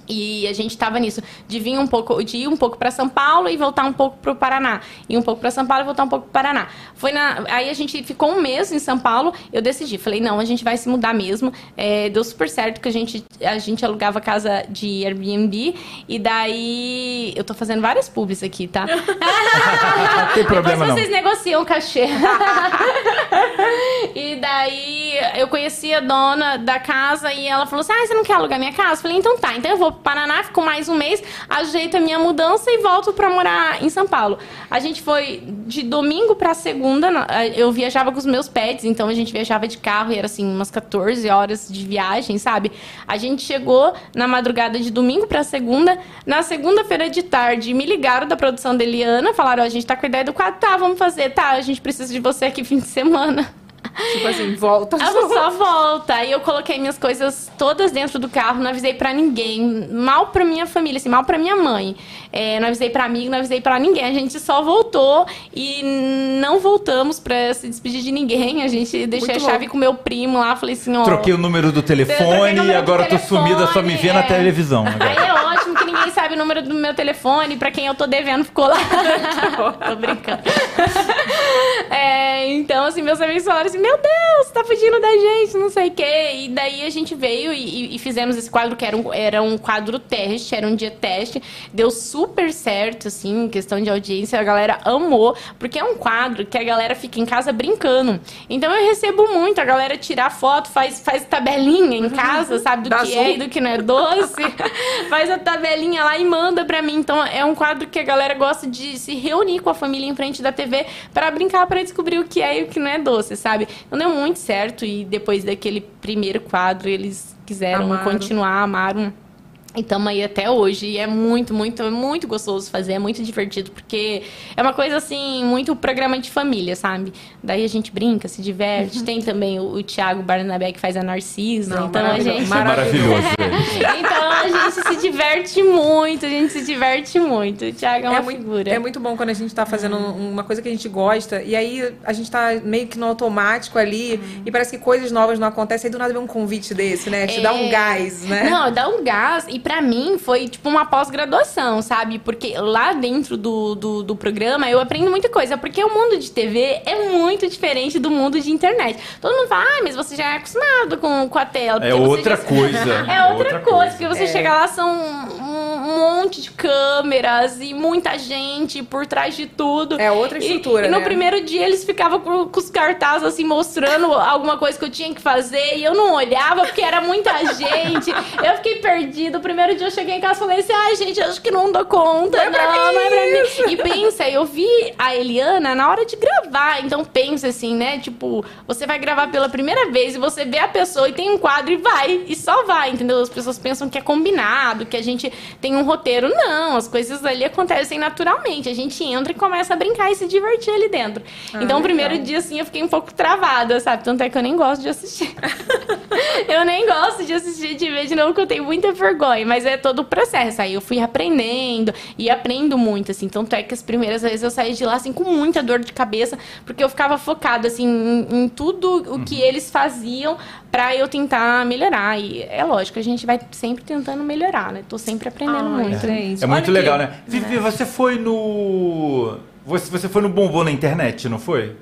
E a gente tava nisso, de vir um pouco, de ir um pouco para São Paulo e voltar um pouco pro Paraná. Ir um pouco para São Paulo e voltar um pouco pro Paraná. Foi na, aí a gente ficou um mês em São Paulo, eu decidi, falei, não, a gente vai se mudar mesmo. É, deu super certo que a gente, a gente alugava casa de Airbnb e daí eu tô fazendo várias pubs aqui, tá?
Não [laughs] tem problema
Depois
não.
vocês negociam o cachê. [laughs] e daí eu conheci a dona da casa e ela falou assim: Ah, você não quer alugar minha casa? Eu falei, então tá, então eu vou pro Paraná, fico mais um mês, ajeito a minha mudança e volto pra morar em São Paulo. A gente foi de domingo pra segunda, na- eu viajava com os meus pets, então a gente viajava de carro e era assim, umas 14 horas de viagem, sabe? A gente chegou na madrugada de domingo pra segunda, na segunda-feira de tarde, me ligaram da produção da Eliana, falaram: ó, a gente tá com a ideia do quadro, tá, vamos fazer, tá, a gente precisa de você aqui fim de semana.
Tipo assim, volta.
Ela só volta. Aí eu coloquei minhas coisas todas dentro do carro, não avisei pra ninguém. Mal pra minha família, assim, mal pra minha mãe. É, não avisei pra amigo, não avisei pra ninguém. A gente só voltou e não voltamos pra se despedir de ninguém. A gente deixei
Muito
a chave
louco.
com meu primo lá. Falei assim, ó.
Troquei o número do telefone e
número do
agora tô sumida, só me vê na
é.
televisão. Agora.
Aí é ótimo que ninguém sabe o número do meu telefone. Pra quem eu tô devendo, ficou lá. [laughs] tô brincando. [laughs] É, então, assim, meus amigos falaram assim: Meu Deus, tá fugindo da gente, não sei o quê. E daí a gente veio e, e fizemos esse quadro, que era um, era um quadro teste, era um dia teste. Deu super certo, assim, em questão de audiência. A galera amou, porque é um quadro que a galera fica em casa brincando. Então eu recebo muito, a galera tirar foto, faz, faz tabelinha em casa, sabe, do
Dá
que
zoom.
é e do que não é doce. [laughs] faz a tabelinha lá e manda pra mim. Então é um quadro que a galera gosta de se reunir com a família em frente da TV pra brincar, pra descobrir o que é e o que não é doce, sabe? Então deu muito certo e depois daquele primeiro quadro eles quiseram
Amaram.
continuar, amaram. E estamos aí até hoje. E é muito, muito, muito gostoso fazer, é muito divertido, porque é uma coisa assim, muito programa de família, sabe? Daí a gente brinca, se diverte. Tem também o, o Thiago Barnabé que faz a Narcisa.
Não,
então a gente.
Maravilhoso. [laughs]
Então a gente se diverte muito, a gente se diverte muito. O Thiago é uma
É muito,
figura.
é muito bom quando a gente tá fazendo uma coisa que a gente gosta e aí a gente tá meio que no automático ali e parece que coisas novas não acontecem. Aí do nada vem um convite desse, né? Te dá um
É.
gás, né?
Não, dá um gás. E pra mim foi tipo uma pós-graduação, sabe? Porque lá dentro do, do, do programa eu aprendo muita coisa. Porque o mundo de TV é muito diferente do mundo de internet. Todo mundo fala, ah, mas você já é acostumado com, com a tela.
É outra
já-
coisa. [laughs]
É outra, coisa, porque você
É.
chega lá, são um monte de câmeras e muita gente por trás de tudo.
É outra
E-
estrutura,
E, no
né?
primeiro dia eles ficavam com, com os cartazes assim, mostrando alguma coisa que eu tinha que fazer e eu não olhava porque era muita [laughs] gente. Eu fiquei perdida. O primeiro dia eu cheguei em casa e falei assim: ai, gente, eu acho que não dou conta. Não, não é pra mim. E pensa, eu vi a Eliana na hora de gravar. Então pensa assim, né? Tipo, você vai gravar pela primeira vez e você vê a pessoa e tem um quadro e vai. E só vai, entendeu? As pessoas pensam que é combinado, que a gente tem um roteiro. Não, as coisas ali acontecem naturalmente. A gente entra e começa a brincar e se divertir ali dentro.
Ah,
então, o primeiro dia, assim, eu fiquei um pouco travada, sabe? Tanto é que eu nem gosto de assistir. [laughs] eu nem gosto de assistir de ver de novo, porque eu tenho muita vergonha. Mas é todo o processo. Aí eu fui aprendendo e aprendo muito, assim. Tanto é que as primeiras vezes eu saí de lá, assim, com muita dor de cabeça, porque eu ficava focada, assim, em, em tudo o que eles faziam pra eu tentar melhorar. E é lógico, a gente vai sempre tentando melhorar, né? Tô sempre aprendendo
Ai,
muito.
gente.
É muito
Olha
legal,
aqui.
né? Vivi, você foi no. Você, você foi no Bombom na internet, não foi?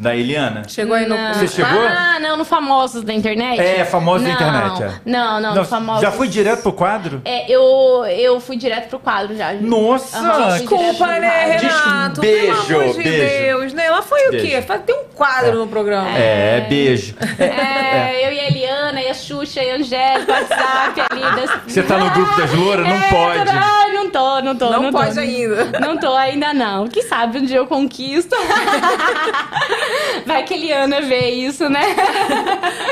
Da Eliana?
Chegou aí no.
Não.
Você chegou?
Ah, não, no Famosos da internet?
É, Famosos da internet, é.
Não, não,
Não,
no Famosos.
Já foi direto pro quadro?
É, eu, eu fui direto pro quadro já.
Nossa!
Direto
Desculpa, né. Renato?
Beijo,
Pelo amor de
beijo.
Deus, né? Ela foi o quê?
Beijo.
Faz- Tem um quadro no programa.
É, beijo.
É, eu e a Eliana, a Xuxa, e a Angélica, o WhatsApp ali. Das...
Você tá no grupo das louras? Não
É,
pode.
tô- Ai, não tô, não tô.
Não
tô.
pode ainda.
Não tô ainda não. Quem sabe um dia eu conquisto. [laughs] Vai que Eliana vê isso, né?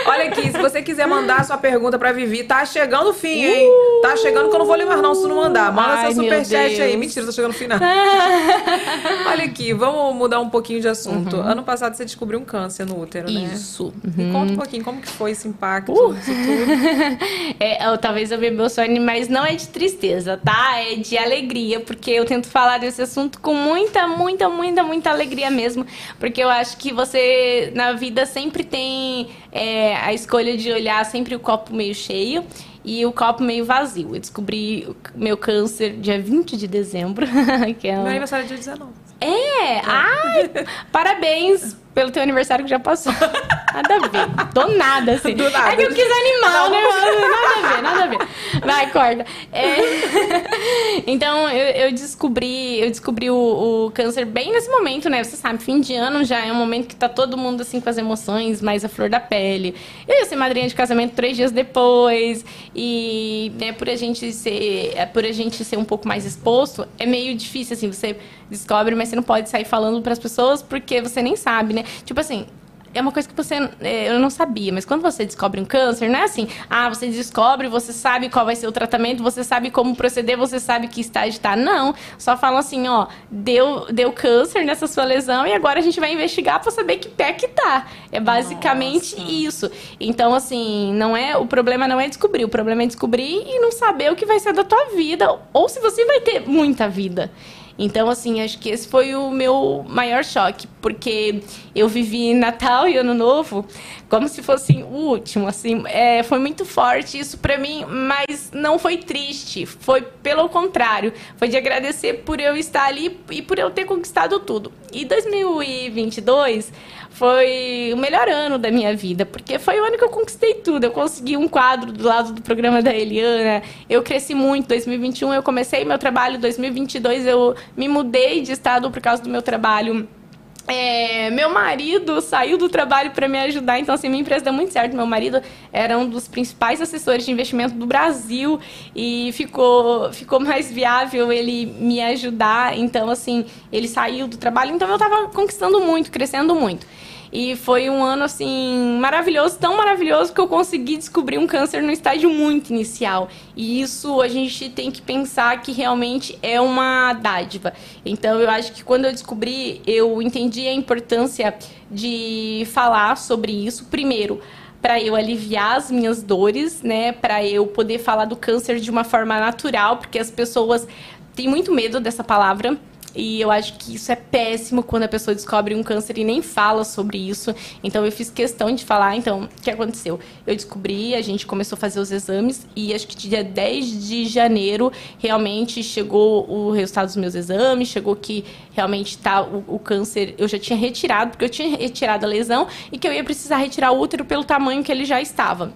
Olha aqui, se você quiser mandar sua pergunta pra Vivi, tá chegando o fim, hein? Tá chegando que eu não vou ler mais não se não mandar. Manda
Ai,
seu
meu
superchat aí.
Deus.
Mentira, tá chegando no final. [laughs] Olha aqui, vamos mudar um pouquinho de assunto. Ano passado você descobriu um câncer no útero, né?
Uhum. Isso.
Me conta um pouquinho como que foi esse impacto,
Uh.
Tudo. [laughs]
É, eu- talvez eu mas não é de tristeza, tá? É de alegria, porque eu tento falar desse assunto com muita, muita, muita, muita alegria mesmo. Porque eu acho que você, na vida, sempre tem é, a escolha de olhar sempre o copo meio cheio e o copo meio vazio. Eu descobri o meu câncer dia 20 de dezembro, [laughs] que é
Meu
um...
aniversário é dia 19.
É! Ai! Parabéns pelo teu aniversário que já passou. [laughs] Nada a ver. Do nada, assim.
Do nada.
É que eu quis animar, né? Nada a ver, nada a ver. Vai, corta. É... [laughs] Então, eu, eu descobri, eu descobri o, o câncer bem nesse momento, né? Você sabe, fim de ano já é um momento que tá todo mundo, assim, com as emoções mais à flor da pele. Eu ia ser madrinha de casamento três dias depois. E, né, por a gente ser, é, por a gente ser um pouco mais exposto, é meio difícil, assim, você descobre, mas você não pode sair falando para as pessoas porque você nem sabe, né? Tipo assim, é uma coisa que você é, eu não sabia, mas quando você descobre um câncer, não é assim, ah, você descobre, você sabe qual vai ser o tratamento, você sabe como proceder, você sabe que estágio tá. Não, só falam assim, ó, deu, deu câncer nessa sua lesão e agora a gente vai investigar para saber que pé que tá. É basicamente isso. Então, assim, não é, o problema não é descobrir, o problema é descobrir e não saber o que vai ser da tua vida ou se você vai ter muita vida. Então, assim, acho que esse foi o meu maior choque. porque eu vivi Natal e Ano Novo como se fosse o último, assim, é, foi muito forte isso pra mim, mas não foi triste, foi pelo contrário, foi de agradecer por eu estar ali e por eu ter conquistado tudo. E 2022 foi o melhor ano da minha vida, porque foi o ano que eu conquistei tudo. Eu consegui um quadro do lado do programa da Eliana, eu cresci muito. 2021 eu comecei meu trabalho, 2022 eu me mudei de estado por causa do meu trabalho. É, meu marido saiu do trabalho para me ajudar, então assim, minha empresa deu muito certo. Meu marido era um dos principais assessores de investimento do Brasil e ficou, ficou mais viável ele me ajudar. Então, assim, ele saiu do trabalho, então eu estava conquistando muito, crescendo muito. E foi um ano, assim, maravilhoso, tão maravilhoso que eu consegui descobrir um câncer no estágio muito inicial. E isso a gente tem que pensar que realmente é uma dádiva. Então, eu acho que quando eu descobri, eu entendi a importância de falar sobre isso. Primeiro, para eu aliviar as minhas dores, né? Para eu poder falar do câncer de uma forma natural, porque as pessoas têm muito medo dessa palavra. E eu acho que isso é péssimo quando a pessoa descobre um câncer e nem fala sobre isso. Então eu fiz questão de falar, então, o que aconteceu? Eu descobri, a gente começou a fazer os exames e acho que dia 10 de janeiro realmente chegou o resultado dos meus exames, chegou que realmente tá o, o câncer, eu já tinha retirado, porque eu tinha retirado a lesão e que eu ia precisar retirar o útero pelo tamanho que ele já estava.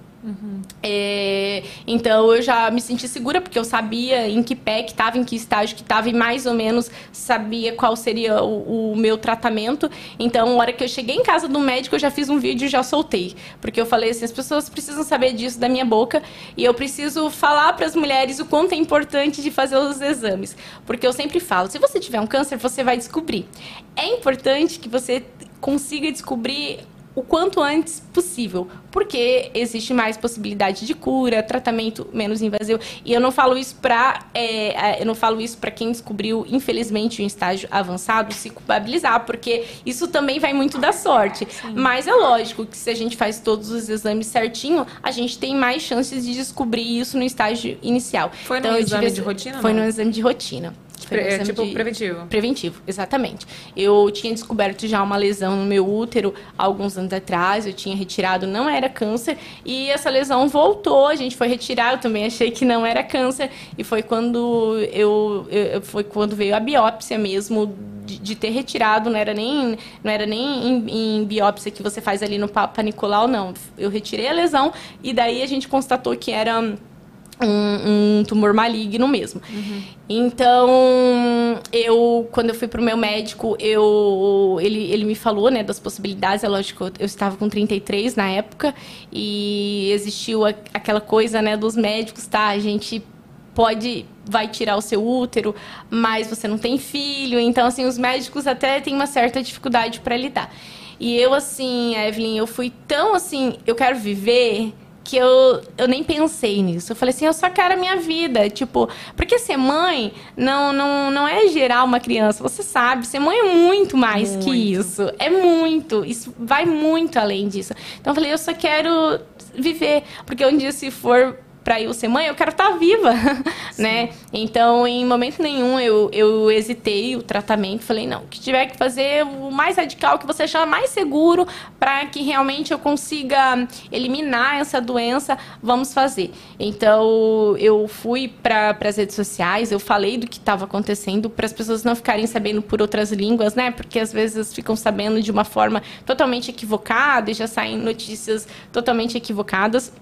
É, então eu já me senti segura porque eu sabia em que pé que estava, em que estágio que estava e mais ou menos sabia qual seria o, o, meu tratamento. Então, na hora que eu cheguei em casa do médico, eu já fiz um vídeo e já soltei, porque eu falei assim, as pessoas precisam saber disso da minha boca e eu preciso falar para as mulheres o quanto é importante de fazer os exames, porque eu sempre falo, se você tiver um câncer, você vai descobrir. É importante que você consiga descobrir o quanto antes possível, porque existe mais possibilidade de cura, tratamento menos invasivo. E eu não falo isso para é, eu não falo isso para quem descobriu infelizmente um estágio avançado se culpabilizar, porque isso também vai muito da sorte. Sim. Mas é lógico que se a gente faz todos os exames certinho, a gente tem mais chances de descobrir isso no estágio inicial.
Foi no
então,
exame
tive...
de rotina?
Foi
não?
no exame de rotina.
Pre é, tipo de... preventivo.
Preventivo, exatamente. Eu tinha descoberto já uma lesão no meu útero alguns anos atrás, eu tinha retirado, não era câncer, e essa lesão voltou, a gente foi retirar, eu também achei que não era câncer, e foi quando eu, eu foi quando veio a biópsia mesmo de, de, ter retirado, não era nem, não era nem em, em, biópsia que você faz ali no Papa Nicolau, não. Eu retirei a lesão e daí a gente constatou que era um, um, tumor maligno mesmo. Uhum. Então, eu, quando eu fui pro meu médico, eu, ele, ele me falou, né, das possibilidades. É lógico, eu, estava com 33 na época e existiu a, aquela coisa, né, dos médicos, tá? A gente pode vai tirar o seu útero, mas você não tem filho. Então, assim, os médicos até têm uma certa dificuldade para lidar. E eu, assim, Evelyn, eu fui tão assim, eu quero viver que eu, eu nem pensei nisso. Eu falei assim, eu só quero a minha vida. Tipo, porque ser mãe não, não, não é gerar uma criança. Você sabe, ser mãe é muito mais muito. que isso. É muito. Isso vai muito além disso. Então eu falei, eu só quero viver. Porque um dia, se for para eu ser mãe, eu quero estar tá viva, [laughs] né? Então, em momento nenhum eu, eu hesitei o tratamento, falei, não, que tiver que fazer o mais radical que você achar mais seguro para que realmente eu consiga eliminar essa doença, vamos fazer. Então, eu fui para as redes sociais, eu falei do que estava acontecendo para as pessoas não ficarem sabendo por outras línguas, né? Porque às vezes ficam sabendo de uma forma totalmente equivocada e já saem notícias totalmente equivocadas.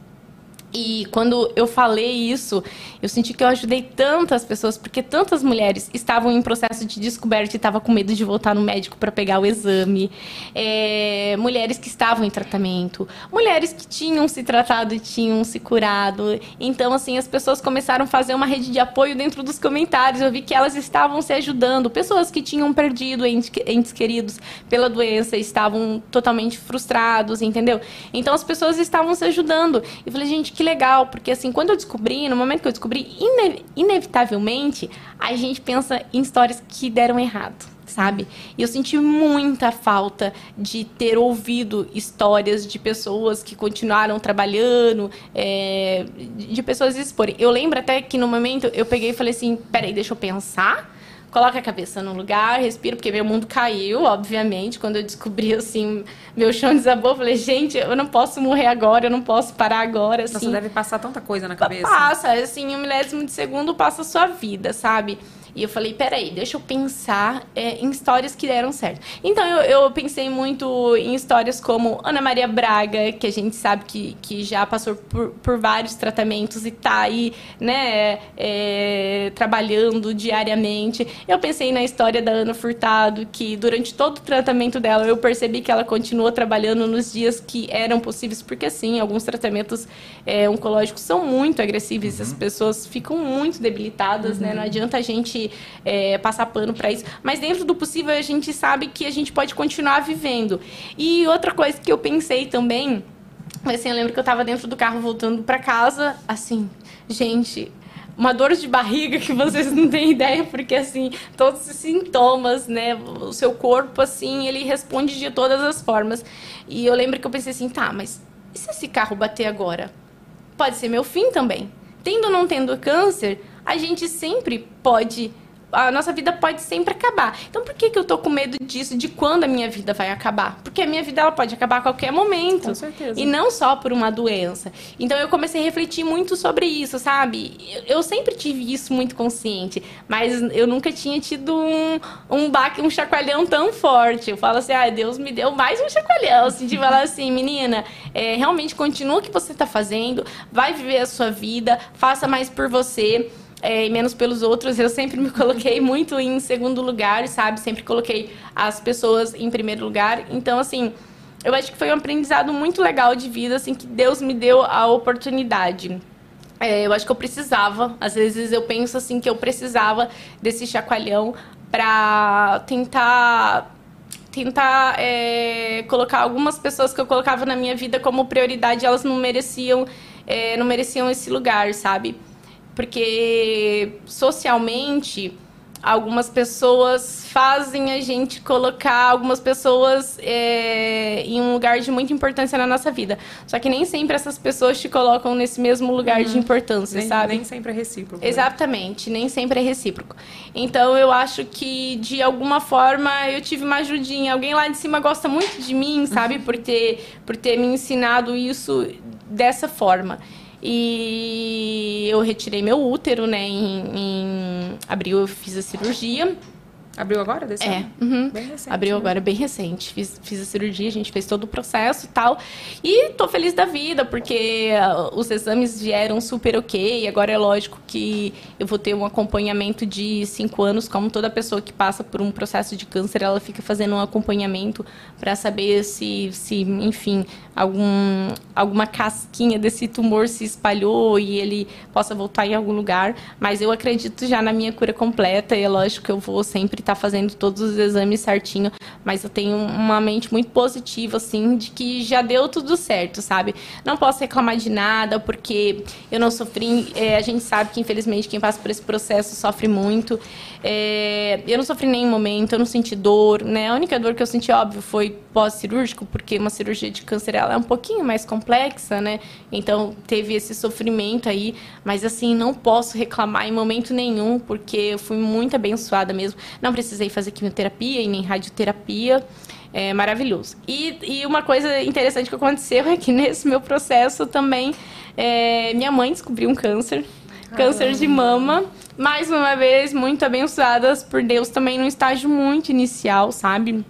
E quando eu falei isso, eu senti que eu ajudei tantas pessoas, porque tantas mulheres estavam em processo de descoberta e estavam com medo de voltar no médico para pegar o exame. É, mulheres que estavam em tratamento, mulheres que tinham se tratado e tinham se curado. Então, assim, as pessoas começaram a fazer uma rede de apoio dentro dos comentários. Eu vi que elas estavam se ajudando. Pessoas que tinham perdido entes queridos pela doença estavam totalmente frustrados, entendeu? Então, as pessoas estavam se ajudando. E falei, gente, que legal, porque assim, quando eu descobri, no momento que eu descobri, ine inevitavelmente, a gente pensa em histórias que deram errado, sabe? E eu senti muita falta de ter ouvido histórias de pessoas que continuaram trabalhando, é, de pessoas exporem. Eu lembro até que no momento eu peguei e falei assim, peraí, deixa eu pensar coloca a cabeça no lugar, respira, porque meu mundo caiu, obviamente. Quando eu descobri, assim, meu chão desabou, eu falei, gente, eu não posso morrer agora, eu não posso parar agora, assim.
Nossa, deve passar tanta coisa na cabeça.
Passa, assim, um milésimo de segundo passa a sua vida, sabe? E eu falei, peraí, deixa eu pensar é, em histórias que deram certo. Então eu, eu pensei muito em histórias como Ana Maria Braga, que a gente sabe que, que já passou por, por vários tratamentos e tá aí, né, é, trabalhando diariamente. Eu pensei na história da Ana Furtado, que durante todo o tratamento dela eu percebi que ela continuou trabalhando nos dias que eram possíveis, porque assim, alguns tratamentos é, oncológicos são muito agressivos, as pessoas ficam muito debilitadas, né? Não adianta a gente é, passar pano para isso. Mas dentro do possível, a gente sabe que a gente pode continuar vivendo. E outra coisa que eu pensei também, assim, eu lembro que eu tava dentro do carro voltando para casa, assim, gente, uma dor de barriga que vocês não têm ideia, porque assim, todos os sintomas, né, o seu corpo assim, ele responde de todas as formas. E eu lembro que eu pensei assim, tá, mas e se esse carro bater agora? Pode ser meu fim também. Tendo ou não tendo câncer, a gente sempre pode a nossa vida pode sempre acabar. Então por que, que eu tô com medo disso, de quando a minha vida vai acabar? Porque a minha vida ela pode acabar a qualquer momento.
Com certeza.
E não só por uma doença. Então eu comecei a refletir muito sobre isso, sabe? Eu, sempre tive isso muito consciente, mas eu nunca tinha tido um, um baque, um chacoalhão tão forte. Eu falo assim, ah, Deus me deu mais um chacoalhão, assim, de falar assim, menina, é, realmente continua o que você tá fazendo, vai viver a sua vida, faça mais por você é, e menos pelos outros. Eu sempre me [laughs] coloquei muito em segundo lugar, sabe? Sempre coloquei as pessoas em primeiro lugar. Então, assim, eu acho que foi um aprendizado muito legal de vida, assim, que Deus me deu a oportunidade. É, eu acho que eu precisava, às vezes eu penso assim que eu precisava desse chacoalhão para tentar tentar é, colocar algumas pessoas que eu colocava na minha vida como prioridade, elas não mereciam é, não mereciam esse lugar, sabe? Porque socialmente algumas pessoas fazem a gente colocar algumas pessoas é, em um lugar de muita importância na nossa vida. Só que nem sempre essas pessoas te colocam nesse mesmo lugar de importância,
nem,
sabe?
Nem sempre é recíproco. né?
Exatamente, nem sempre é recíproco. Então eu acho que de alguma forma eu tive uma ajudinha. Alguém lá de cima gosta muito de mim, sabe? Por ter, por ter me ensinado isso dessa forma. E eu retirei meu útero, né? Em, em abril eu fiz a cirurgia.
Abriu agora desse
É,
ano?
uhum.
Bem recente,
abriu
né?
agora bem recente. Fiz, fiz a cirurgia, a gente fez todo o processo e tal. E tô feliz da vida, porque ah, os exames vieram super ok. Agora é lógico que eu vou ter um acompanhamento de cinco anos, como toda pessoa que passa por um processo de câncer, ela fica fazendo um acompanhamento para saber se, se, enfim, algum, alguma casquinha desse tumor se espalhou e ele possa voltar em algum lugar. Mas eu acredito já na minha cura completa e é lógico que eu vou sempre estar fazendo todos os exames certinho. Mas eu tenho uma mente muito positiva, assim, de que já deu tudo certo, sabe? Não posso reclamar de nada porque eu não sofri. é, a gente sabe que, infelizmente, quem passa por esse processo sofre muito. É, eu não sofri nenhum momento, eu não senti dor, né? A única dor que eu senti, óbvio, foi pós-cirúrgico, porque uma cirurgia de câncer ela é um pouquinho mais complexa, né? Então teve esse sofrimento aí, mas assim, não posso reclamar em momento nenhum, porque eu fui muito abençoada mesmo. Precisei fazer quimioterapia e nem radioterapia. É maravilhoso. E, e uma coisa interessante que aconteceu é que nesse meu processo também, é, minha mãe descobriu um câncer. Câncer de mama. Mais uma vez, muito abençoadas por Deus também num estágio muito inicial, sabe?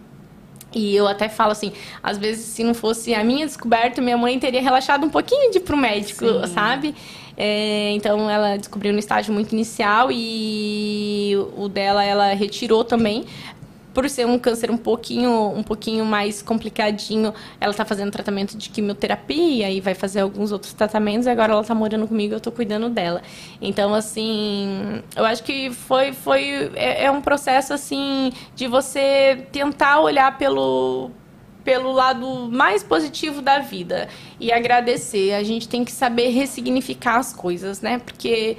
E eu até falo assim, às vezes se não fosse a minha descoberta, minha mãe teria relaxado um pouquinho de ir pro médico,
Sim.
sabe? É, então ela descobriu no estágio muito inicial e o dela ela retirou também. Por ser um câncer um pouquinho, um pouquinho mais complicadinho, ela tá fazendo tratamento de quimioterapia e vai fazer alguns outros tratamentos. Agora ela tá morando comigo, eu tô cuidando dela. Então, assim, eu acho que foi, foi é, é um processo assim de você tentar olhar pelo pelo lado mais positivo da vida e agradecer. A gente tem que saber ressignificar as coisas, né? Porque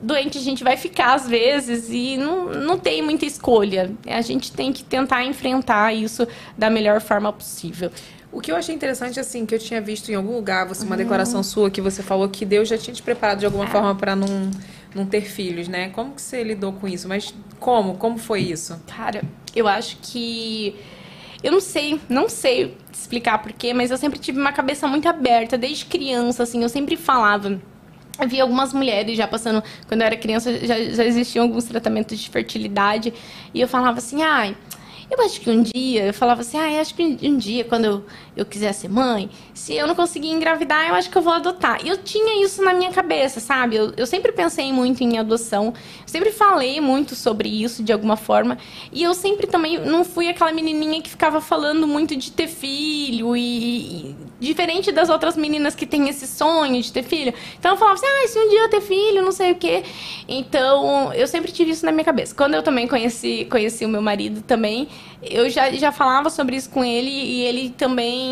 doente a gente vai ficar às vezes e não, não tem muita escolha. A gente tem que tentar enfrentar isso da melhor forma possível.
O que eu achei interessante, assim, que eu tinha visto em algum lugar, você, uma
Uhum.
declaração sua, que você falou que Deus já tinha te preparado de alguma
É.
forma para não, não ter filhos, né? Como que você lidou com isso? Mas como? Como foi isso?
Cara, eu acho que. Eu não sei, não sei explicar porquê, mas eu sempre tive uma cabeça muito aberta, desde criança, assim, eu sempre falava. Eu vi algumas mulheres já passando, quando eu era criança, já, já existiam alguns tratamentos de fertilidade, e eu falava assim, ai. Eu acho que um dia, eu falava assim, ah, acho que um dia, quando eu, eu quiser ser mãe, se eu não conseguir engravidar, eu acho que eu vou adotar. E eu tinha isso na minha cabeça, sabe? Eu, eu sempre pensei muito em adoção, sempre falei muito sobre isso de alguma forma. E eu sempre também não fui aquela menininha que ficava falando muito de ter filho e, e diferente das outras meninas que têm esse sonho de ter filho. Então eu falava assim, ah, se um dia eu ter filho, não sei o quê. Então eu sempre tive isso na minha cabeça. Quando eu também conheci, conheci o meu marido também, eu já, já falava sobre isso com ele e ele também,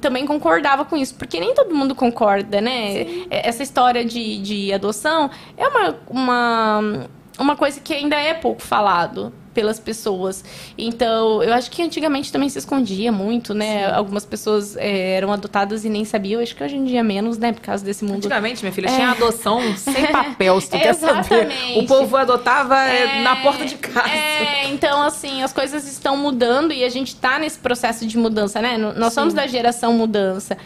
também concordava com isso. Porque nem todo mundo concorda, né? Essa história de, de adoção é uma, uma, uma coisa que ainda é pouco falado pelas pessoas. Então, eu acho que antigamente também se escondia muito, né? Algumas pessoas é, eram adotadas e nem sabiam. Eu acho que hoje em dia menos, né? Por causa desse mundo.
Antigamente, minha filha,
É.
tinha adoção sem [laughs] papel, se tu quer saber. O povo adotava é,
É,
na porta de casa.
É, então, assim, as coisas estão mudando e a gente tá nesse processo de mudança, né? Nós somos da geração mudança.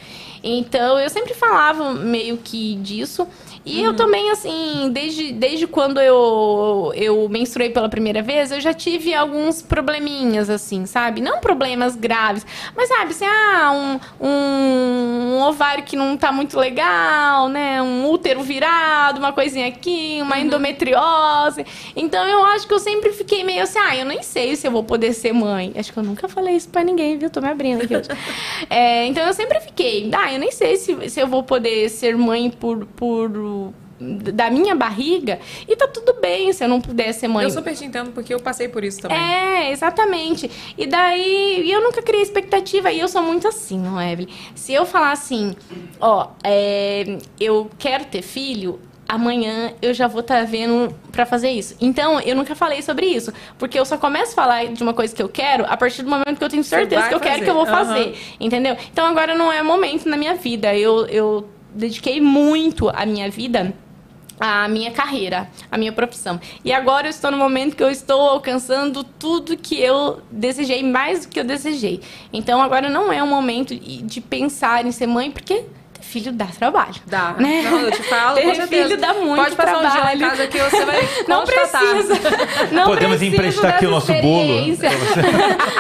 Então, eu sempre falava meio que disso. E
Uhum.
eu também, assim, desde, desde quando eu, eu menstruei pela primeira vez, eu já tive alguns probleminhas, assim, sabe? Não problemas graves, mas sabe, assim, ah, um, um, um ovário que não tá muito legal, né? Um útero virado, uma coisinha aqui, uma endometriose. Então eu acho que eu sempre fiquei meio assim, ah, eu nem sei se eu vou poder ser mãe. Acho que eu nunca falei isso pra ninguém, viu? Tô me abrindo aqui hoje. [laughs] É, então eu sempre fiquei, ah, eu nem sei se, se eu vou poder ser mãe por. por da minha barriga e tá tudo bem se eu não puder ser mãe.
Eu super te entendo porque eu passei por isso também.
É, exatamente. E daí, eu nunca criei expectativa. E eu sou muito assim, não é, Evelyn? Se eu falar assim, ó, é, eu quero ter filho, amanhã eu já vou estar vendo pra fazer isso. Então, eu nunca falei sobre isso. Porque eu só começo a falar de uma coisa que eu quero a partir do momento que eu tenho certeza que eu quero
fazer.
que eu vou
Aham.
fazer. Entendeu? Então, agora não é momento na minha vida. Eu, eu dediquei muito a minha vida a minha carreira, a minha profissão. E agora eu estou no momento que eu estou alcançando tudo que eu desejei, mais do que eu desejei. Então agora não é o momento de pensar em ser mãe, porque filho dá trabalho.
Dá.
Né?
Não, eu te falo, [laughs]
Ter
com certeza.
filho dá muito
Pode passar um dia lá em
trabalho.
casa que você vai [laughs]
Não
constatar.
precisa. [laughs] Não
Podemos
preciso
emprestar aqui o
dessa
nosso bolo
experiência.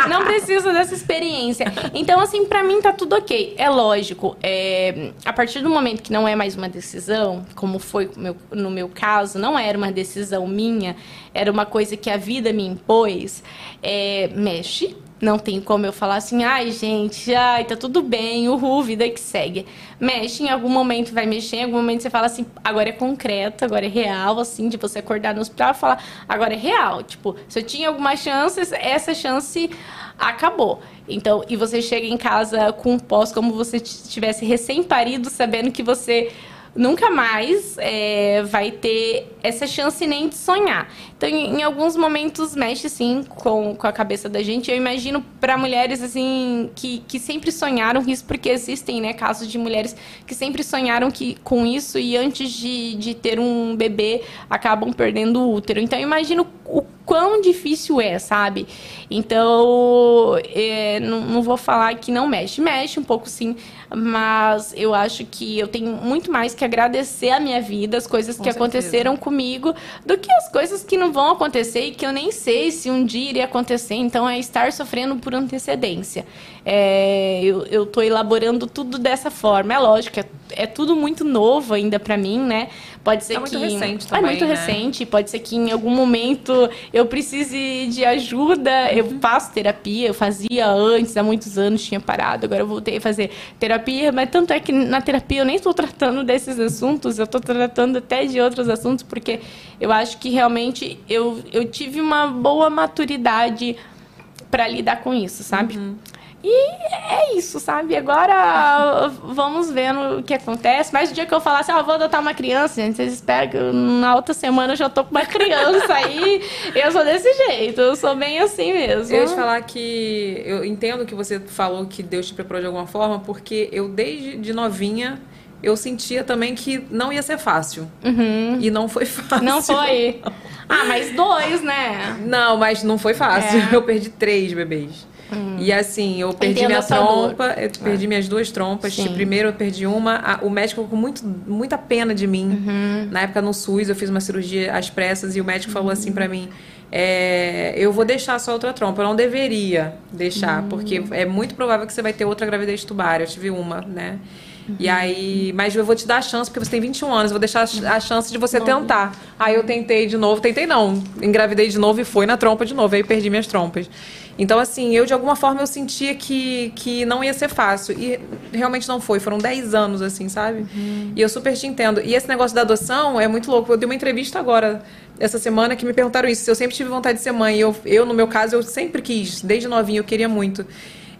não precisa dessa experiência. Então, assim, pra mim tá tudo ok. É lógico, é, a partir do momento que não é mais uma decisão, como foi no meu, no meu caso, não era uma decisão minha, era uma coisa que a vida me impôs, é, mexe. Não tem como eu falar assim, ai, gente, ai, tá tudo bem, uhul, vida que segue. Mexe, em algum momento vai mexer, em algum momento você fala assim, agora é concreto, agora é real, assim, de você acordar no hospital e falar, agora é real. Tipo, se eu tinha alguma chance, essa chance acabou. Então, e você chega em casa com um pós como você tivesse recém-parido, sabendo que você nunca mais é, vai ter essa chance nem de sonhar. Então, em, em alguns momentos mexe sim com, com a cabeça da gente. Eu imagino para mulheres assim que, que sempre sonharam isso, porque existem né, casos de mulheres que sempre sonharam que, com isso e antes de, de ter um bebê acabam perdendo o útero. Então, eu imagino o quão difícil é, sabe? Então, é, não, não vou falar que não mexe. Mexe um pouco sim, mas eu acho que eu tenho muito mais que agradecer a minha vida, as coisas
Com
que
certeza.
aconteceram comigo, do que as coisas que não vão acontecer e que eu nem sei se um dia iria acontecer. Então, é estar sofrendo por antecedência. É, eu, tô elaborando tudo dessa forma. É lógico, é, é tudo muito novo ainda pra mim, né? Pode ser
É muito
que.
recente
É
também,
muito
né?
recente. Pode ser que em algum momento eu precise de ajuda. Eu faço terapia, eu fazia antes, há muitos anos tinha parado, agora eu voltei a fazer terapia, mas tanto é que na terapia eu nem estou tratando desses assuntos, eu estou tratando até de outros assuntos, porque eu acho que realmente eu, eu tive uma boa maturidade para lidar com isso, sabe? E é isso, sabe? Agora [laughs] vamos vendo o que acontece. Mas o dia que eu falar assim, ó, vou adotar uma criança, gente, vocês esperam que na outra semana eu já tô com uma criança aí. [laughs] Eu sou desse jeito, eu sou bem assim mesmo.
Eu ia te falar que eu entendo que você falou que Deus te preparou de alguma forma, porque eu desde de novinha eu sentia também que não ia ser fácil. E não foi [laughs] fácil.
Uhum. Não foi? Ah, mas dois, né?
Não, mas não foi fácil.
É.
Eu perdi três bebês. E assim, eu perdi
Entendo
minha
essa dor.
trompa, eu perdi minhas duas trompas.
Sim.
Primeiro eu perdi uma, a- o médico ficou com muito, muita pena de mim.
Uhum.
Na época no SUS eu fiz uma cirurgia às pressas e o médico falou assim pra mim: é, eu vou deixar só outra trompa, eu não deveria deixar, porque é muito provável que você vai ter outra gravidez tubária. Eu tive uma, né? E aí, mas eu vou te dar a chance, porque você tem 21 anos, eu vou deixar a chance de você tentar. Aí eu tentei de novo, tentei não, engravidei de novo e foi na trompa de novo, aí perdi minhas trompas. Então, assim, eu de alguma forma eu sentia que, que não ia ser fácil. E realmente não foi. Foram 10 anos, assim, sabe? E eu super te entendo. E esse negócio da adoção é muito louco. Eu dei uma entrevista agora, essa semana, que me perguntaram isso. Se eu sempre tive vontade de ser mãe. Eu, eu, no meu caso, eu sempre quis. Desde novinha, eu queria muito.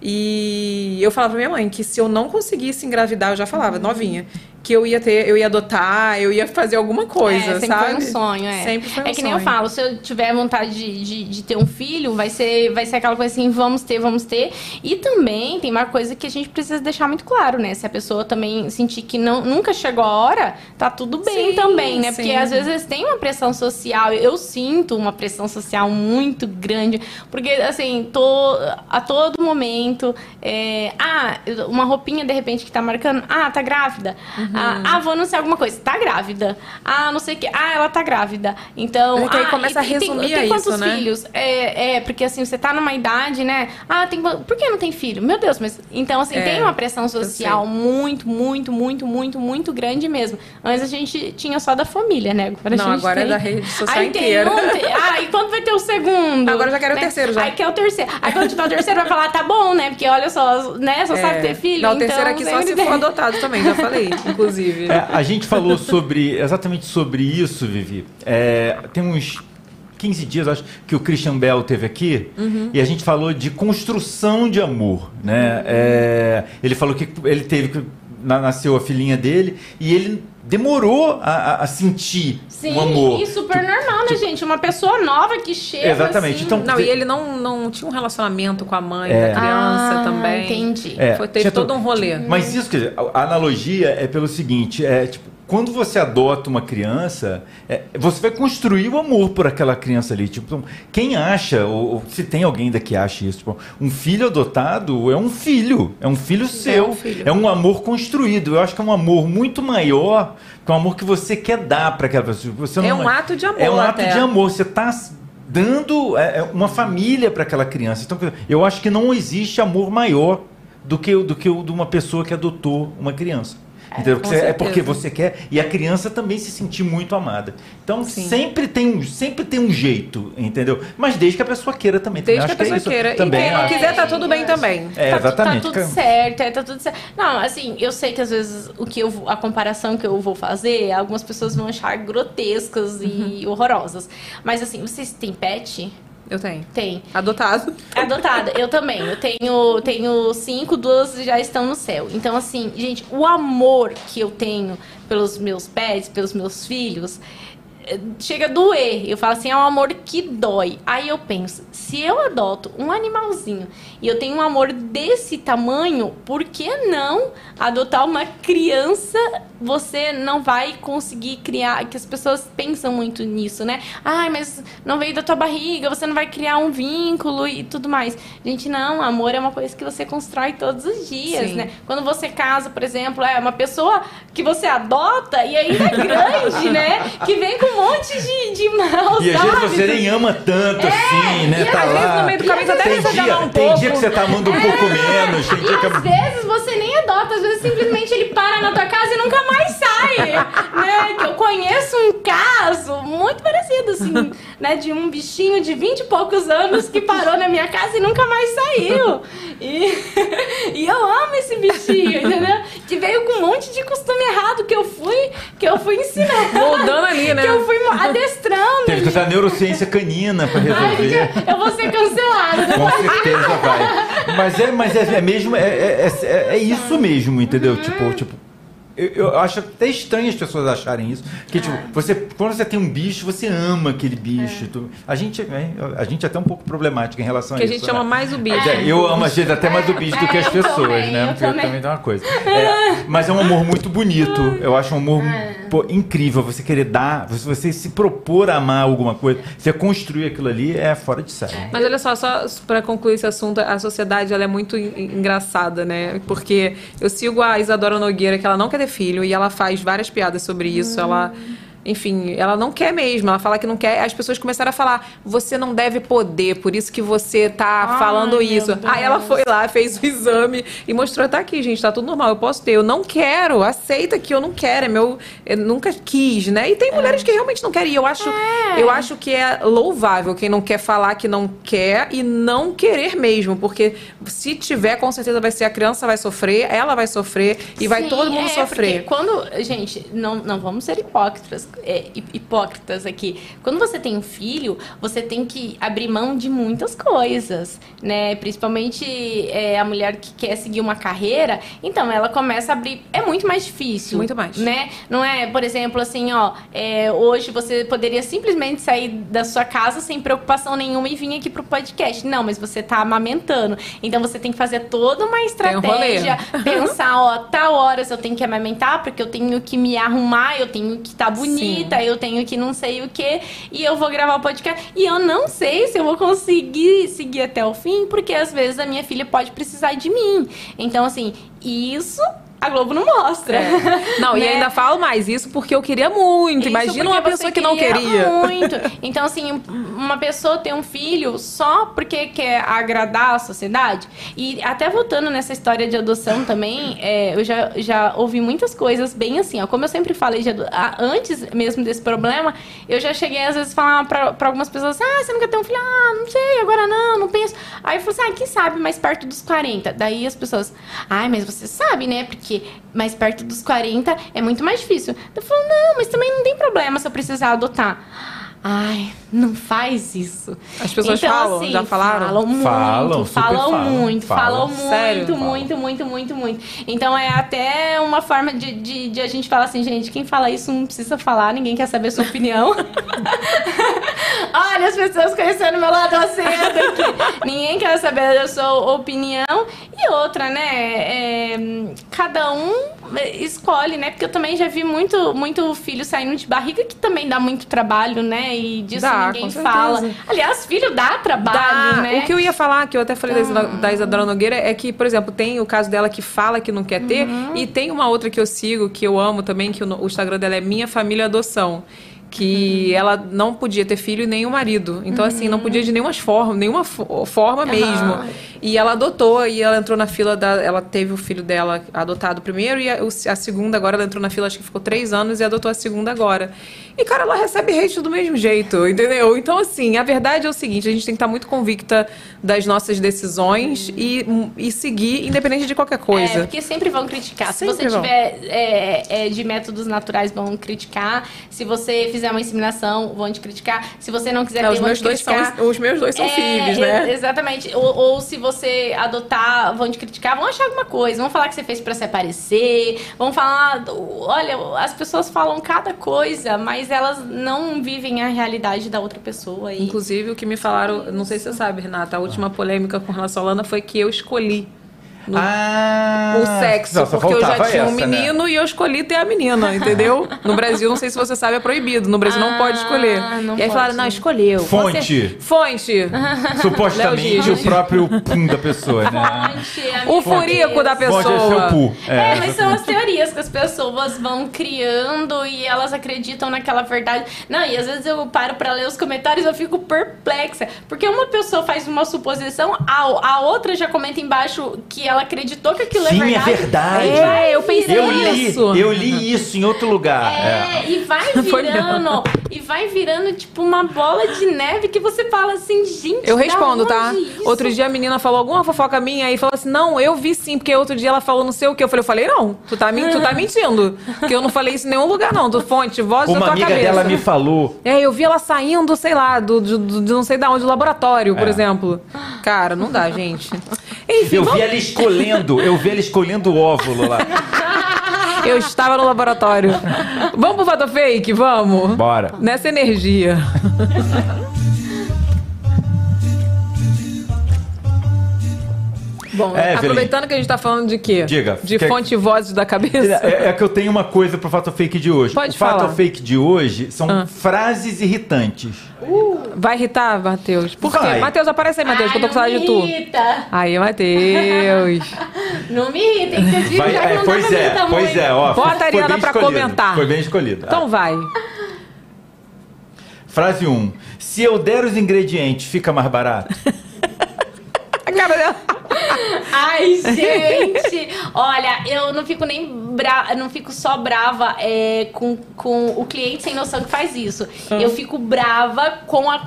E eu falava pra minha mãe que se eu não conseguisse engravidar, eu já falava, novinha, que eu ia ter, eu ia adotar, eu ia fazer alguma coisa,
é, sempre
sabe?
foi um sonho, é.
Sempre foi um
é que nem eu
sonho.
falo, se eu tiver vontade de, de, de ter um filho, vai ser, vai ser aquela coisa assim, vamos ter, vamos ter. E também tem uma coisa que a gente precisa deixar muito claro, né? Se a pessoa também sentir que não, nunca chegou a hora, tá tudo bem
Sim,
também, né? Porque
sim.
às vezes tem uma pressão social, eu sinto uma pressão social muito grande, porque assim, tô a todo momento, é, ah, uma roupinha de repente que tá marcando, ah, tá grávida,
Uhum.
Ah, ah, vou anunciar alguma coisa, tá grávida, ah, não sei o que, ah, ela tá grávida, então,
Porque aí
ah,
começa a
e tem-
resumir
tem,
a
tem quantos
isso, né?
filhos? É, é, porque assim, você tá numa idade, né, ah, tem, por que não tem filho? Meu Deus, mas, então assim,
É,
tem uma pressão social muito, muito, muito, muito, muito grande mesmo. Antes a gente tinha só da família, né, agora
Não,
a
agora é
tem-
da rede social
Aí tem
inteira.
um, tem- [laughs] ah, e quando vai ter o segundo?
Agora eu já quero o
né?
terceiro já.
Aí quer o terceiro. Aí quando tiver o terceiro, vai falar, tá bom, né? Porque olha só, né? Só sabe ter filho.
É. Não, o
então,
terceiro aqui só se
tem.
for adotado também, já falei, [laughs] inclusive.
É, a gente falou sobre exatamente sobre isso, Vivi. É, tem uns 15 dias, acho, que o Christian Bell teve aqui
Uhum.
e a gente falou de construção de amor, né? É, ele falou que ele teve que nasceu a filhinha dele e ele demorou a, a- a sentir
Sim,
o amor.
e super normal, né, gente? Uma pessoa nova que chega.
Exatamente,
assim-
então-
Não, e ele não, não tinha um relacionamento com a mãe
É.
da criança
Ah,
também.
entendi.
É,
Foi, teve
tinha
todo
to-
um rolê.
Mas isso, quer dizer, a analogia é pelo seguinte, é tipo, quando você adota uma criança, é, você vai construir o amor por aquela criança ali. Tipo, quem acha, ou, ou se tem alguém ainda que acha isso, tipo, um filho adotado é um filho, é um filho seu,
um filho.
é um amor construído. Eu acho que é um amor muito maior que um amor que você quer dar para aquela pessoa. Você
É um ato de amor
É um ato
até.
de amor. Você está dando é, é, uma família para aquela criança. Então, eu acho que não existe amor maior do que, o- do que o de uma pessoa que adotou uma criança. Entendeu?
com
Porque é porque você quer e a criança também se sentir muito amada. Então
Sim.
sempre tem um sempre tem um jeito, entendeu? Mas desde que a pessoa queira também.
Desde que
Acho
a pessoa
é isso.
queira.
Também
e quem não quiser, tá tudo bem também.
É,
Tá,
exatamente.
Tá tudo certo, é, tá tudo certo. Não, assim, eu sei que às vezes o que eu a comparação que eu vou fazer, algumas pessoas vão achar grotescas
Uhum.
e horrorosas. Mas assim, vocês têm pet?
Eu tenho.
Tem.
Adotado.
Adotada, eu também. Eu tenho, tenho cinco, duas já estão no céu. Então, assim, gente, o amor que eu tenho pelos meus pets, pelos meus filhos, chega a doer. Eu falo assim, é um amor que dói. Aí eu penso, se eu adoto um animalzinho e eu tenho um amor desse tamanho, por que não adotar uma criança? Você não vai conseguir criar, que as pessoas pensam muito nisso, né? Ai, mas não veio da tua barriga, você não vai criar um vínculo e tudo mais. Gente, não, amor é uma coisa que você constrói todos os dias,
Sim.
né? Quando você casa, por exemplo, é uma pessoa que você adota e ainda é grande, né? Que vem com um monte de, de maus
E às vezes você nem ama tanto assim, né?
É, e
Tá
às vezes
lá.
no meio do caminho até
tem dia,
um
tem
pouco.
dia que você tá amando um pouco menos, tem dia que
Às vezes você nem adota, às vezes simplesmente ele para na tua casa e nunca mais sai, né? Eu conheço um caso muito parecido, assim, né? De um bichinho de 20 e poucos anos que parou na minha casa e nunca mais saiu. E, [laughs] e eu amo esse bichinho, entendeu? Que veio com um monte de costume errado que eu fui, que eu fui ensinando.
Moldando ali, né?
Que eu fui adestrando.
Teve que usar neurociência canina pra
Ai,
resolver.
gente, eu vou ser cancelada.
Com certeza vai. Mas é, mas é, é mesmo, é, é, é- é isso mesmo, entendeu? Tipo, tipo, Eu, eu acho até estranho as pessoas acharem isso. Porque, tipo, você, quando você tem um bicho, você ama aquele bicho. Tu- a, gente, é, a gente é até um pouco problemático em relação
Que a
a isso.
gente ama
né?
mais o bicho.
É, eu amo a gente até mais o bicho do que as
É, eu
pessoas,
também,
né?
eu
Porque eu
também.
também tenho uma coisa. É, mas é um amor muito bonito. Eu acho um amor pô, incrível. Você querer dar, você, se propor a amar alguma coisa, você construir aquilo ali é fora de série.
Mas olha só, só pra concluir esse assunto, a sociedade ela é muito en- engraçada, né? Porque eu sigo a Isadora Nogueira, que ela não quer ter filho, e ela faz várias piadas sobre isso. Ela. Enfim, ela não quer mesmo. Ela fala que não quer. As pessoas começaram a falar: você não deve poder, por isso que você tá
Ai,
falando isso.
Deus.
Aí ela foi lá, fez o exame e mostrou: tá aqui, gente, tá tudo normal, eu posso ter. Eu não quero, aceita que eu não quero. É meu. Eu nunca quis, né? E tem mulheres que realmente não querem. E Eu acho, eu acho que é louvável quem não quer falar que não quer e não querer mesmo. Porque se tiver, com certeza vai ser a criança vai sofrer, ela vai sofrer e vai
Sim,
todo mundo
é,
sofrer.
Quando, gente, não, não vamos ser hipócritas, é, hip- hipócritas aqui. Quando você tem um filho, você tem que abrir mão de muitas coisas, né? Principalmente é, a mulher que quer seguir uma carreira, então ela começa a abrir. É muito mais difícil.
Muito mais.
Né? Não é, por exemplo, assim, ó, é, hoje você poderia simplesmente sair da sua casa sem preocupação nenhuma e vir aqui pro podcast. Não, mas você tá amamentando. Então você tem que fazer toda uma
um rolê.
estratégia [laughs] pensar, ó, tal horas eu tenho que amamentar, porque eu tenho que me arrumar, eu tenho que estar bonita, eu tenho que não sei o que, e eu vou gravar o podcast. E eu não sei se eu vou conseguir seguir até o fim, porque às vezes a minha filha pode precisar de mim. Então, assim, isso a Globo não mostra.
É. Não, e
Né?
ainda falo mais isso porque eu queria muito.
Isso
Imagina uma pessoa que não queria.
Muito. Então, assim, uma pessoa ter um filho só porque quer agradar a sociedade. E até voltando nessa história de adoção também, é, eu já, já ouvi muitas coisas bem assim, ó. Como eu sempre falei ah, antes mesmo desse problema, eu já cheguei às vezes a falar pra, pra algumas pessoas assim, ah, você não quer ter um filho? Ah, não sei, agora não, não penso. Aí eu falei assim, ah, quem sabe mais perto dos 40. Daí as pessoas, ai, mas você sabe, né? Porque mais perto dos 40 é muito mais difícil. Eu falo, não, mas também não tem problema se eu precisar adotar. Ai, não faz isso.
As pessoas falam, já falaram?
Falam muito,
Falam, super
falam
falam,
muito,
falam.
falam muito,
Sério?
muito, muito, muito, muito. Então é até uma forma de, de, de a gente falar assim, gente, quem fala isso não precisa falar, ninguém quer saber a sua opinião. [laughs] Olha as pessoas conhecendo meu lado acedo aqui. Ninguém quer saber da sua opinião. E outra, né? é, cada um escolhe, né? Porque eu também já vi muito, muito filho saindo de barriga que também dá muito trabalho, né? E disso
Dá,
ninguém fala. Aliás, filho dá trabalho,
Dá.
né?
O que eu ia falar, que eu até falei da Isa- da Isadora Nogueira, é que, por exemplo, tem o caso dela que fala que não quer ter,
Uhum.
e tem uma outra que eu sigo, que eu amo também, que o Instagram dela é Minha Família Adoção. Que
Uhum.
ela não podia ter filho e nem o marido. Então, assim, não podia de nenhuma forma, nenhuma fo- forma mesmo. E ela adotou, e ela entrou na fila da. Ela teve o filho dela adotado primeiro, e a, a segunda agora ela entrou na fila, acho que ficou três anos, e adotou a segunda agora. E, cara, ela recebe hate do mesmo jeito, entendeu? Então, assim, a verdade é o seguinte: a gente tem que estar muito convicta das nossas decisões e, e seguir, independente de qualquer
É,
coisa.
porque sempre vão criticar. Se
Sempre
você
vão.
tiver é, é, de métodos naturais, vão criticar. Se você fizer uma inseminação, vão te criticar. Se você não quiser
É,
ter,
os meus
te
dois
criticar.
são- os meus dois são filhos, né?
e- Exatamente. Ou, ou se você adotar, vão te criticar, vão achar alguma coisa. Vão falar que você fez pra se aparecer. Vão falar. Olha, as pessoas falam cada coisa, mas elas não vivem a realidade da outra pessoa. E...
Inclusive, o que me falaram, não sei se você sabe, Renata, a última polêmica com relação à Lana foi que eu escolhi no-
Ah,
o sexo,
só- só
porque eu já tinha um
essa, né?
menino e eu escolhi ter a menina, [laughs] entendeu? No Brasil, não sei se você sabe, é proibido. No Brasil não pode escolher.
Ah, não
e aí falaram,
pode.
não, escolheu.
Fonte.
Você- Fonte. [laughs]
Supostamente o próprio pum da pessoa, né?
Gente, a
O furico da pessoa.
Pode ser o pu.
É, mas são as teorias que as pessoas vão criando e elas acreditam naquela verdade. Não, e às vezes eu paro pra ler os comentários e eu fico perplexa. Porque uma pessoa faz uma suposição, a, a outra já comenta embaixo que ela acreditou que aquilo
Sim,
é
é
verdade.
verdade.
E vai
É, eu pensei
Eu li,
isso.
eu li isso em outro lugar.
É,
É.
e vai [laughs] virando, e vai virando tipo uma bola de neve que você fala assim, gente.
Eu
da
respondo, tá?
onde isso?
Outro dia a menina falou alguma fofoca minha e falou assim: Não, eu vi sim, porque outro dia ela falou não sei o que. Eu falei, eu falei, não, tu tá, tu tá [laughs] mentindo. Porque eu não falei isso em nenhum lugar, não. Do fonte, voz da
Uma
tua
amiga
cabeça.
dela me falou.
É, eu vi ela saindo, sei lá, do, do, do- de não sei da onde, do laboratório, por
É.
exemplo. Cara, não dá, gente. Enfim,
Eu
vamos-
vi ela escolhendo, eu vi ela escolhendo o óvulo lá. [laughs]
Eu estava no laboratório. Vamos pro fato fake? Vamos?
Bora.
Nessa energia. [laughs] Bom,
É,
aproveitando que a gente tá falando de quê?
Diga.
De
Quer-
fonte e vozes da cabeça?
É, é que eu tenho uma coisa pro fato fake de hoje.
Pode
o fato
falar.
fake de hoje são
Ah.
frases irritantes.
Vai irritar, Matheus? Por quê? Matheus, aparece aí, Matheus, que eu tô com saudade de tu.
me irrita.
Aí, Matheus. [laughs]
Não me irrita, já que
é,
não dá
pois é,
irritar
pois
muito.
é, ó.
Bota
foi-
a Ariana pra
escolhido,
comentar.
Foi bem escolhido.
Então vai. [laughs]
Frase 1. Se eu der os ingredientes, fica mais barato? [laughs]
A cara dela.
Ai, gente! Olha, eu não fico nem brava, não fico só brava é, com, com o cliente sem noção que faz isso. Eu fico brava com a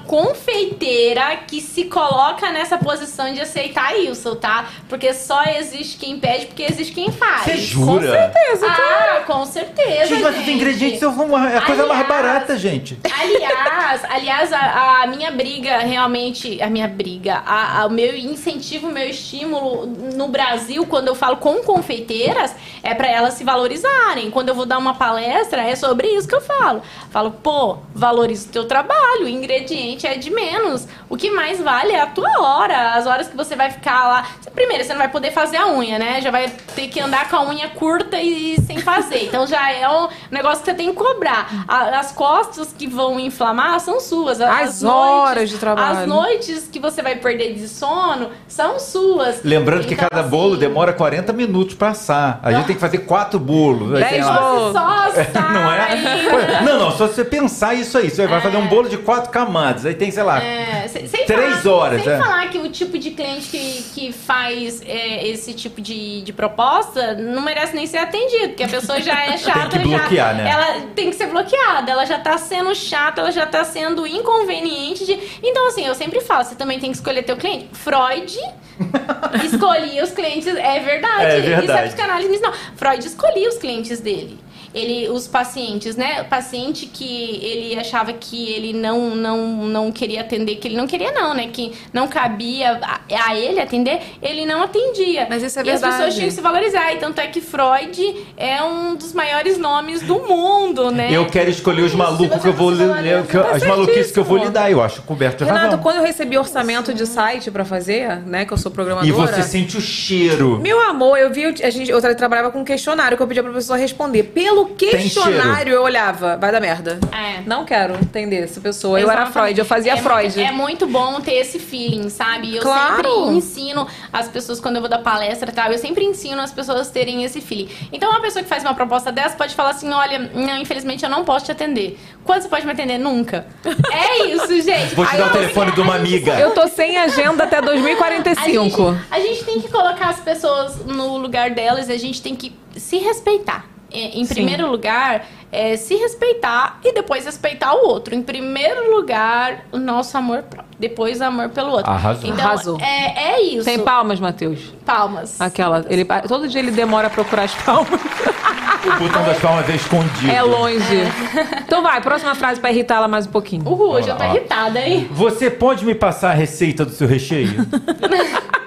confeiteira que se coloca nessa posição de aceitar isso, tá? Porque só existe quem pede, porque existe quem faz.
Você jura?
Com certeza,
Ah, com certeza.
Gente, mas os ingredientes são é a coisa mais barata, gente.
Aliás, aliás, a, a minha briga realmente, a minha briga, a- a- o meu incentivo, o meu estímulo no Brasil, quando eu falo com confeiteiras, é pra elas se valorizarem. Quando eu vou dar uma palestra, é sobre isso que eu falo. Falo, pô, valoriza o teu trabalho, o ingrediente é de menos. O que mais vale é a tua hora, as horas que você vai ficar lá. Primeiro, você não vai poder fazer a unha, né? Já vai ter que andar com a unha curta e sem fazer. Então já é um negócio que você tem que cobrar. A- As costas que vão inflamar são suas.
As horas de trabalho.
As noites que você vai perder de sono são suas.
Lembrando que
Então,
cada
assim,
bolo demora 40 minutos pra assar. A gente tem que fazer quatro bolos. Aí
Dez
tem
bolos.
Só [laughs] sai.
Não é? Não, não, só você pensar isso aí. Você vai fazer um bolo de quatro camadas. Aí tem, sei lá,
É, sem, sem
Três
falar,
horas,
Sem
é.
falar que o tipo de cliente que, que faz é, esse tipo de, de proposta não merece nem ser atendido, porque a pessoa já é [laughs] chata.
bloquear,
já,
né?
Ela tem que ser bloqueada, ela já tá sendo chata, ela já tá sendo inconveniente. De... Então, assim, eu sempre falo, você também tem que escolher teu cliente. Freud [laughs] escolhia os clientes, é verdade.
É
Isso é
verdade.
psicanálise, não. Freud escolhia os clientes dele. Ele, os pacientes, né? O paciente que ele achava que ele não, não, não queria atender, que ele não queria não, né? Que não cabia a, a ele atender, ele não atendia.
Mas isso é
e as
verdade.
pessoas tinham que se valorizar. E tanto é que Freud é um dos maiores nomes do mundo, né?
eu quero escolher os malucos que eu vou ler, que eu- as maluquices que eu vou lidar. Eu acho coberto de
Renato,
razão.
quando eu recebi orçamento de site pra fazer, né, que eu sou programadora...
E você sente o cheiro.
Meu amor, eu vi, a gente, eu tra- trabalhava com um questionário que eu pedia pra pessoa responder. Pelo questionário eu olhava, vai dar merda.
É.
Não quero entender essa pessoa. Eu era
Exatamente.
Freud, eu fazia
é,
Freud.
É muito bom ter esse feeling, sabe? Eu
Claro.
sempre ensino as pessoas, quando eu vou dar palestra e tal, eu sempre ensino as pessoas a terem esse feeling. Então, uma pessoa que faz uma proposta dessa pode falar assim: olha, não, infelizmente eu não posso te atender. Quando você pode me atender? Nunca. [laughs] É isso, gente.
Vou te
Aí
dar o
eu-
telefone de uma amiga.
Eu tô sem agenda até
a
2045.
gente, a gente tem que colocar as pessoas no lugar delas e a gente tem que se respeitar. É, Em
Sim.
primeiro lugar, é se respeitar e depois respeitar o outro. Em primeiro lugar, o nosso amor próprio. Depois, o amor pelo outro.
Arrasou.
Então,
Arrasou.
É, é isso.
Tem palmas, Matheus?
palmas.
Aquela. Ele, todo dia ele demora a procurar as palmas.
O botão das palmas é escondido.
É longe. Então vai, próxima frase pra irritá-la mais um pouquinho.
Uhul, hoje eu tô irritada, hein?
Você pode me passar a receita do seu recheio? [laughs]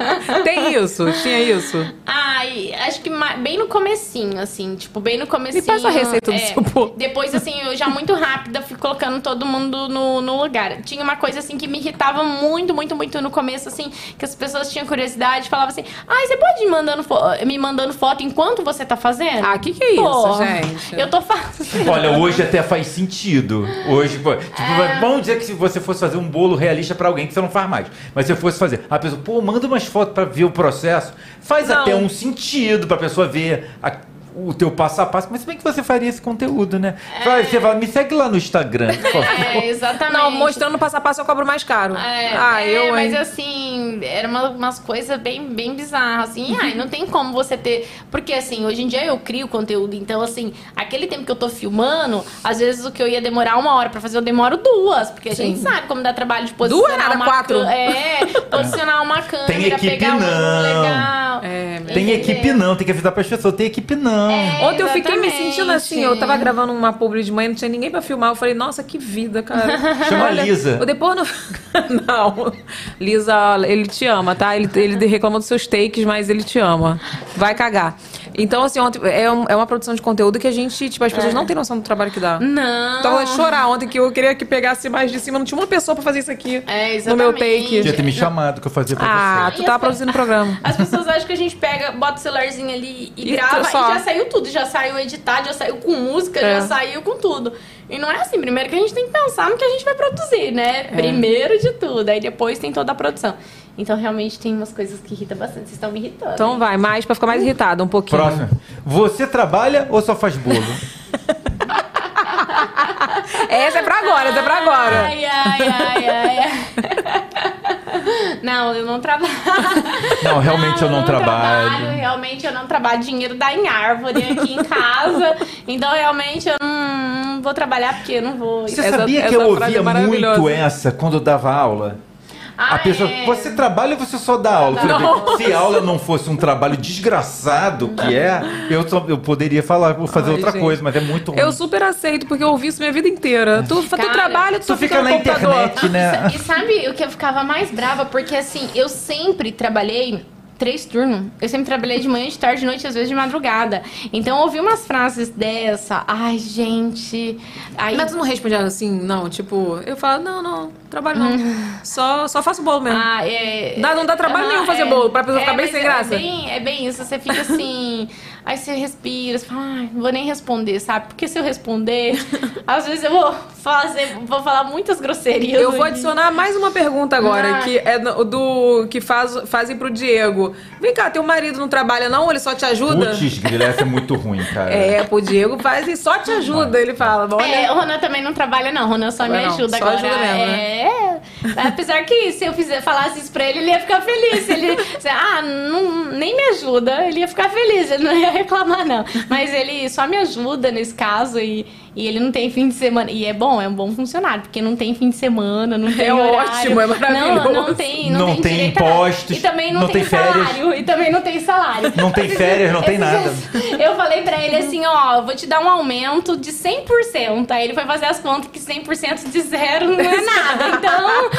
[laughs]
Tem isso, tinha isso.
Ai, acho que bem no comecinho, assim, tipo, bem no comecinho.
Me passa a receita do
é,
seu bolo.
Depois, assim, eu já muito rápida fui colocando todo mundo no, no lugar. Tinha uma coisa, assim, que me irritava muito, muito, muito no começo, assim, que as pessoas tinham curiosidade, falavam assim, ai, você pode ir mandando me mandando foto enquanto você tá fazendo?
Ah, que que é isso,
Pô,
gente?
Eu tô fazendo.
Olha, hoje até faz sentido. Hoje, tipo,
É.
vamos dizer que se você fosse fazer um bolo realista pra alguém que você não faz mais, mas você fosse fazer, a pessoa, pô, manda umas fotos pra ver o processo, faz
Não.
até um sentido pra pessoa ver a- o teu passo a passo, mas se bem que você faria esse conteúdo, né? Vai, Você vai, me segue lá no Instagram. por favor.
É, exatamente.
Não, mostrando passo a passo eu cobro mais caro.
É,
ah,
é,
eu,
mas
hein?
assim, eram uma, umas coisas bem, bem bizarras, assim. Ai, não tem como você ter. Porque assim, hoje em dia eu crio conteúdo, então assim, aquele tempo que eu tô filmando, às vezes o que eu ia demorar uma hora pra fazer, eu demoro duas. Porque a
Sim.
gente sabe como dá trabalho de posicionar
Duas, nada,
uma
quatro.
É, posicionar uma câmera,
Tem equipe
pegar um
não.
legal.
É,
Tem
entendeu?
equipe não, tem que avisar pras pessoas, tem equipe não.
É,
Ontem eu fiquei me sentindo assim, eu tava gravando uma publi de manhã, não tinha ninguém pra filmar. Eu falei, nossa, que vida, cara. [laughs]
Chama a Lisa.
eu Depois no... [laughs] Não. Lisa, ele te ama, tá? Ele, ele reclama dos seus takes, mas ele te ama. Vai cagar. Então, assim, ontem é, um- é uma produção de conteúdo que a gente, tipo, as pessoas
É.
não têm noção do trabalho que dá.
Não.
Tava de chorar ontem que eu queria que pegasse mais de cima. Não tinha uma pessoa pra fazer isso aqui.
É,
No meu
exatamente.
take.
Podia ter me chamado que eu fazia pra
Ah,
você.
tu tava produzindo o programa.
As pessoas acham que a gente pega, bota o celularzinho ali e,
E
grava
só.
e já saiu tudo. Já saiu editado, já saiu com música,
É.
já saiu com tudo. E não é assim. Primeiro que a gente tem que pensar no que a gente vai produzir, né? Primeiro de tudo. Aí depois tem toda a produção. Então realmente tem umas coisas que irritam bastante. Vocês estão me irritando.
Então vai, mais pra ficar mais irritada um pouquinho.
Próximo. Você trabalha ou só faz bolo? [laughs]
Essa é pra agora, essa é pra agora.
Ai, ai, ai, ai, ai. Não, eu não trabalho.
Não, realmente eu não trabalho.
Realmente eu não trabalho. Dinheiro dá em árvore aqui em casa. Então realmente eu não, não vou trabalhar porque eu não vou.
Você
Essa-
sabia que eu
é
ouvia muito essa quando eu dava aula?
Ah,
a pessoa,
é.
você trabalha ou você só dá aula?
Nossa.
Se a aula não fosse um trabalho desgraçado que é, eu, só- eu poderia falar, vou fazer
Ai,
outra
gente.
coisa, mas é muito ruim.
Eu super aceito, porque eu ouvi isso minha vida inteira. Tu, tu
Cara,
trabalha, tu,
Tu fica
no
na
computador.
internet, né?
E sabe o que eu ficava mais brava? Porque assim, eu sempre trabalhei três turnos. Eu sempre trabalhei de manhã, de tarde, de noite, às vezes de madrugada. Então eu ouvi umas frases dessa. Ai, gente. Aí,
Mas tu não responde assim, não, tipo, eu falo, não, não, trabalho não. Só, só faço bolo mesmo.
Ah, é.
Dá- não dá trabalho nenhum fazer bolo, pra pessoa ficar bem sem
é
graça.
bem- É bem, isso, você fica assim. [laughs] aí você respira, você fala, ai, não vou nem responder, sabe? Porque se eu responder, [laughs] às vezes eu vou fazer, vou falar muitas grosserias.
Eu vou
aqui.
adicionar mais uma pergunta agora,
Ah.
que é do, do- que faz, fazem pro Diego. Vem cá, teu marido não trabalha não? Ele só te ajuda?
Putz, essa é muito ruim, cara.
É, pro Diego faz e só te ajuda. Ele fala, olha.
É, o Ronan também não trabalha, não. O Ronan só me
não,
ajuda
só
agora.
ajuda mesmo, né?
é. Apesar que se eu fizer, falasse isso pra ele, ele ia ficar feliz. [laughs] Se ele ah, não, nem me ajuda, ele ia ficar feliz, ele não ia reclamar, não. Mas ele só me ajuda nesse caso e, e ele não tem fim de semana. E é bom, é um bom funcionário, porque não tem fim de semana, não tem
É
horário.
ótimo, é maravilhoso.
Não, não tem, não,
Não
tem,
tem impostos,
E também não,
não
tem,
tem férias.
salário. E também não tem salário.
Não tem férias, não tem nada.
eu falei pra ele assim, ó, vou te dar um aumento de 100%. Aí ele foi fazer as contas que 100% de zero não é nada. Então,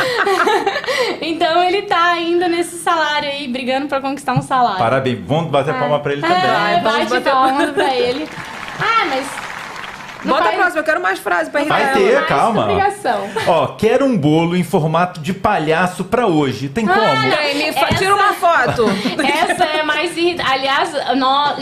[laughs] então ele tá ainda nesse salário aí, brigando pra conquistar um salário.
Parabéns, vamos bater palma pra ele também.
É,
vamos
bate
bater
palma pra ele. Ah, mas... não
Bota a próxima, eu quero mais frases pra irritar
Vai
ela.
ter,
mais
calma. Ó, quero um bolo em formato de palhaço pra hoje. Tem como?
Me fa-
Essa-
Tira uma foto. [laughs]
Essa é mais irritante. Aliás,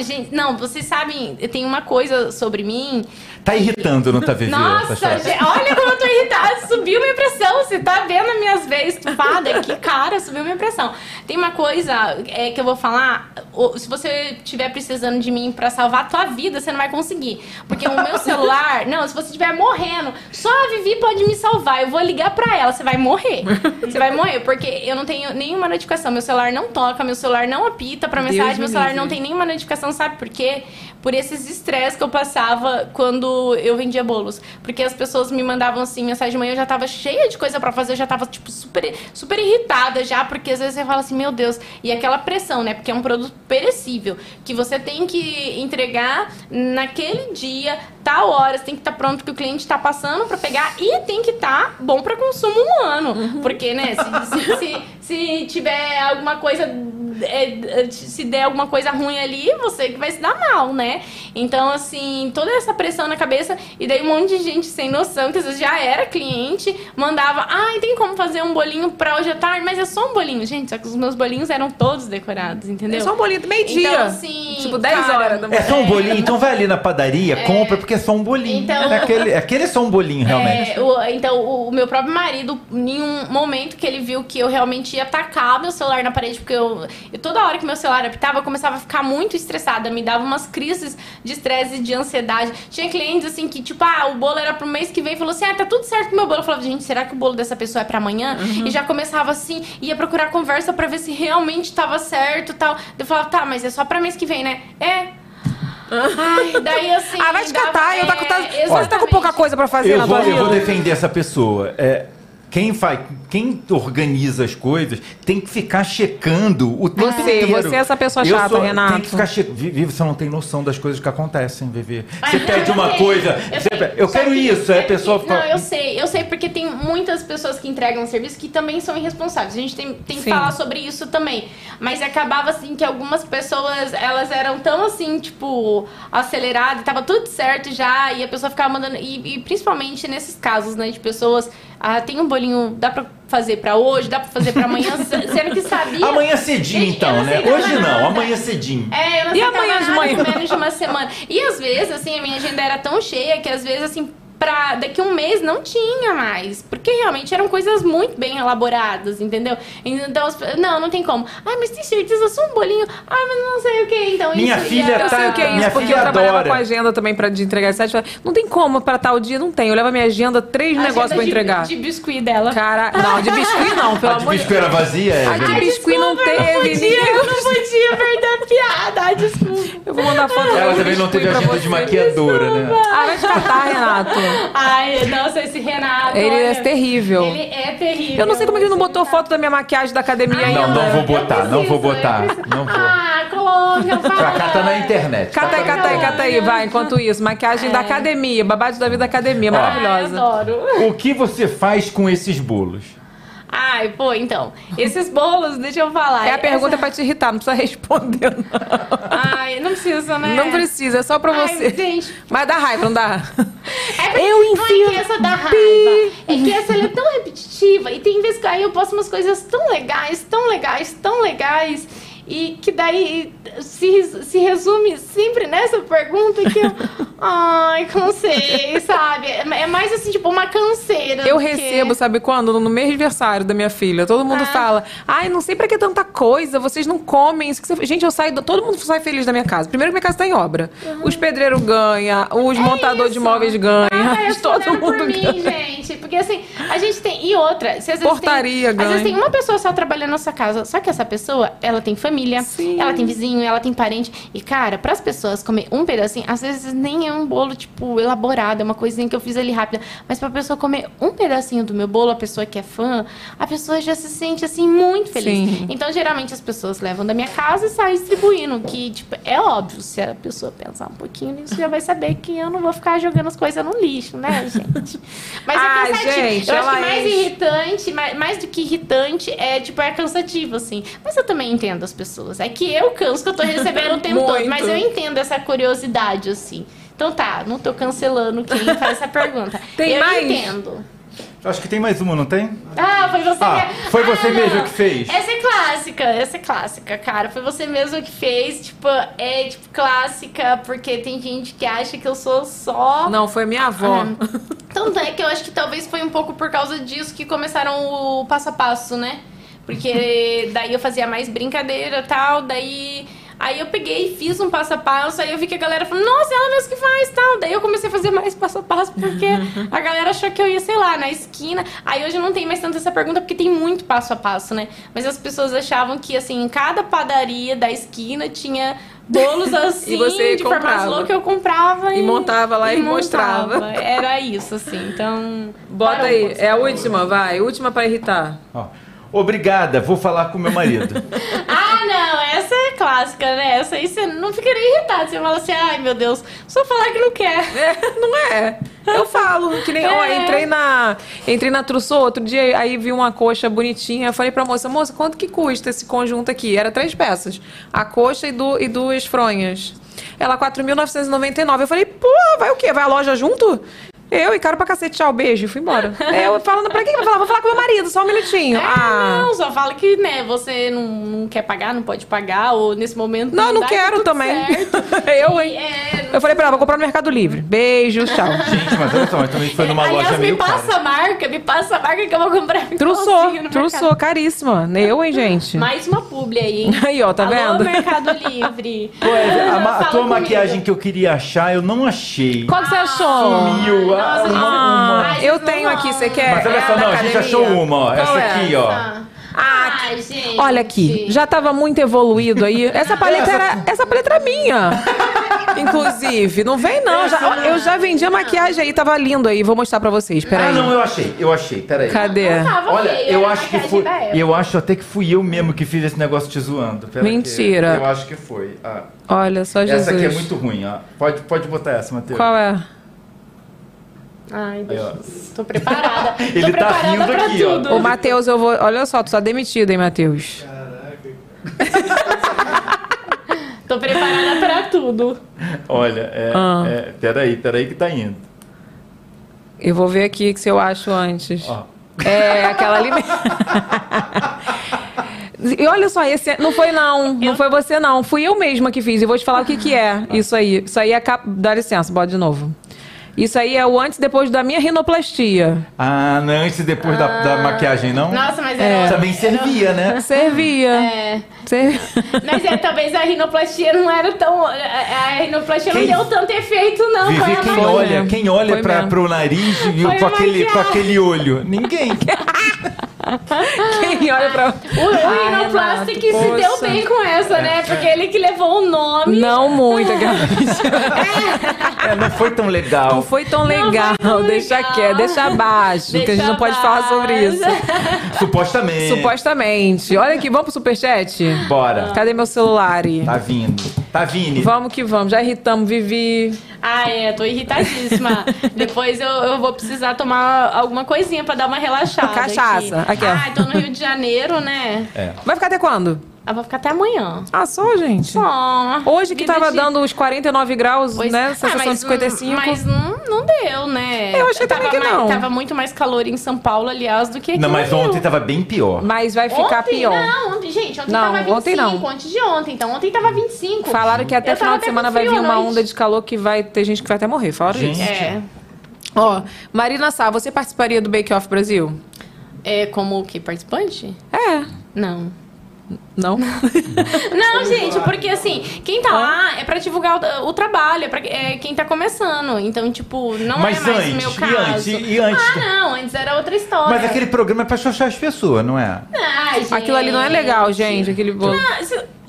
gente, não, vocês sabem, tem uma coisa sobre mim
Tá irritando, não tá vivendo?
Nossa, gente, olha como eu tô irritada. Subiu minha pressão. Você tá vendo as minhas veias estufadas? Que cara, subiu minha pressão. Tem uma coisa é, que eu vou falar. Se você estiver precisando de mim pra salvar a tua vida, você não vai conseguir. Porque o meu celular... [laughs] Não, se você estiver morrendo, só a Vivi pode me salvar. Eu vou ligar pra ela. Você vai morrer. Você vai morrer. Porque eu não tenho nenhuma notificação. Meu celular não toca. Meu celular não apita pra
Deus
mensagem.
me
Meu celular não tem nenhuma notificação. Sabe por quê? Por esses estresses que eu passava quando eu vendia bolos. Porque as pessoas me mandavam assim, mensagem de manhã, eu já tava cheia de coisa pra fazer, eu já tava, tipo, super, super irritada já, porque às vezes você fala assim, meu Deus, e aquela pressão, né? Porque é um produto perecível, que você tem que entregar naquele dia, tal hora, você tem que estar pronto que o cliente tá passando pra pegar e tem que estar bom pra consumo humano. Porque, né, se, se, se, se tiver alguma coisa é, se der alguma coisa ruim ali, você que vai se dar mal, né? Então, assim, toda essa pressão na cabeça, e daí um monte de gente sem noção, que às vezes já era cliente, mandava, ai, tem como fazer um bolinho pra hoje à tarde, mas é só um bolinho. Gente, só que os meus bolinhos eram todos decorados, entendeu?
É só um bolinho do meio-dia.
Então, assim,
Tipo, 10
cara,
horas da
É
manhã.
só um bolinho? Então vai ali na padaria, compra, porque é só um bolinho.
Então-
É aquele, aquele é só um bolinho, realmente.
É, o- então, o, o meu próprio marido, em um momento que ele viu que eu realmente ia tacar meu celular na parede, porque eu, eu- toda hora que meu celular apitava, eu começava a ficar muito estressada, me dava umas crises de estresse e de ansiedade. Tinha clientes assim que, tipo, ah, o bolo era pro mês que vem, falou assim: ah, tá tudo certo com meu bolo. Eu falava, gente, será que o bolo dessa pessoa é pra amanhã?
Uhum.
E já começava assim, ia procurar conversa pra ver se realmente tava certo e tal. Eu falava, tá, mas é só pra mês que vem, né? É. [laughs] Ai, daí assim.
Ah, vai te
dava-
catar, eu tá, com- tá,
é,
você tá com pouca coisa pra fazer
Eu
na
vou,
tua
eu vou defender essa pessoa. É, quem faz,
quem organiza as coisas tem que ficar checando o tempo
Você,
inteiro.
você é essa pessoa
Eu
chata,
sou-
Renato.
Tem que ficar che... Vivi, você não tem noção das coisas que acontecem, Vivi. Você pede uma coisa,
eu
você
sei.
eu quero
que
isso, aí
é
a pessoa
que-
fala...
Não, eu sei, eu sei porque tem muitas pessoas que entregam serviço que também são irresponsáveis. A gente tem, tem que
Sim.
falar sobre isso também. Mas acabava assim que algumas pessoas, elas eram tão assim, tipo, aceleradas, tava tudo certo já, e a pessoa ficava mandando. E, e principalmente nesses casos, né, de pessoas. Ah, tem um bolinho, dá pra fazer pra hoje, dá pra fazer pra amanhã, [laughs] sendo que sabia.
Amanhã cedinho,
Gente,
então,
não
né? Hoje não,
nada.
amanhã cedinho.
É, eu não
E amanhã de manhã?
com menos de uma semana. E às vezes, assim, a minha agenda era tão cheia que às vezes, assim, pra daqui a um mês não tinha mais. Porque realmente eram coisas muito bem elaboradas, entendeu? Então, não, não tem como. Ai, mas tem certeza, só um bolinho. Ai, mas não sei o que. Então,
Minha
isso
filha
ia-
Eu sei
tá-
o que é
minha
isso, porque eu trabalhava
adora.
com agenda também pra de entregar sete. Não tem como pra tal dia, não tem. Eu levo a minha agenda, três
Agenda
negócios pra
de-
entregar.
De biscuit dela.
Cara, não, de biscuit não, pelo
A de
amor de
biscoito era vazia? é,
A de biscuit não
eu
teve,
não podia, eu não podia a piada. Ai, desculpa.
Eu vou mandar foto
Ela
do
também não teve agenda de maquiadora, né?
Ah, vai te catar, Renato.
Ai, nossa, esse Renato.
Ele é
olha,
terrível.
Ele é terrível.
Eu não sei como ele não botou
tá-
foto da minha maquiagem da academia ainda.
Não, não vou botar, não vou
preciso,
botar.
preciso.
Não vou.
Ah, coloca,
Pra
fala.
cá tá na internet.
Cata aí, cata aí, cata aí, vai. Enquanto isso, maquiagem da academia, babado da vida da academia,
Ó.
Ai,
maravilhosa.
adoro.
O que você faz com esses bolos?
Ai, pô, então. Esses bolos, deixa eu falar.
É a pergunta
Essa-
pra te irritar, não precisa responder. Não,
Ai, não precisa, né?
não precisa, é só pra
Ai,
você.
gente.
Mas dá raiva, não dá?
É porque
Eu
não é
enfio
que essa dá raiva. É que essa ela é tão repetitiva. E tem vezes que aí eu posto umas coisas tão legais, tão legais, tão legais. E que daí se, se resume sempre nessa pergunta que eu. [laughs] Ai, cansei, sabe? É mais assim, tipo, uma canseira.
Eu
do que-
recebo, sabe quando? No mês aniversário da minha filha. Todo mundo fala, ai, não sei pra que tanta coisa, vocês não comem. Isso que você... Gente, eu saio, do- todo mundo sai feliz da minha casa. Primeiro que minha casa tá em obra. Os pedreiros ganham, os montadores de móveis ganham,
Ah, [laughs]
todo mundo
por mim,
ganha.
gente. Porque assim, a gente tem. E outra, se às vezes
Portaria
tem, Às vezes
ganha.
tem uma pessoa só trabalhando na sua casa. Só que essa pessoa, ela tem família,
Sim.
ela tem vizinho, ela tem parente. E, cara, pras pessoas comer um pedacinho, às vezes nem é um bolo, tipo, elaborado, é uma coisinha que eu fiz ali rápida. Mas pra pessoa comer um pedacinho do meu bolo, a pessoa que é fã, a pessoa já se sente assim muito feliz.
Sim.
Então, geralmente, as pessoas levam da minha casa e saem distribuindo. Que, tipo, é óbvio, se a pessoa pensar um pouquinho nisso, já vai saber que eu não vou ficar jogando as coisas no lixo, né, [laughs] gente? Mas
Ai,
é cansativo.
gente,
eu acho que mais
enche.
irritante, mais, mais do que irritante, é, tipo, é cansativo, assim. Mas eu também entendo as pessoas. É que eu canso que eu tô recebendo o [laughs] tempo todo. Mas eu entendo essa curiosidade, assim. Então tá, não tô cancelando quem faz essa [laughs] pergunta.
Tem
eu
mais?
entendo.
Acho que tem mais uma, não tem?
Ah, foi você
Ah,
que...
foi você
Ah,
mesmo que fez?
Essa é clássica, essa é clássica, cara. Foi você mesmo que fez, tipo, é tipo clássica, porque tem gente que acha que eu sou só.
Não, foi minha avó.
Tanto é que eu acho que talvez foi um pouco por causa disso que começaram o passo a passo, né? Porque daí eu fazia mais brincadeira e tal, daí. Aí eu peguei e fiz um passo a passo, aí eu vi que a galera falou, nossa, ela mesmo que faz tal. Daí eu comecei a fazer mais passo a passo, porque [laughs] a galera achou que eu ia, sei lá, na esquina. Aí hoje não tem mais tanto essa pergunta, porque tem muito passo a passo, né? Mas as pessoas achavam que, assim, em cada padaria da esquina tinha bolos assim, [laughs]
E você
de formato
comprava.
louco, eu comprava
E montava lá e mostrava.
montava. Era isso, assim, então...
Bota
um
aí, é a última, vai. Última pra irritar.
Ó, Obrigada, vou falar com meu marido. [laughs]
Ah, não, essa é clássica, né? Essa aí você não fica nem irritado. Você fala assim, ai meu Deus, só falar que não quer.
É, não é. Eu falo, que nem. Ó,
É.
entrei na. Entrei na Trussô outro dia, aí vi uma coxa bonitinha. Eu falei pra moça, moça, quanto que custa esse conjunto aqui? Era três peças. A coxa e, du- e duas fronhas. Ela, 4.999. Eu falei, porra, vai o quê? Vai a loja junto? Eu, e caro pra cacete, tchau, beijo, e fui embora. [laughs] É, eu falando, pra que que vai falar? Vou falar com meu marido, só um minutinho.
É,
ah.
Não, só fala que, né, você não, não quer pagar, não pode pagar, ou nesse momento.
Não, não
dá,
quero
tá
também.
certo. [laughs]
eu, hein?
É,
Eu falei pra ela, vou comprar no Mercado Livre. Beijo, tchau. [laughs]
Gente, mas olha só, mas também foi numa
Aliás,
loja
me
meio
passa
cara.
a marca, me passa a marca que eu vou comprar.
Trussô,
mercado.
caríssima. Eu, hein, gente?
Mais uma publi aí, hein?
Aí, ó, tá
Alô,
vendo?
Mercado Livre.
Pô, é, a, a tua
comigo.
maquiagem que eu queria achar, eu não achei.
Qual que você achou?
Sumiu.
Nossa,
uma- uma-
Eu tenho aqui, você quer?
Mas olha
É
só, não, a gente achou uma, ó.
Qual
essa
é?
aqui, ó.
Ah, Ai, gente.
Olha aqui, já tava muito evoluído aí. Essa [laughs] paleta era, essa paleta era minha. Inclusive, não vem não. Já- eu já vendi a maquiagem aí, tava lindo aí. Vou mostrar pra vocês. Peraí.
Ah, não, eu achei, eu achei. Peraí.
Cadê?
Olha,
feia,
eu
era
acho que foi. Eu acho até que fui eu mesmo que fiz esse negócio te zoando. Pera
Mentira.
eu acho que foi. Ah,
Olha só, Jesus.
essa aqui é muito ruim, ó. Pode, pode botar essa, Matheus.
Qual é?
Ai,
ó.
Tô preparada. [laughs] Tô
Ele tá
preparada
rindo
pra
aqui, ó.
tudo.
Ô, Matheus, eu vou. Olha só, tu tá demitido, hein, Matheus?
Tô preparada pra tudo.
Olha, é,
Ah.
é. Peraí, peraí que tá indo.
Eu vou ver aqui que se eu acho antes.
Ó.
É, aquela ali. mesmo. [laughs] E olha só, esse não foi não, não foi você não, fui eu mesma que fiz. E vou te falar o que que é isso aí. Isso aí é cap... dá licença, bota de novo. Isso aí é o antes e depois da minha rinoplastia.
Ah, não, antes e depois da, da maquiagem, não?
Nossa, mas
É.
era...
Também servia, né? [laughs]
Servia.
É.
Servia.
Mas é, talvez a rinoplastia não era tão... A rinoplastia
Quem-
não deu tanto efeito, não. Foi
Vivi,
a
quem
maquiagem.
olha, quem olha
Foi
pra, pro nariz e
Foi
com aquele, com aquele olho? Ninguém. [laughs]
Quem olha pra.
O, o Rinoplastic
Renato,
se deu bem com essa, né? Porque ele que levou o nome.
Não muito. [laughs]
É, não foi tão legal.
Não foi tão legal.
foi tão
deixa
legal.
quieto, deixa abaixo, que a gente não pode falar sobre isso.
Supostamente.
Supostamente. Olha aqui, vamos pro superchat?
Bora.
Cadê meu celular?
Tá vindo. Tá vindo.
Vamos que vamos. Já irritamos, Vivi.
Ah, é, tô irritadíssima. [laughs] Depois eu, eu vou precisar tomar alguma coisinha pra dar uma relaxada.
Cachaça.
Aqui.
Aqui, ó.
Ah, tô no Rio de Janeiro, né?
É.
Vai ficar até quando?
Ah, vou ficar até amanhã.
Ah, só, gente?
Só.
Hoje que
Vida
tava
de-
dando os 49 graus,
Pois-
né?
Ah,
Sensação
mas,
de 55.
Mas não, não deu, né?
Eu achei
tava
também que
mais-
não.
Tava muito mais calor em São Paulo, aliás, do que aqui
Não,
no
mas
Rio.
ontem tava bem pior.
Mas vai ficar
Ontem?
pior.
Não, ontem, gente, ontem
Não,
tava 25.
ontem não.
Antes de ontem, então ontem tava 25.
Falaram que até
Eu
final de semana vai vir uma
noite.
onda de calor que vai ter gente que vai até morrer. Falaram isso.
Gente.
É.
Ó, Marina Sá, você participaria do Bake Off Brasil?
É como o que? Participante?
É.
Não.
Não? [laughs]
Não, gente, porque assim, quem tá lá é pra divulgar o, o trabalho, é pra é quem tá começando. Então, tipo, não
Mas
é mais
antes,
o meu
e
caso.
antes, e- e antes?
Ah, não, antes era outra história.
Mas aquele programa é pra xoxar as pessoas, não é?
Ai, gente.
Aquilo ali não é legal, gente. Aquele bolo.
Ah,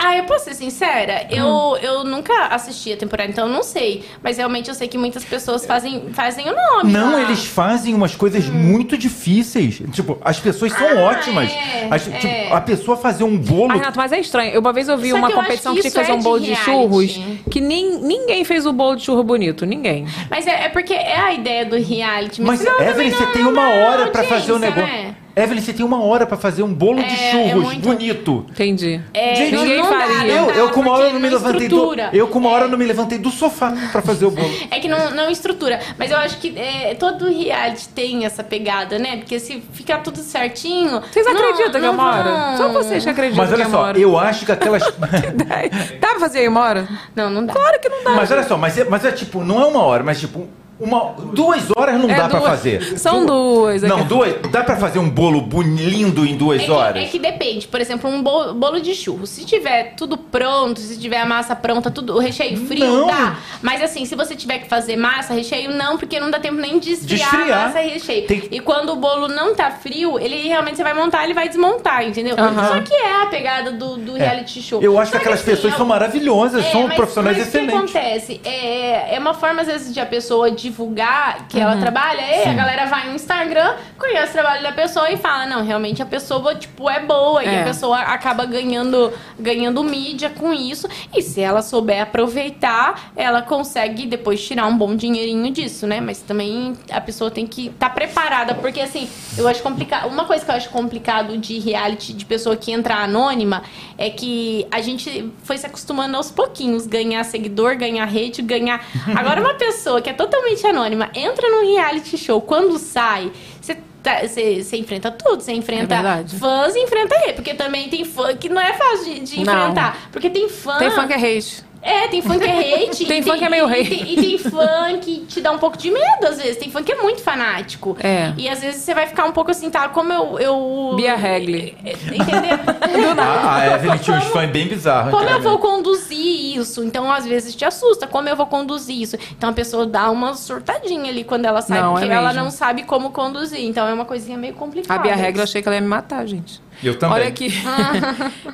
ah, eu posso ser sincera? Eu,
Hum.
eu nunca assisti a temporada, então eu não sei. Mas realmente eu sei que muitas pessoas fazem, fazem o nome.
Não,
lá.
eles fazem umas coisas muito difíceis. Tipo, as pessoas são ótimas.
é,
As-
é.
tipo, a pessoa fazer um bolo.
Renato, mas é estranho. Eu, uma vez eu vi
Só
uma
que eu
competição
que
que tinha que fazer um
é
bolo
de
de churros que nem, ninguém fez o bolo de churro bonito. Ninguém.
Mas é, é porque é a ideia do reality.
Mas,
senão
Evelyn, você
não-
tem
não
uma hora pra fazer o
audiência,
negócio.
né?
Evelyn, você tem uma hora pra fazer um bolo de
É, é
churros
muito-
bonito.
Entendi.
É,
Gente,
não-
ninguém faria.
Eu, eu com uma hora não me levantei do, eu com uma hora não me levantei do sofá pra fazer o bolo.
É que não, não estrutura. Mas eu acho que é, todo reality tem essa pegada, né? Porque se ficar tudo certinho.
Vocês
não-
acreditam que é hora?
vão-
Só vocês que acreditam
Mas olha
que é uma
só,
hora.
eu acho que aquelas [laughs]
Dá pra fazer aí uma hora?
Não, não dá.
Claro que não dá.
Mas olha só, mas é, mas é tipo, não é uma hora, mas tipo, uma, duas horas não
É
dá pra
duas-
fazer.
São duas.
Não, duas. Dá pra fazer um bolo lindo em duas
É que,
horas?
é que depende. Por exemplo, um bolo, bolo de churro. Se tiver tudo pronto, se tiver a massa pronta, tudo, o recheio frio,
Não.
dá. Mas assim, se você tiver que fazer massa, recheio, não, porque não dá tempo nem de esfriar,
De esfriar.
a massa e recheio.
Tem-
E quando o bolo não tá frio, ele realmente você vai montar, ele vai desmontar, entendeu?
Aham.
Só que é a pegada do, do reality show.
Eu acho que
Só
aquelas
assim,
pessoas
eu-
são maravilhosas,
É,
são
mas-
profissionais
mas
excelentes.
O que acontece? É, é uma forma, às vezes, de a pessoa divulgar que ela trabalha. E a galera vai no Instagram, conhece o trabalho da pessoa e fala: não, realmente a pessoa, tipo, é boa. E
É.
a pessoa acaba ganhando, ganhando mídia com isso. E se ela souber aproveitar, ela consegue depois tirar um bom dinheirinho disso, né? Mas também a pessoa tem que estar preparada. Porque, assim, eu acho complicado. Uma coisa que eu acho complicado de reality, de pessoa que entra anônima, é que a gente foi se acostumando aos pouquinhos. Ganhar seguidor, ganhar rede, ganhar. [laughs] Agora, uma pessoa que é totalmente anônima entra num reality show, quando sai, você. tá- Você você enfrenta tudo, você enfrenta
É
fãs e enfrenta rei, porque também tem fã que não é fácil de, de enfrentar. Porque tem fã.
Tem fã que é hate.
É, tem fã que é hate. [laughs]
Tem fã que é meio
e
hate.
tem- E tem fã que te dá um pouco de medo, às vezes. Tem fã que é muito fanático.
É.
E às vezes você vai ficar um pouco assim, tá? Como eu. eu
Bia Regli.
Entendeu? [laughs]
A, a Evelyn tinha uns fãs bem bizarros.
Como eu vou conduzir isso? Então, às vezes, te assusta. Como eu vou conduzir isso? Então, a pessoa dá uma surtadinha ali quando ela sai,
Não,
porque
é
ela não sabe como conduzir. Então, é uma coisinha meio complicada.
A Bia Regra, eu achei que ela ia me matar, gente.
Eu também.
Olha aqui. [laughs]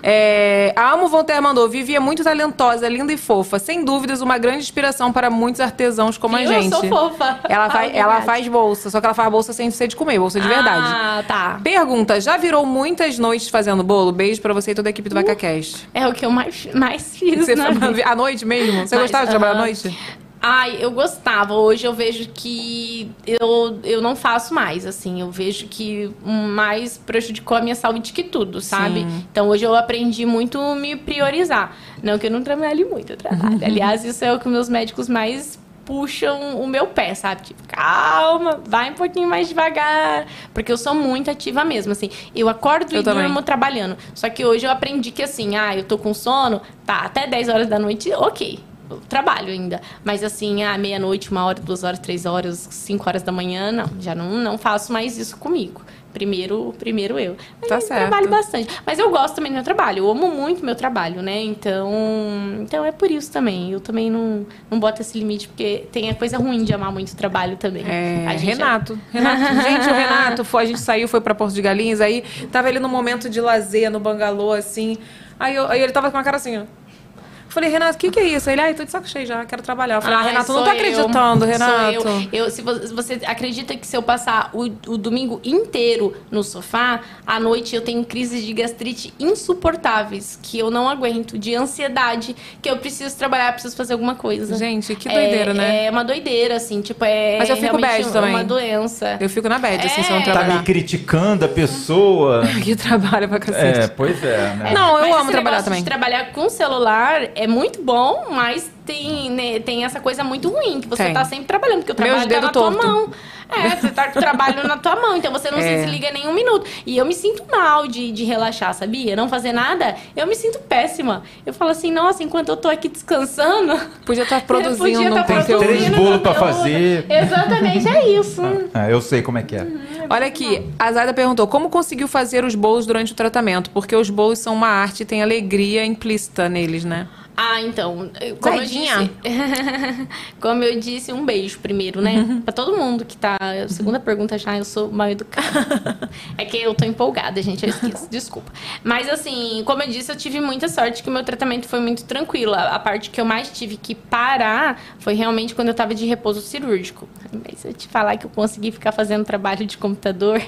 É, a Amo Voltaire mandou, Vivi é muito talentosa, linda e fofa. Sem dúvidas, uma grande inspiração para muitos artesãos como a
Eu
gente.
sou fofa.
Ela, faz, [laughs]
Ah,
ela faz bolsa, só que ela faz bolsa sem ser de comer, bolsa de verdade.
Ah, tá.
Pergunta, já virou muitas noites fazendo bolo? Beijo pra você e toda a equipe do VacaCast.
É o que eu mais, mais [laughs] fiz,
Você
na
à noite mesmo? Você
Mas,
gostava de trabalhar à
aham.
noite?
Ai, eu gostava. Hoje eu vejo que eu, eu não faço mais, assim. Eu vejo que mais prejudicou a minha saúde que tudo, sabe?
Sim.
Então hoje eu aprendi muito me priorizar. Não que eu não trabalhe muito, eu trabalho. [laughs] Aliás, isso é o que meus médicos mais puxam o meu pé, sabe? Tipo, calma, vai um pouquinho mais devagar. Porque eu sou muito ativa mesmo, assim. Eu acordo
Eu
e
também.
durmo trabalhando. Só que hoje eu aprendi que, assim, ah, eu tô com sono, tá, até 10 horas da noite, ok. Trabalho ainda. Mas assim, ah, meia-noite, uma hora, duas horas, três horas, cinco horas da manhã, não. Já não, não faço mais isso comigo. Primeiro, primeiro eu. Mas
Tá
eu
certo.
trabalho bastante. Mas eu gosto também do meu trabalho. Eu amo muito meu trabalho, né? Então, então é por isso também. Eu também não, não boto esse limite, porque tem a coisa ruim de amar muito o trabalho também.
É,
gente-
Renato. [laughs] Renato. Gente, o Renato, foi, a gente saiu, foi pra Porto de Galinhas, aí tava ele num momento de lazer no bangalô, assim. Aí, eu- aí ele tava com uma cara assim, ó. Falei, Renato, o que, que é isso? Ele, ai, tô de saco cheio já, quero trabalhar. Eu falei, ah, Renato, não
sou
tô
eu.
acreditando,
Sou
Renato.
eu. Eu- se vo- você acredita que se eu passar o, o domingo inteiro no sofá, à noite eu tenho crises de gastrite insuportáveis, que eu não aguento, de ansiedade, que eu preciso trabalhar, preciso fazer alguma coisa.
Gente, que
É-
doideira, né?
É uma doideira, assim, tipo, é
Mas eu fico bad também.
uma doença.
Eu fico na bad, assim, se eu não
É.
Tá
trabalhar.
me criticando a pessoa. [laughs]
Que trabalha pra cacete.
É, pois é, né?
Não, eu
Mas
amo
esse
trabalhar também.
De trabalhar com celular é muito bom, mas tem, né, tem essa coisa muito ruim, que você
Tem.
tá sempre trabalhando, porque o
Meus
trabalho tá
dedos
na tua
torto.
mão. É, você tá com o trabalho na tua mão, então você não [laughs]
É.
se desliga nem um minuto. E eu me sinto mal de, de relaxar, sabia? Não fazer nada, eu me sinto péssima. Eu falo assim, nossa, enquanto eu tô aqui descansando...
Podia estar [laughs]
eu
produzindo
podia tá
Tem
conteúdo.
três
produzindo
bolos pra fazer.
Exatamente, é isso. [laughs]
Ah, eu sei como é que é.
Olha aqui, a Zaida perguntou como conseguiu fazer os bolos durante o tratamento? Porque os bolos são uma arte e tem alegria implícita neles, né?
Ah, então, eu- como eu disse, [laughs] como eu disse, um beijo primeiro, né?
Uhum.
Pra todo mundo que tá. Segunda pergunta já, eu sou mal educada. [laughs] é que eu tô empolgada, gente, eu esqueço, [laughs] desculpa. Mas assim, como eu disse, eu tive muita sorte que o meu tratamento foi muito tranquilo. A, parte que eu mais tive que parar foi realmente quando eu tava de repouso cirúrgico. Mas se eu te falar que eu consegui ficar fazendo trabalho de computador,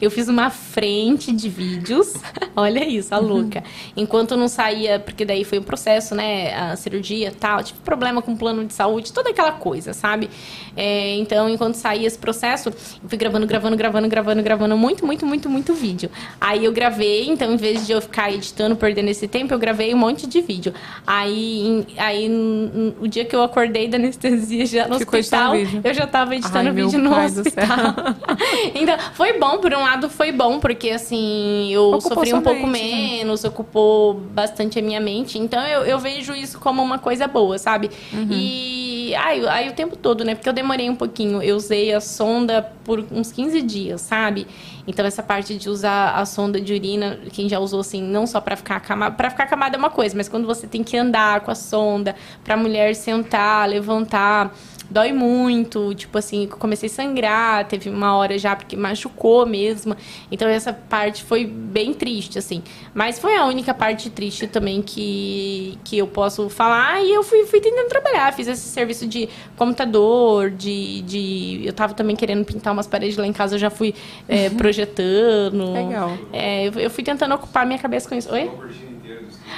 eu fiz uma frente de vídeos. Olha isso, a louca. Enquanto não saía, porque daí foi um processo, né? A cirurgia e tal, tive problema com plano de saúde, toda aquela coisa, sabe? É, então, enquanto saía esse processo, eu fui gravando, gravando, gravando, gravando, gravando muito, muito, muito, muito vídeo. Aí eu gravei, então, em vez de eu ficar editando, perdendo esse tempo, eu gravei um monte de vídeo. Aí, em- aí o dia que eu acordei da anestesia já no
Ficou
hospital, eu já tava editando
Ai,
vídeo no hospital. [laughs] então, foi bom, por um lado foi bom, porque assim, eu
Ocupou
sofri um pouco
mente, né?
menos, ocupou bastante a minha mente. Então eu, eu vejo isso como uma coisa boa, sabe?
Uhum.
E aí, aí o tempo todo, né? Porque eu demorei um pouquinho. Eu usei a sonda por uns 15 dias, sabe? Então essa parte de usar a sonda de urina, quem já usou assim, não só pra ficar acamado, para ficar acamado é uma coisa, mas quando você tem que andar com a sonda, pra mulher sentar, levantar, dói muito, tipo assim, comecei a sangrar, teve uma hora já porque machucou mesmo. Então essa parte foi bem triste, assim. Mas foi a única parte triste também que, que eu posso falar. E eu fui, fui tentando trabalhar, fiz esse serviço de computador, de, de. Eu tava também querendo pintar umas paredes lá em casa, eu já fui é, projetando.
Legal.
É, eu, eu fui tentando ocupar minha cabeça com isso. Oi?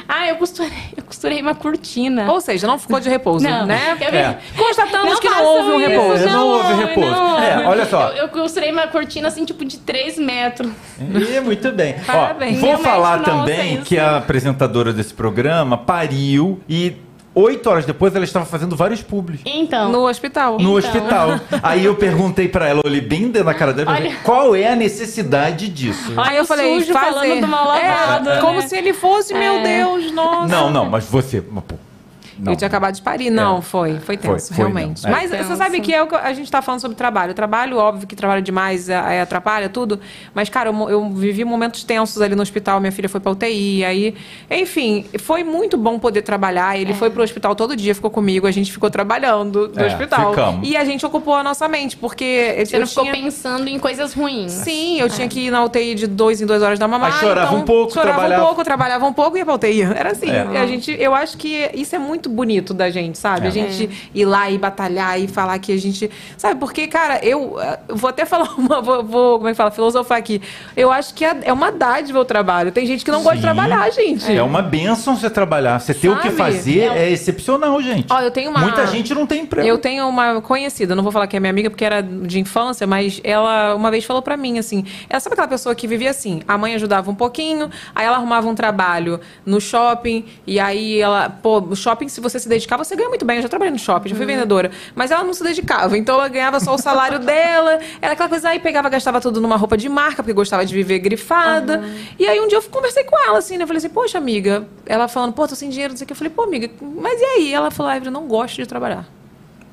Ah, eu costurei, eu costurei uma cortina.
Ou seja, não ficou de repouso,
Não.
né?
Eu
É.
Constatamos que não houve um
isso,
repouso.
não houve repouso.
não.
É, olha só.
Eu, eu costurei uma cortina assim, tipo, de 3 metros.
E muito bem.
Parabéns.
Ó, vou
Meu
falar
não
também que a apresentadora desse programa pariu e oito horas depois ela estava fazendo vários publis.
Então.
No hospital.
No
Então.
hospital. [laughs] Aí eu perguntei pra ela, olhei bem dentro da cara dela,
Olha.
perguntei, qual é a necessidade disso?
Aí eu falei,
sujo
fazer.
falando do mal lavado,
é,
né?
Como se ele fosse, meu
É.
Deus, nossa.
Não, não, mas você, mas, pô,
Não.
Eu tinha acabado de parir. Não,
É.
foi. Foi tenso,
Foi, foi
realmente.
É.
Mas você sabe que é o que a gente tá falando sobre trabalho. Trabalho, óbvio que trabalho demais é, é, atrapalha tudo. Mas, cara, eu, eu vivi momentos tensos ali no hospital. Minha filha foi pra UTI. Aí, enfim, foi muito bom poder trabalhar. Ele foi pro hospital todo dia, ficou comigo. A gente ficou trabalhando no
É,
hospital.
ficamos.
E a gente ocupou a nossa mente, porque
Você
eu
não ficou
tinha...
pensando em coisas ruins.
Sim, eu tinha que ir na UTI de dois em duas horas da mamãe.
Aí chorava um pouco,
chorava
trabalhava.
um pouco, trabalhava um pouco e ia pra UTI. [laughs] Era assim.
É.
E a gente, eu acho que isso é muito bonito da gente, sabe?
É.
A gente ir lá e batalhar e falar que a gente. Sabe, porque, cara, eu, eu vou até falar [laughs] uma. Vou, vou, como é que fala? Filosofar aqui. Eu acho que é, é uma dádiva o trabalho. Tem gente que não gosta de
Sim.
trabalhar, gente.
É uma benção você trabalhar. Você ter o que fazer
É.
é, excepcional, gente.
Ó, eu tenho uma.
Muita gente não tem emprego.
Eu tenho uma conhecida, não vou falar que é minha amiga porque era de infância, mas ela uma vez falou pra mim assim: ela sabe aquela pessoa que vivia assim? A mãe ajudava um pouquinho, aí ela arrumava um trabalho no shopping, e aí ela, pô, o shopping, se você se dedicar, você ganha muito bem. Eu já trabalhei no shopping, já fui vendedora, mas ela não se dedicava, então ela ganhava só o salário [laughs] dela, era aquela coisa, aí pegava, gastava tudo numa roupa de marca, porque gostava de viver grifada. E aí um dia eu conversei com ela assim, né? Eu falei assim: poxa, amiga, ela falando, pô, tô sem dinheiro, não sei o que. Eu falei, pô, amiga, mas e aí? Ela falou, ah, eu não gosto de trabalhar.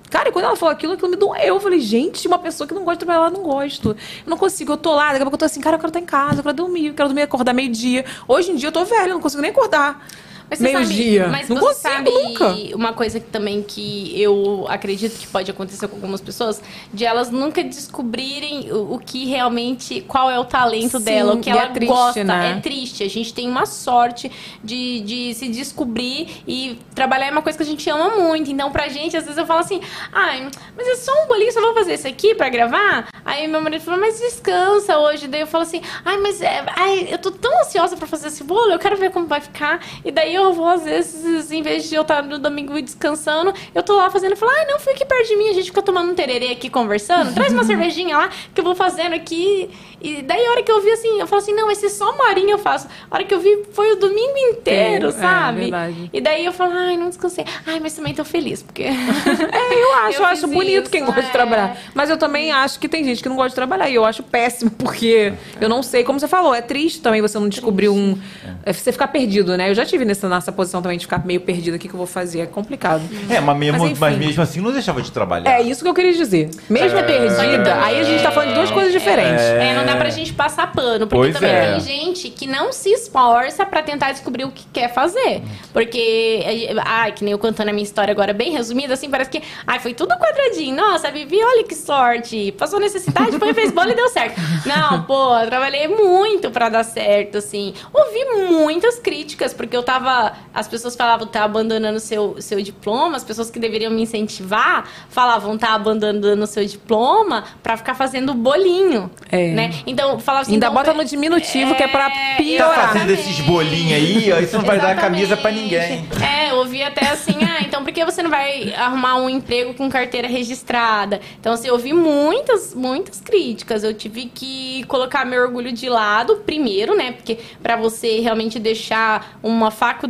Cara, e quando ela falou aquilo, aquilo me doeu. Eu falei, gente, uma pessoa que não gosta de trabalhar, ela não gosto. Eu não consigo, eu tô lá, daqui a pouco eu tô assim, cara, eu quero estar em casa, eu quero dormir, eu quero dormir, acordar meio-dia. Hoje em dia eu tô velha, eu não consigo nem acordar.
Mas você sabe-
Meio-dia.
Mas
Não
você sabe
nunca.
uma coisa que também que eu acredito que pode acontecer com algumas pessoas, de elas nunca descobrirem o, o que realmente, qual é o talento
Sim,
dela, o que
e
ela
é triste,
gosta.
né?
É triste. A gente tem uma sorte de, de se descobrir e trabalhar é uma coisa que a gente ama muito. Então, pra gente, às vezes eu falo assim, ai, mas é só um bolinho, só vou fazer isso aqui pra gravar? Aí meu marido falou, mas descansa hoje. Daí eu falo assim, ai, mas é, ai, eu tô tão ansiosa pra fazer esse bolo, eu quero ver como vai ficar. E daí eu vou, às vezes, em vez de eu estar no domingo descansando, eu tô lá fazendo, eu falo, ai, não, fica aqui perto de mim, a gente fica tomando um tererê aqui conversando, [laughs] traz uma cervejinha lá que eu vou fazendo aqui. E daí a hora que eu vi assim, eu falo assim, não, vai ser só uma horinha eu faço. A hora que eu vi foi o domingo inteiro,
É, é,
sabe?
verdade.
E daí eu falo, ai, não descansei. Ai, mas também tô feliz, porque. [laughs]
É, eu [laughs] acho, eu,
Eu
acho bonito
isso,
quem gosta
é.
de trabalhar. Mas eu também acho que tem gente que não gosta de trabalhar. E eu acho péssimo, porque eu não sei, como você falou, é triste também você não descobrir um. é, Você ficar perdido, né? Eu já tive nessa, nessa posição também de ficar meio perdido. O que, que eu vou fazer? É complicado.
É, mas mesmo,
Mas,
mas, mesmo assim não deixava de trabalhar.
É isso que eu queria dizer. Mesmo
É.
perdida, aí a gente tá falando de duas coisas diferentes.
É, não dá pra gente passar pano, porque
Pois
também
é.
tem gente que não se esforça pra tentar descobrir o que quer fazer. Porque, eh, ai, que nem eu contando a minha história agora, bem resumida, assim, parece que, ai, foi tudo quadradinho. Nossa, Vivi, olha que sorte. Passou necessidade, foi, fez bola e deu certo. Não, pô, eu trabalhei muito pra dar certo, assim. Ouvi muitas críticas, porque eu tava, as pessoas falavam, tá abandonando seu, seu diploma, as pessoas que deveriam me incentivar falavam, tá abandonando seu diploma pra ficar fazendo bolinho,
É.
né? Então, falava assim...
Ainda
então,
bota no diminutivo, que é pra
É,
Tá
piorar.
fazendo esses bolinhos aí, ó, isso não vai dar camisa pra ninguém.
É, eu ouvi até assim, ah, então por que você não vai arrumar um emprego com carteira registrada? Então, assim, eu ouvi muitas, muitas críticas. Eu tive que colocar meu orgulho de lado primeiro, né? Porque pra você realmente deixar uma faculdade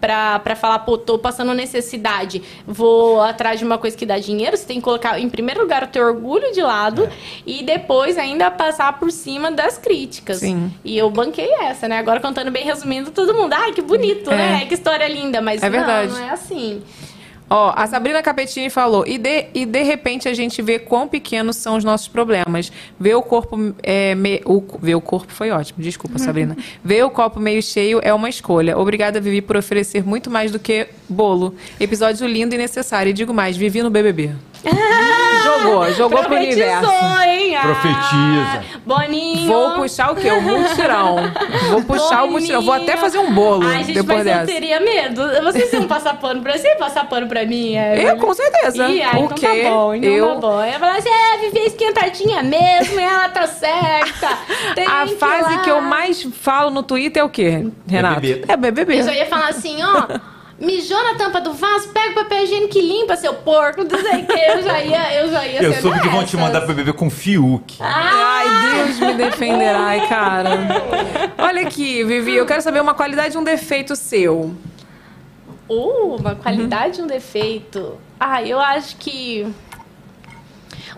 pra, pra falar, pô, tô passando necessidade, vou atrás de uma coisa que dá dinheiro, você tem que colocar em primeiro lugar o teu orgulho de lado e depois ainda passar por cima das críticas.
Sim.
E eu banquei essa, né? Agora contando bem resumindo, todo mundo, ai, que bonito,
É.
né? Que história linda, mas
É
não, não é assim.
Ó, a Sabrina Capetini falou, e de, e de repente a gente vê quão pequenos são os nossos problemas. Ver o corpo. É, me- o, ver o corpo foi ótimo, desculpa, Sabrina. Ver o copo meio cheio é uma escolha. Obrigada, Vivi, por oferecer muito mais do que bolo. Episódio lindo e necessário. E digo mais, Vivi no BBB. [laughs] jogou, jogou pro universo.
hein? Ah,
Profetiza.
Boninho.
Vou puxar o quê? O mutirão. Vou puxar o mutirão. Vou até fazer um bolo
Ai, gente,
depois
mas
dessa.
eu teria medo. Vocês iam passar pano pra você? Passar pano pra mim? É,
Eu, com certeza.
Ih, ah,
O
então tá bom, então
Eu-
tá bom. Eu ia falar assim, é, Vivi é esquentadinha mesmo, e ela tá certa. [laughs] Tem
A
que
fase
lá.
que eu mais falo no Twitter é o quê, Renato?
BBB.
É BBB.
Eu só ia falar assim, ó. [laughs] Mijou na tampa do vaso, pega o papel higiênico e limpa, seu porco. Não sei o que. Eu já ia, eu já ia
Eu soube que vão te mandar pro bebê com Fiuk.
Ai, Deus me defenderá, ai, cara. Olha aqui, Vivi, eu quero saber uma qualidade e um defeito seu.
Uh, uma qualidade e um defeito. Ah, eu acho que.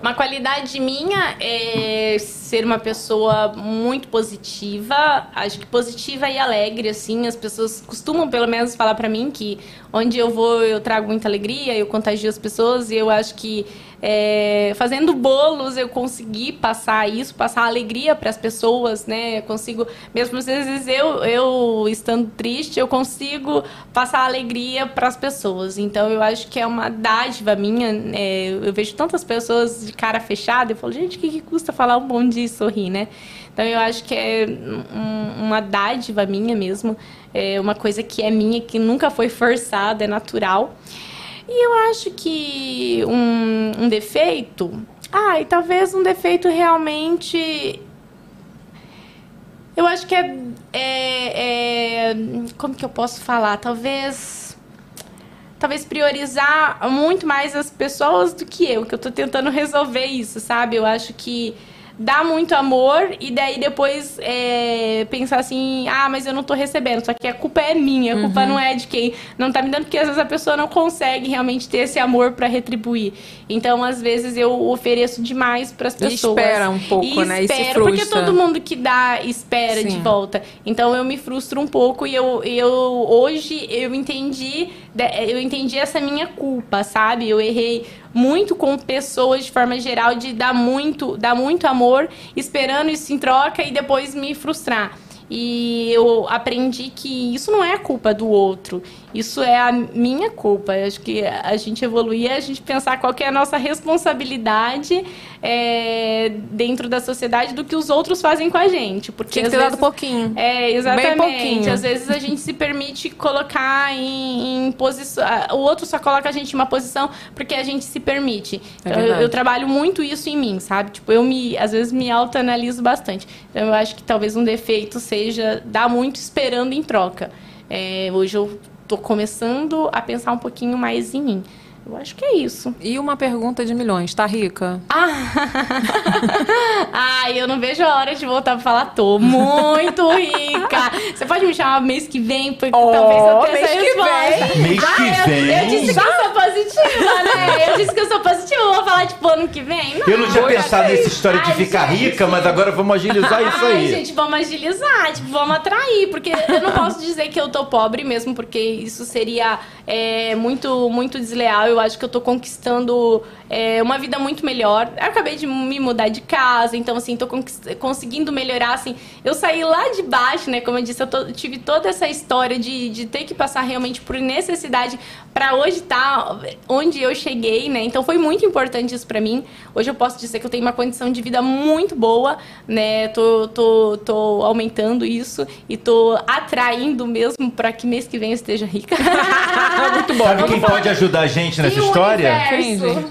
Uma qualidade minha é ser uma pessoa muito positiva. Acho que positiva e alegre, assim. As pessoas costumam, pelo menos, falar pra mim que onde eu vou, eu trago muita alegria, eu contagio as pessoas e eu acho que é, fazendo bolos eu consegui passar isso, passar alegria para as pessoas, né? Eu consigo, mesmo às vezes eu, eu estando triste, eu consigo passar alegria para as pessoas. Então eu acho que é uma dádiva minha. é, eu vejo tantas pessoas de cara fechada, eu falo, gente, o que, que custa falar um bom dia e sorrir, né? Então eu acho que é um- uma dádiva minha mesmo, é uma coisa que é minha, que nunca foi forçada, é natural. E eu acho que um, um defeito. Ah, e talvez um defeito realmente. Eu acho que é, é- é- Como que eu posso falar? Talvez. Talvez priorizar muito mais as pessoas do que eu, que eu tô tentando resolver isso, sabe? Eu acho que dá muito amor e daí depois é, pensar assim, ah, mas eu não tô recebendo, só que a culpa é minha, a culpa
Uhum.
não é de quem não tá me dando, porque às vezes a pessoa não consegue realmente ter esse amor pra retribuir. Então, às vezes eu ofereço demais pras
E
pessoas.
espera um pouco, né? E se
espera, porque
frustra.
todo mundo que dá espera de
Sim.
volta. Então eu me frustro um pouco e eu, eu hoje eu entendi de- eu entendi essa minha culpa, sabe? Eu errei muito com pessoas de forma geral de dar muito, dar muito amor, esperando isso em troca e depois me frustrar. E eu aprendi que isso não é culpa do outro, isso é a minha culpa. Eu acho que a gente evoluir é a gente pensar qual é a nossa responsabilidade é, dentro da sociedade do que os outros fazem com a gente. Porque
Tinha que ter dado
vezes-
pouquinho.
É, exatamente.
Bem pouquinho.
Às vezes a gente se permite colocar em, em posição. O outro só coloca a gente em uma posição porque a gente se permite.
É
Então, eu, eu trabalho muito isso em mim, sabe? Tipo, eu me, às vezes me autoanaliso bastante. Então, eu acho que talvez um defeito seja dar muito esperando em troca. É, hoje eu tô começando a pensar um pouquinho mais em mim. Eu acho que é isso.
E uma pergunta de milhões, tá rica? [laughs]
Ai, eu não vejo a hora de voltar pra falar, tô muito rica. Você pode me chamar mês que vem, porque talvez eu tenha
mês
essa
que
resposta.
vem.
Mês
Ai,
que
eu-
vem.
Eu, disse que eu sou positiva, né? Eu disse que eu sou positiva, eu vou falar, tipo, ano que vem?
Eu não tinha pensado nessa
isso.
história de
Ai,
ficar
gente.
rica, mas agora vamos agilizar isso
Ai,
aí.
gente, vamos agilizar, tipo, vamos atrair, porque eu não posso dizer que eu tô pobre mesmo, porque isso seria é, muito, muito desleal. Eu acho que eu tô conquistando é, uma vida muito melhor. Eu acabei de me mudar de casa, então, assim, tô conseguindo melhorar, assim. Eu saí lá de baixo, né? Como eu disse, eu tô- tive toda essa história de, de ter que passar realmente por necessidade pra hoje estar onde eu cheguei, né? Então foi muito importante isso pra mim. Hoje eu posso dizer que eu tenho uma condição de vida muito boa, né? Tô, tô, tô aumentando isso e tô atraindo mesmo pra que mês que vem eu esteja rica. [laughs]
Muito bom.
Sabe quem pode ajudar a gente nessa
E
história?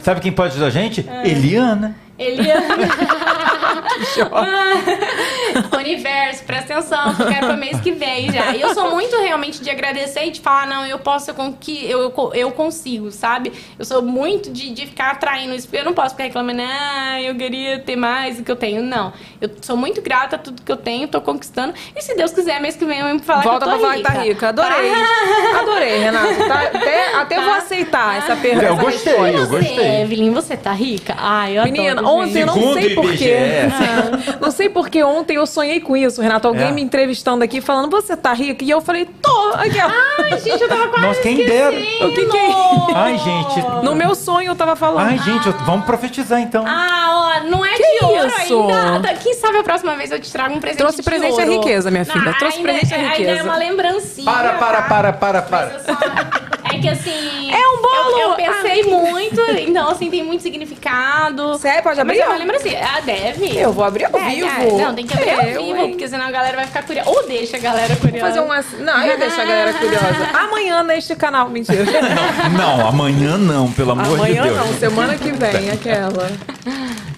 Sabe quem pode ajudar a gente?
É.
Eliana.
Eliana. [laughs] [laughs] [laughs] Universo, presta atenção, que eu quero pra mês que vem já. E eu sou muito realmente de agradecer e de falar, não, eu posso, eu, con- que- eu, eu consigo, sabe? Eu sou muito de, de ficar atraindo isso. Eu não posso ficar reclamando, ah, eu queria ter mais do que eu tenho. Não. Eu sou muito grata a tudo que eu tenho, tô conquistando. E se Deus quiser, mês que vem eu vou falar
Volta
que eu
pra
tô
falar que tá rica. Adorei. [laughs] Adorei, Renato. Tá- até até vou aceitar essa pergunta.
Eu gostei,
resposta.
eu gostei.
Evelyn, você tá rica? Ai, eu
Menina,
adoro,
ontem eu não sei porquê.
IBGE.
Não sei porque ontem eu sonhei com isso, Renato. Alguém
É.
me entrevistando aqui falando, você tá rica? E eu falei, tô. Aqui, ó.
Ai, gente, eu tava quase
Nossa, quem dera.
O que que é?
Ai, gente.
No meu sonho eu tava falando.
Ai, gente, eu- vamos profetizar então.
Ah, ó, não é
Que
de ouro
isso?
ainda. Quem sabe a próxima vez eu te trago um presente
Trouxe
de
presente
ouro.
à riqueza, minha filha.
Ah,
Trouxe
ainda-
presente à
Ainda é
riqueza.
uma lembrancinha.
Para, para,
tá?
para, para, para.
Mas eu É que assim.
É um bolo!
Eu, eu pensei muito, então assim, tem muito significado.
Sério, pode
Mas
abrir?
é uma lembrancinha. Ah, deve.
Eu vou abrir ao
Deve,
vivo.
é. Não, tem que abrir ao
Eu,
vivo,
hein?
porque senão a galera vai ficar curiosa. Ou deixa a galera curiosa.
Fazer um ass- Não, eu deixo a galera curiosa. [laughs] Amanhã neste canal. Mentira.
Não, amanhã não, pelo amor de
Amanhã
Deus.
não, semana que vem, aquela.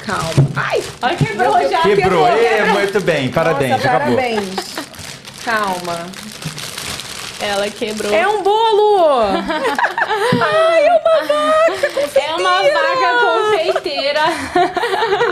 Calma. Ai,
Olha, quebrou já.
Quebrou.
Quebrou.
muito bem, parabéns,
Nossa,
acabou.
parabéns. Calma.
Ela quebrou.
É um bolo! [laughs] Ai, é uma vaca confeiteira!
É uma vaca confeiteira.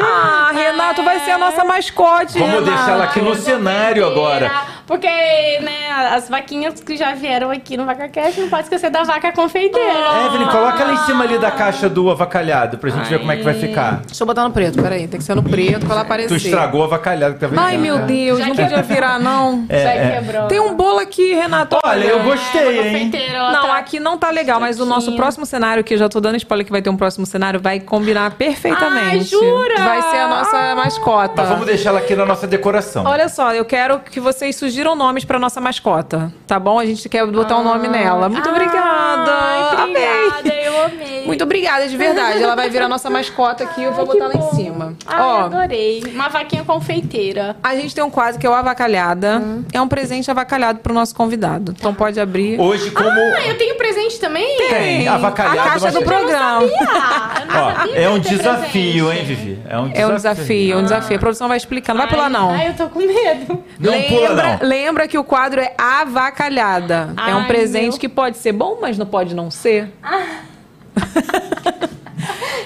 Ah, Renato vai ser a nossa mascote,
Vamos
Renato.
deixar ela aqui no cenário agora.
Porque, né, as vaquinhas que já vieram aqui no VacaCast, não pode esquecer da vaca confeiteira.
Evelyn, coloca ela em cima ali da caixa do avacalhado pra gente ver como é que vai ficar.
Deixa eu botar no preto, peraí. Tem que ser no preto pra ela aparecer.
Tu estragou o avacalhado que tá
Ai,
vendendo.
meu Deus,
Já
não
que-
podia virar, não.
É,
Já
é.
quebrou.
Tem um bolo aqui, Renato.
Olha, eu gostei, hein?
Confeiteira, ela
Não,
tá-
aqui não tá legal, mas o nosso próximo cenário, que eu já tô dando spoiler que vai ter um próximo cenário, vai combinar perfeitamente.
Ai, jura?
Vai ser a nossa mascota.
Mas vamos deixar ela aqui na nossa decoração.
Olha só, eu quero que vocês sugiram nomes pra nossa mascota, tá bom? A gente quer botar um nome nela. Muito obrigada.
Ai, obrigada,
Amei.
eu amei.
Muito obrigada, de verdade. Ela vai virar nossa mascota aqui, eu vou botar lá em cima.
Ai,
Ó,
adorei. Uma vaquinha confeiteira.
a gente tem um quadro que é o Avacalhada. É um presente avacalhado pro nosso convidado. Então pode abrir.
Hoje, como.
Ah, eu tenho presente também?
Tem, avacalhado,
A caixa do
tem.
programa.
Ah, eu não
Ó,
sabia que
é um
ia ter
desafio,
presente.
hein, Vivi? É um desafio.
É um desafio, é um desafio. A produção vai explicando. Vai pular, não.
Ai, eu tô com medo.
Não pula,
lembra,
não.
lembra que o quadro é avacalhada. é um
Ai,
presente
meu.
que pode ser bom, mas não pode não ser. [laughs]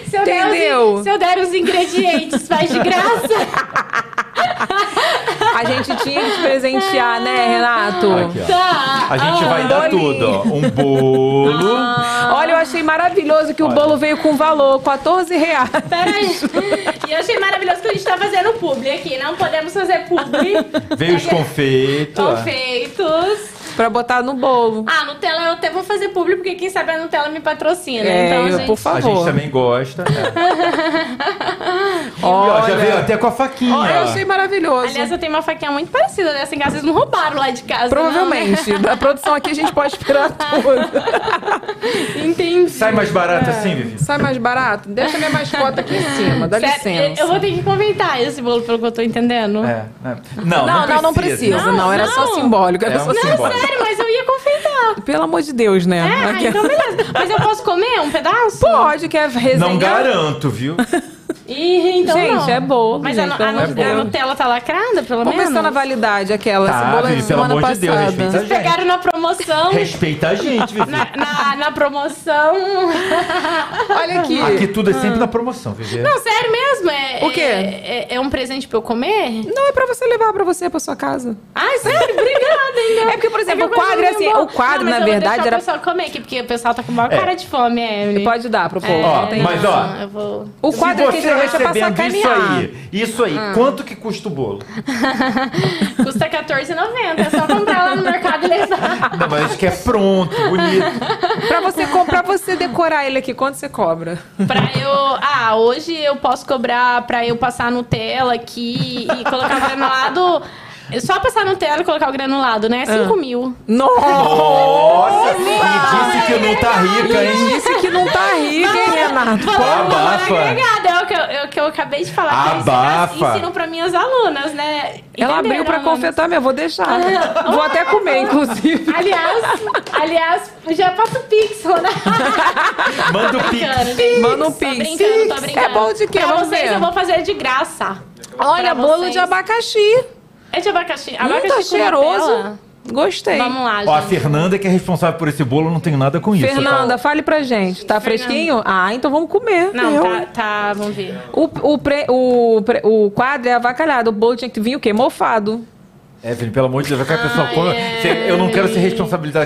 Se eu der os-
Entendeu?
se eu der os ingredientes, faz de graça. [laughs]
A gente tinha que te presentear, né, Renato?
Aqui.
Tá.
A gente vai dar
bolinho.
tudo, ó. Um bolo.
Olha, eu achei maravilhoso que o bolo veio com valor, 14 reais.
Peraí. E eu achei maravilhoso que a gente tá fazendo publi aqui. Não podemos fazer publi.
Veio os confeitos.
Confeitos.
Pra botar no bolo.
Ah, Nutella eu até vou fazer publi, porque quem sabe a Nutella me patrocina.
É,
então,
eu-
gente...
por
A
favor.
gente também gosta. [laughs] é. E, ó, já veio até com a faquinha.
Ó, eu achei maravilhoso.
Aliás, eu tenho uma faquinha muito parecida dessa em casa. Vocês não roubaram lá de casa,
Provavelmente.
não, né?
Da produção aqui a gente pode esperar tudo. [laughs]
Entendi.
Sai mais barato assim, Vivi?
Sai mais barato? Deixa minha mascota aqui em cima, dá
Sério,
licença.
Eu vou ter que comentar esse bolo, pelo que eu tô entendendo.
É, é. Não,
Não, não, não precisa. Não,
Não,
era só
não.
simbólico. Era
É
só
um
simbólico.
simbólico.
Sério, mas eu ia confeitar.
Pelo amor de Deus, né?
É,
Aqui-
então beleza. Mas eu posso comer um pedaço?
Pode, quer resenhar?
Não garanto, viu? [laughs]
Ih, então
Gente,
não.
é bolo,
Mas
gente,
a, a,
de
a. Nutella tá lacrada, pelo
Vamos
menos?
tá na validade aquela.
Tá,
é de
Vivi, pelo
semana
amor de Deus,
passada.
respeita a gente.
Pegaram na promoção.
Respeita a gente, Vivi.
Na, na, na promoção. [laughs]
Olha aqui.
Aqui tudo é sempre na promoção, Vivi.
Não, sério mesmo? É,
O quê?
É, é- é um presente pra eu comer?
Não é pra você levar pra você, pra sua casa.
Ai, sério? Obrigada, então.
É porque, por exemplo,
que
o quadro é assim,
eu
o quadro,
Não,
na
eu vou
verdade,
deixar
era-
o pessoal comer aqui, porque o pessoal tá com maior
É.
cara de fome, Evelyn.
Pode dar pro povo.
É,
Ó,
não tem
mas, ó,
Eu.
O quadro aqui
você
geralmente é pra
recebendo isso aí, isso aí, quanto que custa o bolo? [laughs]
Custa R$14,90. É só comprar lá no mercado e levar.
Não, mas isso que é pronto, bonito.
Pra você comprar, você decorar ele aqui, quanto você cobra?
Pra eu. Ah, hoje eu posso cobrar pra eu passar Nutella aqui e colocar o granulado. Só passar Nutella e colocar o granulado, né? 5
Ah.
mil.
Nossa, e disse que não tá rica, hein?
Disse que não tá rica, hein, Renato?
Pô, abafa.
É o que eu, é o que eu acabei de falar. que eu
Abafa.
ensino, pra minhas alunas, né?
Ela abriu pra
Entenderam,
confetar mesmo, vou deixar. Vou até comer, inclusive.
Aliás, aliás, já passa [laughs] o pix, né?
Manda o
Tô
pix.
brincando.
Manda um
Tô
pix.
brincando, tô brincando.
É bom de quê?
Pra
Vamos
vocês
ver.
eu vou fazer de graça.
Olha,
Pra
bolo
vocês.
de abacaxi.
É de abacaxi.
Hum,
Abacaxi
tá
com
cheiroso. Gostei.
Vamos lá,
Ó, a
gente.
Fernanda que é responsável por esse bolo, não tenho nada com isso.
Fernanda, fale pra gente. Tá fresquinho? Ah, então vamos comer.
Não,
Eu-
tá, tá, vamos ver.
O, o, pre- o, pre- o quadro é avacalhado. O bolo tinha que vir o quê? Mofado.
Evelyn, pelo amor de Deus, vai que a pessoa come.
Evelyn.
Eu não quero ser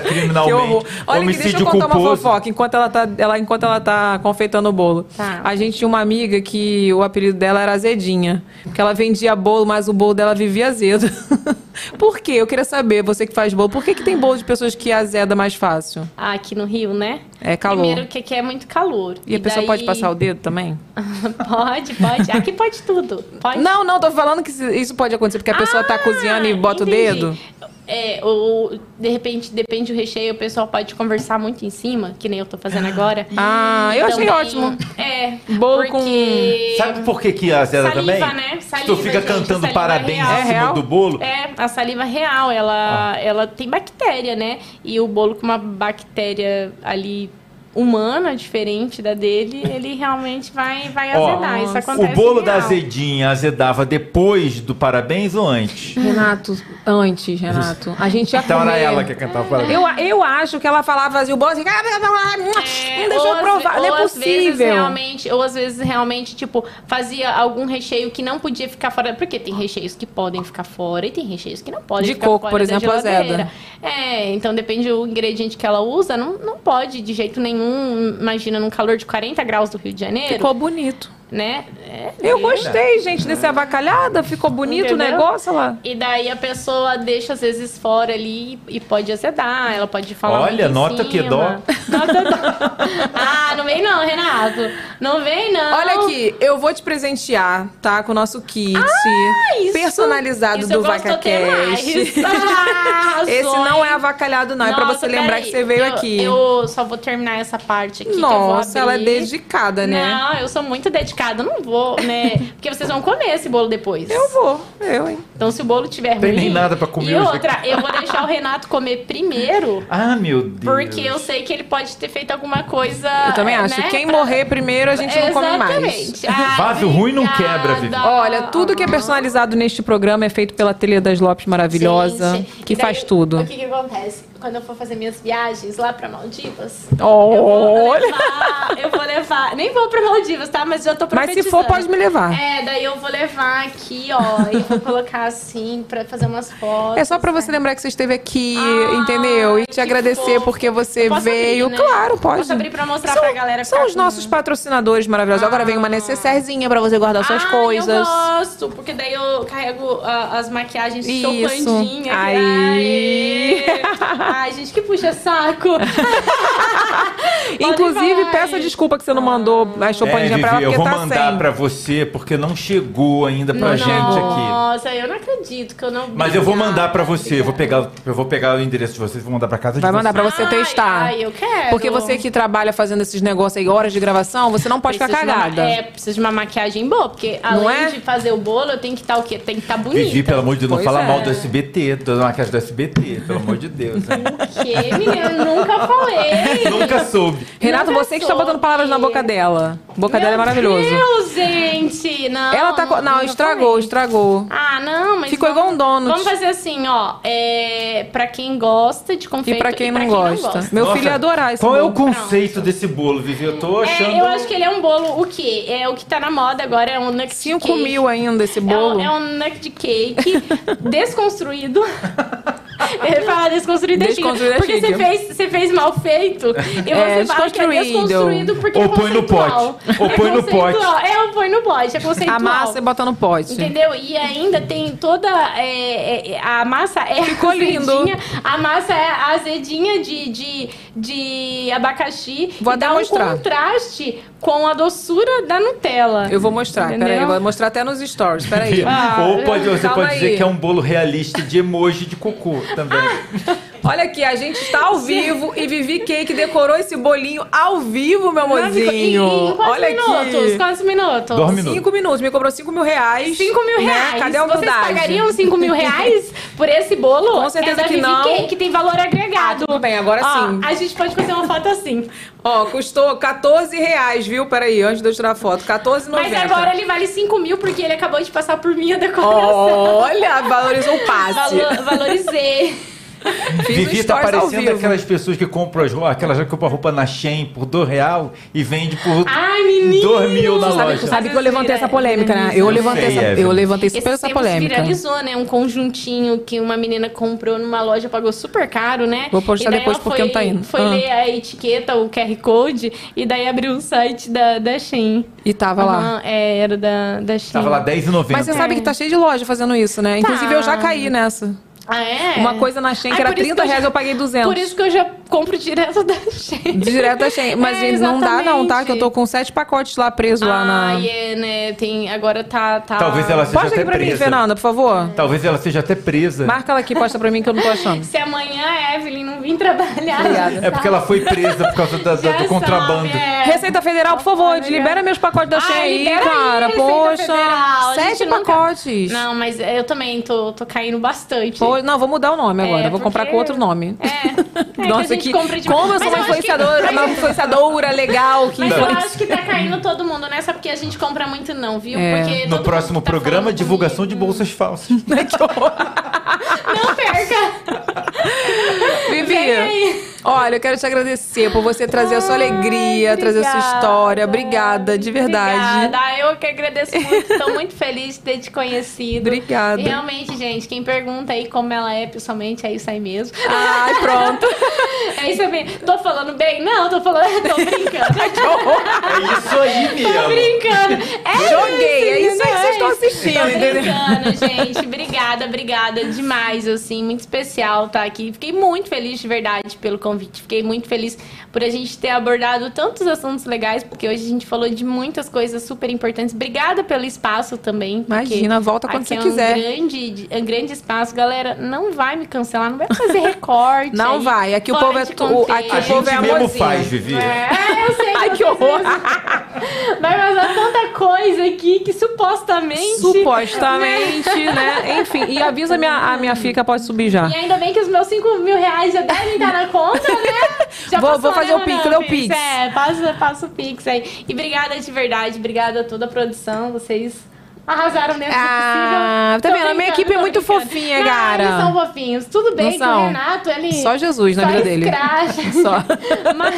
horror.
criminalmente.
Olha aqui, deixa eu
Homicídio
contar uma
culposo.
fofoca enquanto ela tá, ela, enquanto ela tá confeitando o bolo.
Tá.
A gente tinha uma amiga que o apelido dela era Azedinha. Porque ela vendia bolo, mas o bolo dela vivia azedo. [laughs] por quê? Eu queria saber, você que faz bolo, por que, que tem bolo de pessoas que azeda mais fácil?
Ah, aqui no Rio, né?
É calor.
Primeiro que aqui é muito calor.
E a pessoa
daí-
pode passar o dedo também? [laughs]
pode, pode. Aqui pode tudo. Pode.
Não, não, tô falando que isso pode acontecer porque a pessoa tá
Ah,
cozinhando e bota
entendi.
o dedo.
É, ou de repente, depende do recheio, o pessoal pode conversar muito em cima, que nem eu tô fazendo agora. [gasps]
Ah, eu achei ótimo.
É,
Bolo
porque...
Sabe por que, que a Zeda
Saliva,
também?
né? Saliva,
tu fica
gente,
cantando
saliva
parabéns
real.
em
É
cima do bolo.
É, a saliva real, ela, ela tem bactéria, né? E o bolo com uma bactéria ali humana, diferente da dele, ele realmente vai, vai
Ó,
azedar. Isso
o
acontece
bolo da azedinha azedava depois do parabéns ou antes?
Renato, antes, Renato. A gente ia
Então
comer.
era ela que cantava parabéns.
Eu, eu acho que ela falava assim, o bolo assim, "Ah, não deixa
ou
eu
às
provar, não é
ou às vezes
possível.
realmente, ou às vezes realmente, tipo, fazia algum recheio que não podia ficar fora. Porque tem recheios que podem ficar fora e tem recheios que não podem
De
ficar
coco,
fora
por exemplo, azeda.
É, então depende do ingrediente que ela usa, não, não pode de jeito nenhum. Imagina num calor de 40 graus do Rio de Janeiro.
Ficou bonito.
Né? É,
Eu gostei, gente, desse avacalhada. Ficou bonito o
Entendeu?
negócio lá.
E daí a pessoa deixa às vezes fora ali e pode azedar, ela pode falar
Olha,
muito em
nota que dó.
Nota dó. [laughs] Ah, não vem não, Renato. Não vem não.
Olha aqui, eu vou te presentear, tá? Com o nosso kit
isso-
personalizado
isso
do VacaCast. [laughs]
Ah,
Esse não é avacalhado, não. é pra
Nossa,
você lembrar
peraí,
que você veio
eu-
aqui.
Eu só vou terminar essa parte aqui que eu vou
Nossa, ela é dedicada, né?
Não, eu sou muito dedicada. Eu não vou, né? [laughs] Porque vocês vão comer esse bolo depois.
Eu vou, eu, hein?
Então, se o bolo tiver
Tem
ruim...
nem nada pra comer
E
hoje
outra,
aqui.
eu vou deixar o Renato comer primeiro... [laughs]
Ah, meu Deus.
Porque eu sei que ele pode ter feito alguma coisa.
Eu também acho.
né,
Quem
pra-
morrer primeiro, a gente não come mais.
Exatamente. [laughs]
Vaso ruim não quebra, Vivi.
Olha, tudo que é personalizado neste programa é feito pela Telha das Lopes maravilhosa,
Gente,
que
daí,
faz tudo.
O que, que acontece? Quando eu for fazer minhas viagens lá pra Maldivas,
Olha!
eu vou levar. Eu vou levar. Nem vou pra Maldivas, tá? Mas já tô
Mas se for, pode me levar.
É, daí eu vou levar aqui, ó. e vou colocar assim pra fazer umas fotos.
É só pra você lembrar que você esteve aqui,
Ah,
entendeu? E te agradecer
fofo.
porque você veio.
abrir, né?
Claro, pode.
Posso abrir pra mostrar
São-
pra galera
São os nossos patrocinadores maravilhosos. Agora vem uma necessairezinha pra você guardar suas
Ah,
coisas.
Eu gosto, porque daí eu carrego ah, as maquiagens
Isso.
chocandinhas.
Aí.
Aê. [laughs] Ai, gente, que puxa saco. [laughs]
Inclusive, peça desculpa que você não mandou a
É,
chopanzinha pra ela,
Vivi, eu
porque
vou
tá
mandar
sem.
pra você porque não chegou ainda pra gente aqui.
Nossa, eu não acredito que eu não.
Mas eu vou mandar pra você, eu vou pegar, eu vou pegar o endereço de vocês, vou mandar pra casa de
Vai mandar pra você testar.
Ai, eu quero.
Porque você que trabalha fazendo esses negócios aí, horas de gravação, você não pode
Precisa
ficar
de uma-
cagada.
é, precisa de uma maquiagem boa, porque
Não
além
é?
de fazer o bolo, eu tenho que estar o quê? Tem que estar bonita.
Vivi, pelo amor de Deus, não
Pois
fala
é.
mal do SBT, da maquiagem do SBT, pelo amor de Deus. Hein?
Que, menina, eu nunca falei.
Nunca soube.
Renato,
Nunca
você que está botando palavras na boca dela. A boca dela é
Meu
maravilhoso.
Deus, gente. Não.
Ela tá. Não,
nunca
estragou,
falei.
estragou.
Ah, não, mas.
Ficou
vamos-
igual um donut.
Vamos fazer assim, ó. É, pra quem gosta de
E
confeito
pra quem, não, gosta. Meu
Nossa,
filho ia adorar esse
Qual é o
bolo.
conceito desse bolo, Vivi? Eu tô achando.
É, eu acho que ele é um bolo, o quê? É o que tá na moda agora, é um nugget
5
cake.
mil ainda esse
É um,
bolo.
é um nugget cake [laughs] desconstruído. [laughs] [laughs] Ele fala desconstruído é chique,
Desconstruído é
Porque você fez, você fez mal feito. E
É,
você fala que é
desconstruído.
porque
Ou
é
põe no pote. Ou
É
põe no pote.
conceitual. É, ou põe no pote. É conceitual.
A massa e bota no pote.
Entendeu? E ainda tem toda. é, é, a massa é
Ficou [laughs] lindo.
azedinha. A massa é azedinha de, de, de abacaxi.
Vou
e
até
dá
mostrar.
um contraste com a doçura da Nutella.
Eu vou mostrar,
Entendeu?
peraí. Eu vou mostrar até nos stories, peraí. [laughs]
Ah,
Ou pode, você pode dizer
aí.
que é um bolo realista de emoji de cocô também.
Olha aqui, a gente está ao vivo e Vivi Cake decorou esse bolinho ao vivo, meu mozinho.
Em, em quantos
Olha
minutos?
aqui.
Quantos minutos?
Dois minutos.
Cinco minutos. Me cobrou cinco mil reais.
5 mil
né?
reais.
Cadê a
Vocês
humildade?
pagariam 5 mil reais por esse bolo?
Com certeza
é
que
Vivi
não.
Cake, que tem valor agregado.
Ah, tudo bem, agora
Ó,
sim.
A gente pode fazer uma foto assim.
Ó, custou 14 reais, viu? Peraí, antes de eu tirar a foto. 14,90.
Mas agora ele vale 5 mil porque ele acabou de passar por minha decoração.
Olha, valorizou o passe.
Valo- valorizei. [laughs] [laughs]
Vivi tá parecendo aquelas pessoas que compram as roupas, aquelas que compram roupa na Shein por dois real e vende por
Ai, menino!
dois mil na
sabe,
loja.
você sabe que eu levantei essa polêmica, né? Eu
Eu
levantei,
sei,
essa, eu levantei super essa polêmica.
viralizou, né? Um conjuntinho que uma menina comprou numa loja, pagou super caro, né?
Vou postar depois porque
foi,
não tá indo.
Foi
Ah.
ler a etiqueta, o QR Code, e daí abriu o site da, da Shein.
E tava lá.
Aham, é, era da, da Shein.
Tava lá R$10,90.
Mas você sabe que tá cheio de loja fazendo isso, né? Inclusive eu já caí nessa.
Ah, é?
Uma coisa na Shein que
Ai,
era
por isso
30
que eu
reais,
já-
eu paguei 200.
Por isso que eu já compro direto da Shein.
Direto da Shein. Mas
É,
não dá não, tá? Que eu tô com sete pacotes lá presos lá na...
Ai, é, né? Tem, agora tá... tá...
Talvez ela seja
Posta
até
aqui pra mim,
presa.
Fernanda, por favor.
Talvez ela seja até presa.
Marca ela aqui, posta pra mim que eu não tô achando.
Se amanhã a Evelyn não vir trabalhar...
Obrigada.
É porque ela foi presa por causa da- da- do contrabando.
sabe, é.
Receita Federal, por favor, libera meus pacotes da
Ah,
Shein aí,
aí,
cara.
Receita
Poxa, sete
gente nunca-
pacotes.
Não, mas eu também tô, tô caindo bastante.
Poxa, Hoje, não, vou mudar o nome agora.
É,
vou comprar com outro nome.
É, [laughs]
Nossa,
que a gente
que,
compra de-
como eu sou uma
acho que-
influenciadora, uma [laughs] influenciadora legal que
Mas eu acho que tá caindo todo mundo nessa porque a gente compra muito não, viu?
É.
Porque
No próximo
tá
programa, divulgação de bolsas falsas. [laughs]
Não perca!
Vivi, olha, eu quero te agradecer por você trazer a sua alegria, trazer a sua
obrigada.
história. Obrigada, de verdade.
Obrigada. Ah, Eu que agradeço muito. Tô muito feliz de ter te conhecido.
Obrigada.
Realmente, gente, quem pergunta aí como ela é pessoalmente, é isso aí mesmo.
Ai, pronto. [laughs]
É isso aí. Tô falando bem? Não, tô falando. [laughs] Tô brincando.
É isso aí
Tô
mesmo.
brincando. É
Joguei, é isso aí que vocês estão assistindo,
Tô brincando, gente. Obrigada, obrigada demais, assim. Muito especial estar aqui. Fiquei muito feliz de verdade pelo convite. Fiquei muito feliz por a gente ter abordado tantos assuntos legais, porque hoje a gente falou de muitas coisas super importantes. Obrigada pelo espaço também.
Imagina, volta quando
aqui
você
é
quiser.
Um grande, um grande espaço. Galera, não vai me cancelar, não vai fazer recorte.
Não
aí,
vai. Aqui o
fora
povo é tu- aqui
A
o povo
gente
é
mesmo
amorzinho.
faz, Vivi.
É, eu sei. [laughs]
Ai, que horror.
Vai vazar tanta coisa aqui que supostamente.
Supostamente, né? Enfim, e avisa a minha, a minha fica pode subir já.
E ainda bem que os meus 5 mil reais já devem estar na conta, né? [laughs] Já
Vou- vou fazer
né,
o Pix, cadê o Pix?
É, passa, passa o Pix aí. E obrigada de verdade, obrigada a toda a produção, vocês arrasaram dentro
Ah,
do
tá
possível. Tô
vendo? A minha equipe é muito
brincando.
fofinha,
Não,
cara.
Eles são fofinhos. Tudo bem que o Renato, ele...
Só Jesus na
só
vida dele. [laughs] Só. [laughs]
Mas-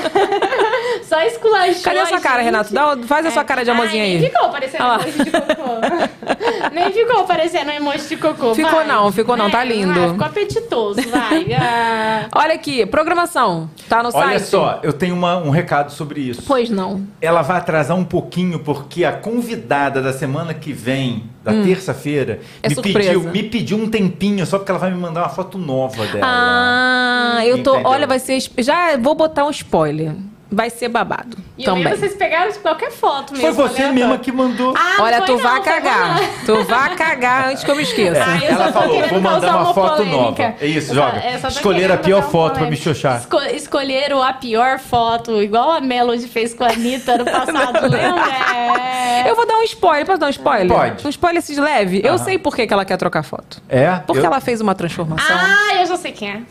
[laughs] Só esculachou
Cadê a sua cara,
gente.
Renato? Dá, faz a sua cara de amorzinho
Ai,
aí.
Nem ficou parecendo
Olha lá.
emoji de cocô. nem ficou parecendo emoji de cocô.
Ficou
vai.
não, ficou não, tá
É,
lindo.
vai, ficou apetitoso, vai. Ah.
Olha aqui, programação. Tá no
Olha
site?
só, eu tenho uma- um recado sobre isso.
Pois não.
Ela vai atrasar um pouquinho porque a convidada da semana que vem, da terça-feira,
É
me,
surpresa.
pediu, me pediu um tempinho só porque ela vai me mandar uma foto nova dela.
Ah, eu tô.
Entendeu?
Olha, vai ser. Já vou botar um spoiler. Vai ser babado.
E
também.
o meu vocês pegaram de qualquer foto mesmo.
Foi você
aleatório.
mesma que mandou.
Ah,
Olha, tu vai cagar. Tu vai cagar antes que eu me esqueça.
Ah, eu
ela falou, vou mandar
causar
uma, foto
polêmica.
nova. É isso,
Eu
joga.
eu só tô
Escolher a pior foto pra me
polêmica.
xoxar.
Esco escolheram a pior foto, igual a Melody fez com a Anitta no [laughs] passado, lembra? É.
Eu vou dar um spoiler. Posso dar um spoiler?
Pode.
Um spoiler assim de leve? Eu sei por que, que ela quer trocar foto.
É?
Porque
Eu-
ela fez uma transformação.
Ah, eu já sei quem é.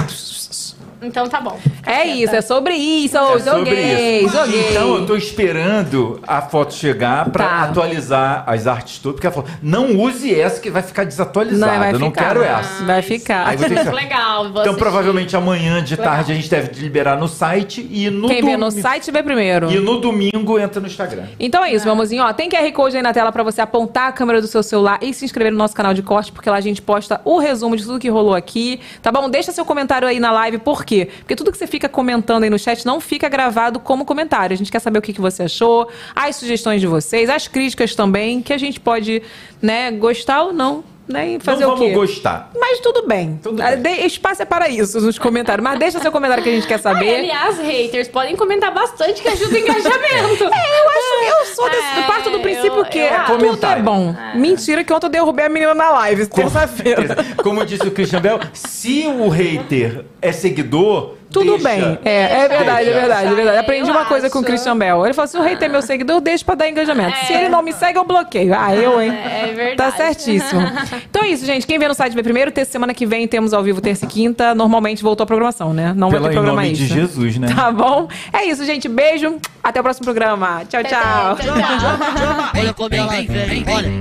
Então tá bom.
é isso, é sobre isso.
É sobre
joguei,
isso.
joguei.
Então eu tô esperando a foto chegar pra
Tá.
atualizar as artes todas, porque ela falou: não use essa que vai ficar desatualizada.
Não, vai
eu não
ficar.
quero essa.
Vai ficar.
Aí que-
Legal.
Então
assistir.
provavelmente amanhã de tarde a gente deve liberar no site e no
Quem vê no site vê primeiro.
E no domingo entra no Instagram.
Então é isso, meu amorzinho. Ó, tem QR Code aí na tela pra você apontar a câmera do seu celular e se inscrever no nosso canal de corte, porque lá a gente posta o resumo de tudo que rolou aqui, tá bom? Deixa seu comentário aí na live, por Porque tudo que você fica comentando aí no chat não fica gravado como comentário. A gente quer saber o que, que você achou, as sugestões de vocês, as críticas também, que a gente pode, né, gostar ou não, né? E fazer
não
o
vamos
quê?
gostar.
Mas tudo bem. Ah, de- Espaço é para isso nos comentários. Mas deixa seu comentário que a gente quer
Ai,
saber.
aliás, haters, podem comentar bastante que ajuda o [laughs] engajamento.
É, eu acho, eu sou desse,
É,
parto do princípio
eu-
que
eu acho.
tudo é
Comentário.
bom. Mentira que ontem eu derrubei a menina na live, terça-feira.
Como disse o Christian Bell, se o hater é seguidor,
Tudo
deixa.
bem. É, é verdade, é verdade, é verdade. Aprendi
Eu
uma coisa com o
acho.
Christian Bell. Ele falou: se o hater é meu seguidor, eu deixo pra dar engajamento. Se ele não me segue, eu bloqueio. Ah, eu, hein?
É verdade.
Tá certíssimo. Então é isso, gente. Quem vê no site vê primeiro. Terça semana que vem temos ao vivo terça e quinta. Normalmente voltou a programação, né? Não
Pela,
vai ter
em
programa
nome de
extra.
Jesus, né?
Tá bom? É isso, gente. Beijo. Até o próximo programa. Tchau, tchau.
Tchau, tchau. [laughs]
Olha como ela vem, olha.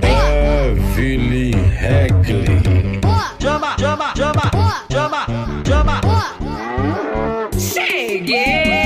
Chama, chama, chama, chama, chama. again.